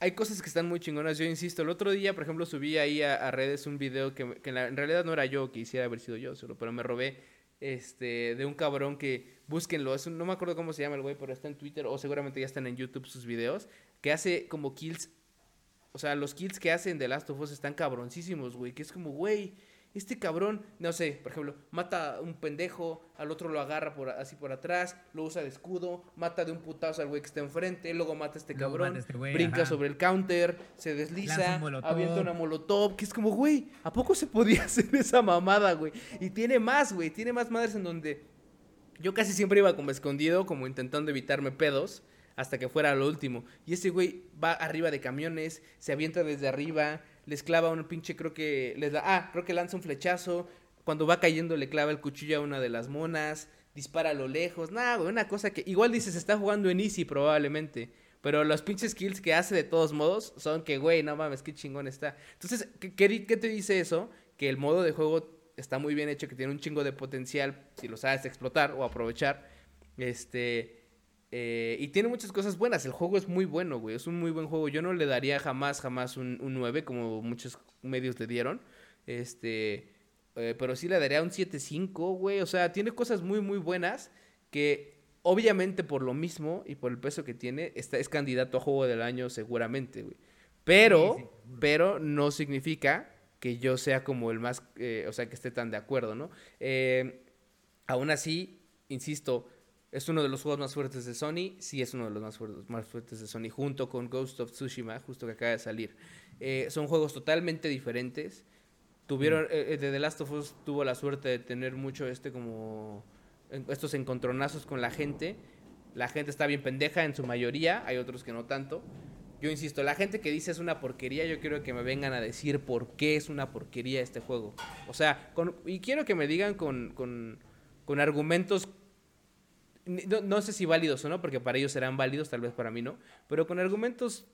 Speaker 1: Hay cosas que están muy chingonas. Yo insisto, el otro día, por ejemplo, subí ahí a, a redes un video que, en, la- en realidad no era yo, que hiciera haber sido yo solo, pero me robé este de un cabrón que búsquenlo. Es un- no me acuerdo cómo se llama el güey, pero está en Twitter o seguramente ya están en YouTube sus videos. Que hace como kills o sea, los kills que hacen de Last of Us están cabroncísimos, güey. Que es como, güey, este cabrón, no sé, por ejemplo, mata a un pendejo, al otro lo agarra por, así por atrás, lo usa de escudo, mata de un putazo al güey que está enfrente, luego mata a este cabrón,
Speaker 2: a este güey,
Speaker 1: brinca
Speaker 2: ajá.
Speaker 1: sobre el counter, se desliza,
Speaker 2: un
Speaker 1: avienta una molotov, que es como, güey, ¿a poco se podía hacer esa mamada, güey? Y tiene más, güey, tiene más madres en donde yo casi siempre iba como escondido, como intentando evitarme pedos, hasta que fuera lo último. Y ese güey va arriba de camiones, se avienta desde arriba, les clava un pinche, creo que, les da, ah, creo que lanza un flechazo, cuando va cayendo le clava el cuchillo a una de las monas, dispara a lo lejos, nada, güey, una cosa que igual dices, está jugando en easy probablemente. Pero los pinches kills que hace de todos modos son que, güey, no mames, qué chingón está. Entonces, ¿qué, qué, qué te dice eso? Que el modo de juego está muy bien hecho, que tiene un chingo de potencial si lo sabes explotar o aprovechar. Este, Eh, y tiene muchas cosas buenas. El juego es muy bueno, güey. Es un muy buen juego. Yo no le daría jamás, jamás un, un 9, como muchos medios le dieron. Este. eh, pero sí le daría un 7.5, güey. O sea, tiene cosas muy, muy buenas. Que obviamente por lo mismo y por el peso que tiene, está, es candidato a juego del año seguramente, güey. Pero,
Speaker 2: Sí, sí, seguro.
Speaker 1: pero no significa que yo sea como el más, eh, o sea, que esté tan de acuerdo, ¿no? Aún así, insisto, es uno de los juegos más fuertes de Sony, sí es uno de los más fuertes, más fuertes de Sony, junto con Ghost of Tsushima, justo que acaba de salir. Eh, son juegos totalmente diferentes. Tuvieron, eh, eh, de The Last of Us tuvo la suerte de tener mucho este como, estos encontronazos con la gente. La gente está bien pendeja en su mayoría, hay otros que no tanto. Yo insisto, la gente que dice es una porquería, yo quiero que me vengan a decir por qué es una porquería este juego. O sea, con- y quiero que me digan con, con, con argumentos, no, no sé si válidos o no, porque para ellos serán válidos, tal vez para mí no, pero con argumentos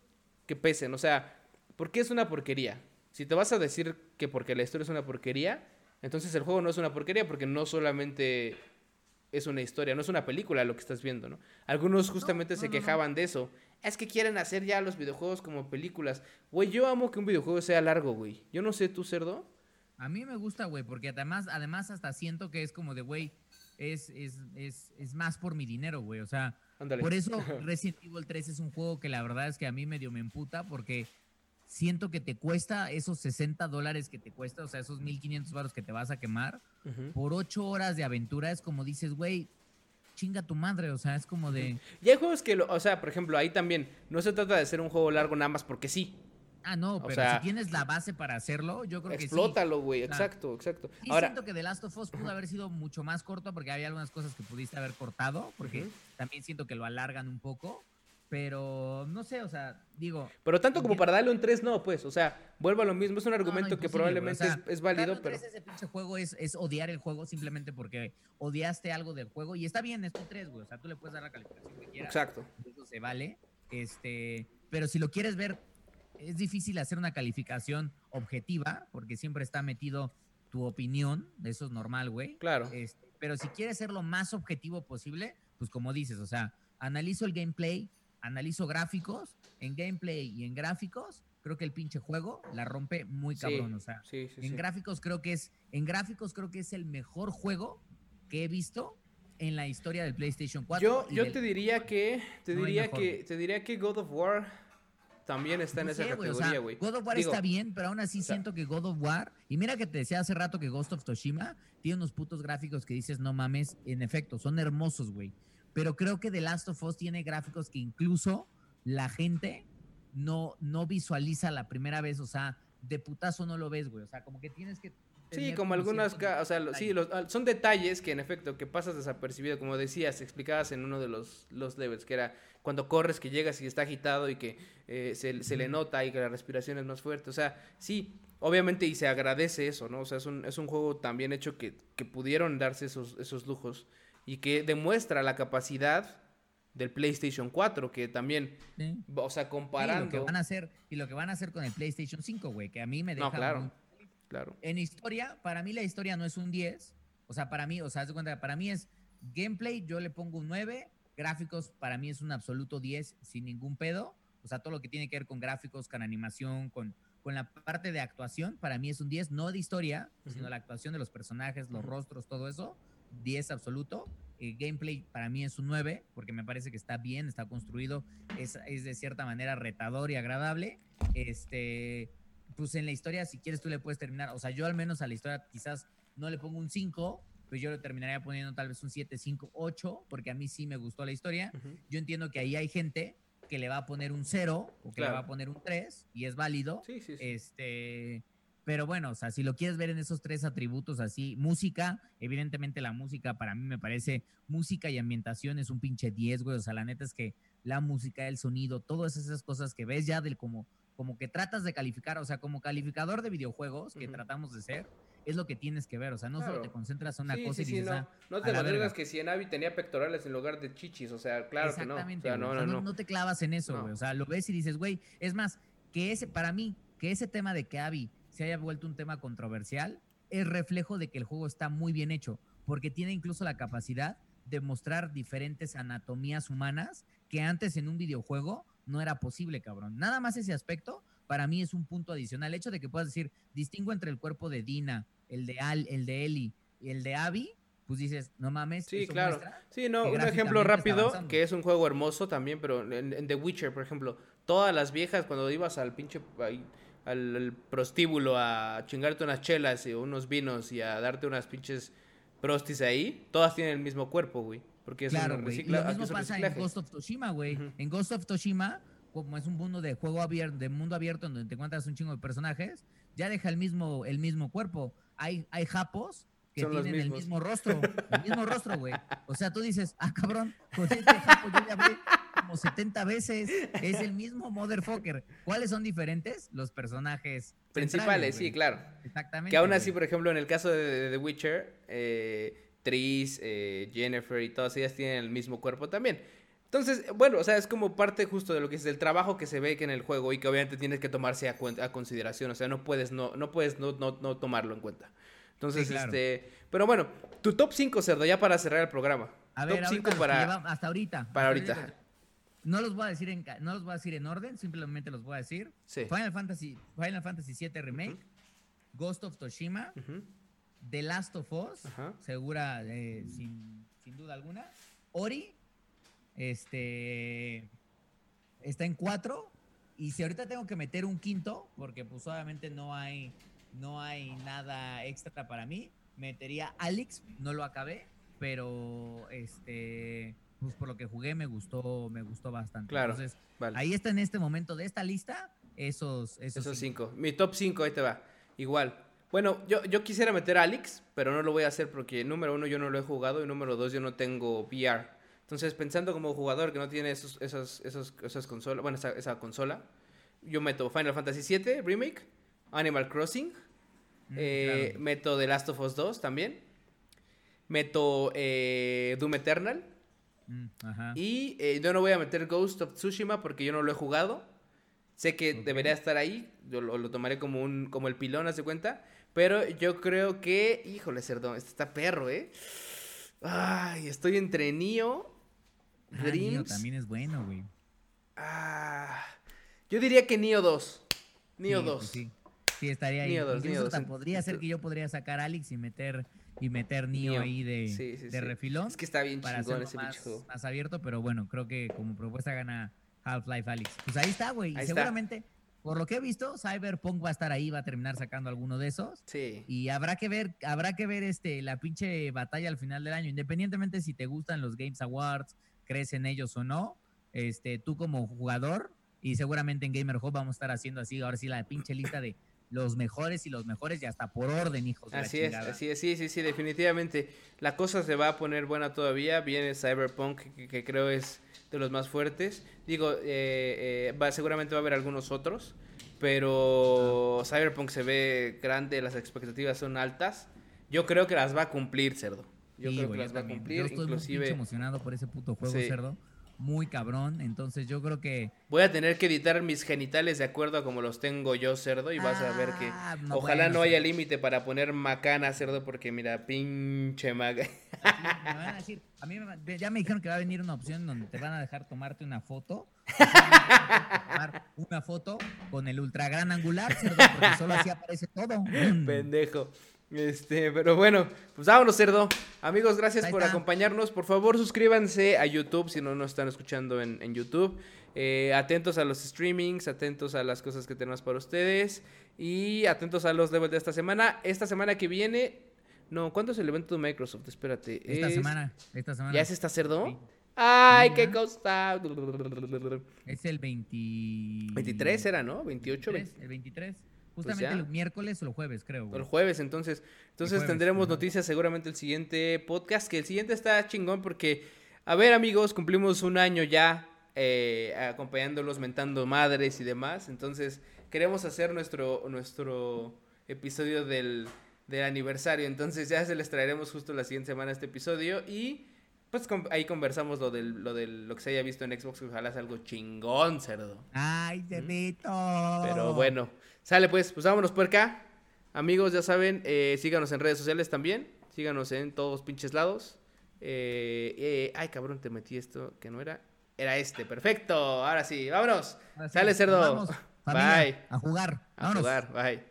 Speaker 1: que pesen. O sea, ¿por qué es una porquería? Si te vas a decir que porque la historia es una porquería, entonces el juego no es una porquería porque no solamente es una historia, no es una película lo que estás viendo, ¿no? Algunos justamente
Speaker 2: no,
Speaker 1: se
Speaker 2: no, no.
Speaker 1: quejaban de eso. Es que quieren hacer ya los videojuegos como películas. Güey, yo amo que un videojuego sea largo, güey. Yo no sé, tú, cerdo.
Speaker 2: A mí me gusta, güey, porque además, además hasta siento que es como de, güey, es, es, es, es más por mi dinero, güey. O sea,
Speaker 1: Ándale.
Speaker 2: por eso Resident Evil 3 es un juego que la verdad es que a mí medio me emputa porque siento que te cuesta esos 60 dólares que te cuesta, o sea, esos 1500 baros que te vas a quemar, por 8 horas de aventura es como dices, güey, chinga tu madre, o sea, es como de,
Speaker 1: Y hay juegos que, lo, o sea, por ejemplo, ahí también no se trata de ser un juego largo nada más porque sí.
Speaker 2: Ah, no,
Speaker 1: O
Speaker 2: pero
Speaker 1: sea,
Speaker 2: si tienes la base para hacerlo, yo creo que sí.
Speaker 1: Explótalo, güey. Exacto, exacto. Ahora,
Speaker 2: siento que The Last of Us pudo haber sido mucho más corto porque había algunas cosas que pudiste haber cortado, porque también siento que lo alargan un poco, pero no sé, o sea, digo...
Speaker 1: pero tanto como para darle un 3, no, pues. O sea, vuelvo a lo mismo. Es un
Speaker 2: no, no,
Speaker 1: argumento que probablemente
Speaker 2: güey, o sea,
Speaker 1: es, es válido,
Speaker 2: darle un
Speaker 1: pero.
Speaker 2: 3 a ese pinche juego es, es odiar el juego simplemente porque odiaste algo del juego y está bien, es tu 3, güey, o sea, tú le puedes dar la calificación que quieras.
Speaker 1: Exacto.
Speaker 2: eso se vale. Este, pero si lo quieres ver, es difícil hacer una calificación objetiva, porque siempre está metido tu opinión, eso es normal, güey.
Speaker 1: Claro.
Speaker 2: Este, pero si quieres ser lo más objetivo posible, pues como dices, o sea, analizo el gameplay, analizo gráficos, en gameplay y en gráficos, creo que el pinche juego la rompe muy
Speaker 1: Sí,
Speaker 2: cabrón, o sea,
Speaker 1: Sí, sí,
Speaker 2: en gráficos creo que es, en gráficos creo que es el mejor juego que he visto en la historia del PlayStation 4.
Speaker 1: Yo, yo
Speaker 2: del-
Speaker 1: te diría que. Te
Speaker 2: No
Speaker 1: diría que. Te diría que God of War también está en
Speaker 2: No
Speaker 1: esa
Speaker 2: sé, güey, o
Speaker 1: categoría,
Speaker 2: sea,
Speaker 1: güey.
Speaker 2: God of War
Speaker 1: Digo,
Speaker 2: está bien, pero aún así
Speaker 1: sea-
Speaker 2: siento que God of War. Y mira que te decía hace rato que Ghost of Tsushima tiene unos putos gráficos que dices, no mames, en efecto, son hermosos, güey. Pero creo que The Last of Us tiene gráficos que incluso la gente no, no visualiza la primera vez, o sea, de putazo no lo ves, güey. O sea, como que tienes que.
Speaker 1: Sí, como algunas, o sea, lo- sí, los- son detalles que en efecto que pasas desapercibido, como decías, explicabas en uno de los, los levels, que era cuando corres, que llegas y está agitado y que eh, se, se le nota y que la respiración es más fuerte, o sea, sí, obviamente y se agradece eso, ¿no? O sea, es un, es un juego tan bien hecho que, que pudieron darse esos, esos lujos y que demuestra la capacidad del PlayStation 4, que también,
Speaker 2: Sí.
Speaker 1: o sea,
Speaker 2: Sí, lo que
Speaker 1: comparando...
Speaker 2: van a hacer y lo que van a hacer con el PlayStation 5, güey, que a mí me deja
Speaker 1: No, claro.
Speaker 2: muy
Speaker 1: Claro.
Speaker 2: En historia, para mí la historia no es un 10. O sea, para mí, o sea, haz de cuenta, para mí es gameplay, yo le pongo un 9. Gráficos, para mí es un absoluto 10 sin ningún pedo. O sea, todo lo que tiene que ver con gráficos, con animación, con, con la parte de actuación, para mí es un 10, no de historia, sino
Speaker 1: Ujú.
Speaker 2: la actuación de los personajes, los rostros, todo eso. 10 absoluto. Eh, gameplay para mí es un 9, porque me parece que está bien, está construido, es, es de cierta manera retador y agradable. Este, pues en la historia, si quieres, tú le puedes terminar. O sea, yo al menos a la historia quizás no le pongo un 5, pues yo le terminaría poniendo tal vez un 7, 5, 8, porque a mí sí me gustó la historia. Yo entiendo que ahí hay gente que le va a poner un 0 o que
Speaker 1: Claro.
Speaker 2: le va a poner un 3 y es válido.
Speaker 1: Sí, sí, sí.
Speaker 2: Este, pero bueno, o sea, si lo quieres ver en esos tres atributos así, música, evidentemente la música para mí me parece música y ambientación es un pinche 10, güey, o sea, la neta es que la música, el sonido, todas esas cosas que ves ya del como como que tratas de calificar, o sea, como calificador de videojuegos que tratamos de ser, es lo que tienes que ver, o sea, no solo te concentras en una
Speaker 1: sí,
Speaker 2: cosa
Speaker 1: sí,
Speaker 2: y
Speaker 1: sí,
Speaker 2: dices,
Speaker 1: no.
Speaker 2: ah,
Speaker 1: no te digas que si en Abby tenía pectorales en lugar de chichis, o sea, claro que no. O
Speaker 2: Exactamente,
Speaker 1: sea,
Speaker 2: güey,
Speaker 1: no,
Speaker 2: o
Speaker 1: no,
Speaker 2: sea,
Speaker 1: no.
Speaker 2: no te clavas en eso,
Speaker 1: No.
Speaker 2: güey. O sea, lo ves y dices, güey, es más, que ese, para mí, que ese tema de que Abby se haya vuelto un tema controversial es reflejo de que el juego está muy bien hecho, porque tiene incluso la capacidad demostrar diferentes anatomías humanas que antes en un videojuego no era posible, cabrón. Nada más ese aspecto para mí es un punto adicional. El hecho de que puedas decir, distingo entre el cuerpo de Dina, el de Al, el de Ellie y el de Abby, pues dices, no mames.
Speaker 1: Sí,
Speaker 2: eso
Speaker 1: claro. Sí, no, un ejemplo rápido, que es un juego hermoso también, pero en, en The Witcher, por ejemplo, todas las viejas, cuando ibas al pinche, al prostíbulo a chingarte unas chelas y unos vinos y a darte unas pinches prostis ahí, todas tienen el mismo cuerpo, güey. Porque es
Speaker 2: Claro, güey. Lo mismo pasa en. Ghost of Tsushima, güey. En Ghost of Tsushima, como es un mundo de juego abierto, de mundo abierto, en donde te encuentras un chingo de personajes, ya deja el mismo, el mismo cuerpo. Hay, hay japos que
Speaker 1: Son
Speaker 2: tienen el mismo rostro. El mismo rostro, güey. O sea, tú dices, ah, cabrón, con este japo yo ya hablé como 70 veces. Es el mismo motherfucker. ¿Cuáles son diferentes? Los personajes
Speaker 1: Principales, sí, claro.
Speaker 2: Exactamente.
Speaker 1: Que aún así, por ejemplo, en el caso de, de The Witcher, eh, Tris, eh, Jennifer y todas ellas tienen el mismo cuerpo también. Entonces, bueno, o sea, es como parte justo de lo que es el trabajo que se ve que en el juego y que obviamente tienes que tomarse a, cuen- a consideración. O sea, no puedes no, no puedes no, no, no tomarlo en cuenta. Entonces,
Speaker 2: Sí, claro.
Speaker 1: este. Pero bueno, tu top 5, cerdo, ya para cerrar el programa.
Speaker 2: A ver,
Speaker 1: top
Speaker 2: ahorita
Speaker 1: 5
Speaker 2: los que
Speaker 1: para.
Speaker 2: lleva- hasta ahorita.
Speaker 1: para ahorita.
Speaker 2: No los voy a decir en no los voy a decir en orden, simplemente los voy a decir.
Speaker 1: Sí.
Speaker 2: Final Fantasy Final Fantasy 7 Remake, Ghost of Tsushima,
Speaker 1: Ujú,
Speaker 2: The Last of Us,
Speaker 1: Ajá.
Speaker 2: segura eh, sin, sin duda alguna. Ori este está en 4 y si ahorita tengo que meter un quinto porque pues obviamente no hay no hay nada extra para mí, metería Alex, no lo acabé, pero este pues por lo que jugué me gustó me gustó bastante.
Speaker 1: Claro.
Speaker 2: Entonces,
Speaker 1: Vale.
Speaker 2: Ahí está en este momento de esta lista esos, esos,
Speaker 1: Esos
Speaker 2: cinco.
Speaker 1: cinco. Mi top 5, ahí te va. Igual. Bueno, yo, yo quisiera meter a Alex, pero no lo voy a hacer porque número uno yo no lo he jugado y número dos yo no tengo VR. Entonces, pensando como jugador que no tiene esos, esos, esos, esas consolas, bueno, esa, esa consola, yo meto Final Fantasy VII Remake, Animal Crossing,
Speaker 2: Mm,
Speaker 1: eh,
Speaker 2: claro.
Speaker 1: meto The Last of Us 2 también, meto eh, Doom Eternal
Speaker 2: Mm, ajá.
Speaker 1: y eh, yo no voy a meter Ghost of Tsushima porque yo no lo he jugado. Sé que debería estar ahí. Yo lo, lo tomaré como un como el pilón, haz de cuenta. Pero yo creo que. Híjole, cerdo. Este está perro, ¿eh? Ay, estoy entre Nio,
Speaker 2: Ah,
Speaker 1: Dreams.
Speaker 2: también es bueno, güey.
Speaker 1: Ah, yo diría que Nio 2. Nio
Speaker 2: Sí,
Speaker 1: 2.
Speaker 2: pues sí. Sí, estaría ahí.
Speaker 1: Dos.
Speaker 2: hasta podría ser que yo podría sacar a Alex y meter y meter Nio ahí de,
Speaker 1: Sí,
Speaker 2: refilón
Speaker 1: Es que está bien
Speaker 2: para
Speaker 1: chingón ese
Speaker 2: más, abierto, pero bueno, creo que como propuesta gana Half-Life Alex. Pues ahí está, güey.
Speaker 1: Está.
Speaker 2: Por lo que he visto, Cyberpunk va a estar ahí, va a terminar sacando alguno de esos.
Speaker 1: Sí.
Speaker 2: Y habrá que ver, habrá que ver este la pinche batalla al final del año, independientemente si te gustan los Games Awards, crees en ellos o no, este, tú como jugador, y seguramente en Gamer Hub vamos a estar haciendo así, ahora sí la pinche lista de los mejores y los mejores y hasta por orden, hijos. de la
Speaker 1: Así es, así es, sí, sí, sí, definitivamente. La cosa se va a poner buena todavía. Viene Cyberpunk, que, que creo es de los más fuertes. Digo, eh, eh, va, seguramente va a haber algunos otros, pero Cyberpunk se ve grande, las expectativas son altas. Yo creo que las va a cumplir, cerdo. Yo
Speaker 2: Sí,
Speaker 1: creo que las va a cumplir,
Speaker 2: Yo estoy muy emocionado por ese puto juego,
Speaker 1: Sí.
Speaker 2: cerdo. Muy cabrón. Entonces yo creo que.
Speaker 1: voy a tener que editar mis genitales de acuerdo a como los tengo yo, cerdo, y vas a ver que
Speaker 2: Ah, no,
Speaker 1: ojalá
Speaker 2: bueno,
Speaker 1: no haya límite para poner macana, cerdo, porque mira, pinche maga.
Speaker 2: Me van a decir, a mí me- ya me dijeron que va a venir una opción donde te van a dejar tomarte una foto. tomar una foto con el ultra gran angular, cerdo, porque solo así aparece todo.
Speaker 1: Pendejo. Este, pero bueno, pues vámonos, cerdo. Amigos, gracias por
Speaker 2: está.
Speaker 1: acompañarnos. Por favor, suscríbanse a YouTube si no nos están escuchando en, en YouTube. Eh, atentos a los streamings, atentos a las cosas que tenemos para ustedes. Y atentos a los levels de esta semana. Esta semana que viene. No, ¿cuándo es el evento de Microsoft? Espérate.
Speaker 2: Esta
Speaker 1: es-
Speaker 2: semana, esta semana.
Speaker 1: ¿Ya es esta cerdo?
Speaker 2: Sí.
Speaker 1: ¡Ay, qué
Speaker 2: ya.
Speaker 1: cosa!
Speaker 2: Es el 20...
Speaker 1: 23 era, ¿no? 28,
Speaker 2: 23, el 23. Justamente
Speaker 1: ya.
Speaker 2: el miércoles o el jueves, creo. güey.
Speaker 1: El jueves, entonces. Entonces
Speaker 2: jueves,
Speaker 1: tendremos noticias seguramente el siguiente podcast. Que el siguiente está chingón porque, a ver, amigos, cumplimos un año ya eh, acompañándolos, mentando madres y demás. Entonces, queremos hacer nuestro, nuestro episodio del, del aniversario. Entonces, ya se les traeremos justo la siguiente semana este episodio. Y pues ahí conversamos lo del, lo del lo que se haya visto en Xbox. que Ojalá sea algo cingón, cerdo.
Speaker 2: ¡Ay, cerdito!
Speaker 1: Pero bueno, sale pues, pues vámonos por acá. Amigos, ya saben, eh, síganos en redes sociales también. Síganos en todos pinches lados. Eh, eh, ay, cabrón, te metí esto que no era. Era este, perfecto. Ahora sí, vámonos.
Speaker 2: Ahora sí,
Speaker 1: Sale, cerdo.
Speaker 2: vamos, familia,
Speaker 1: Bye.
Speaker 2: A jugar.
Speaker 1: A jugar, bye.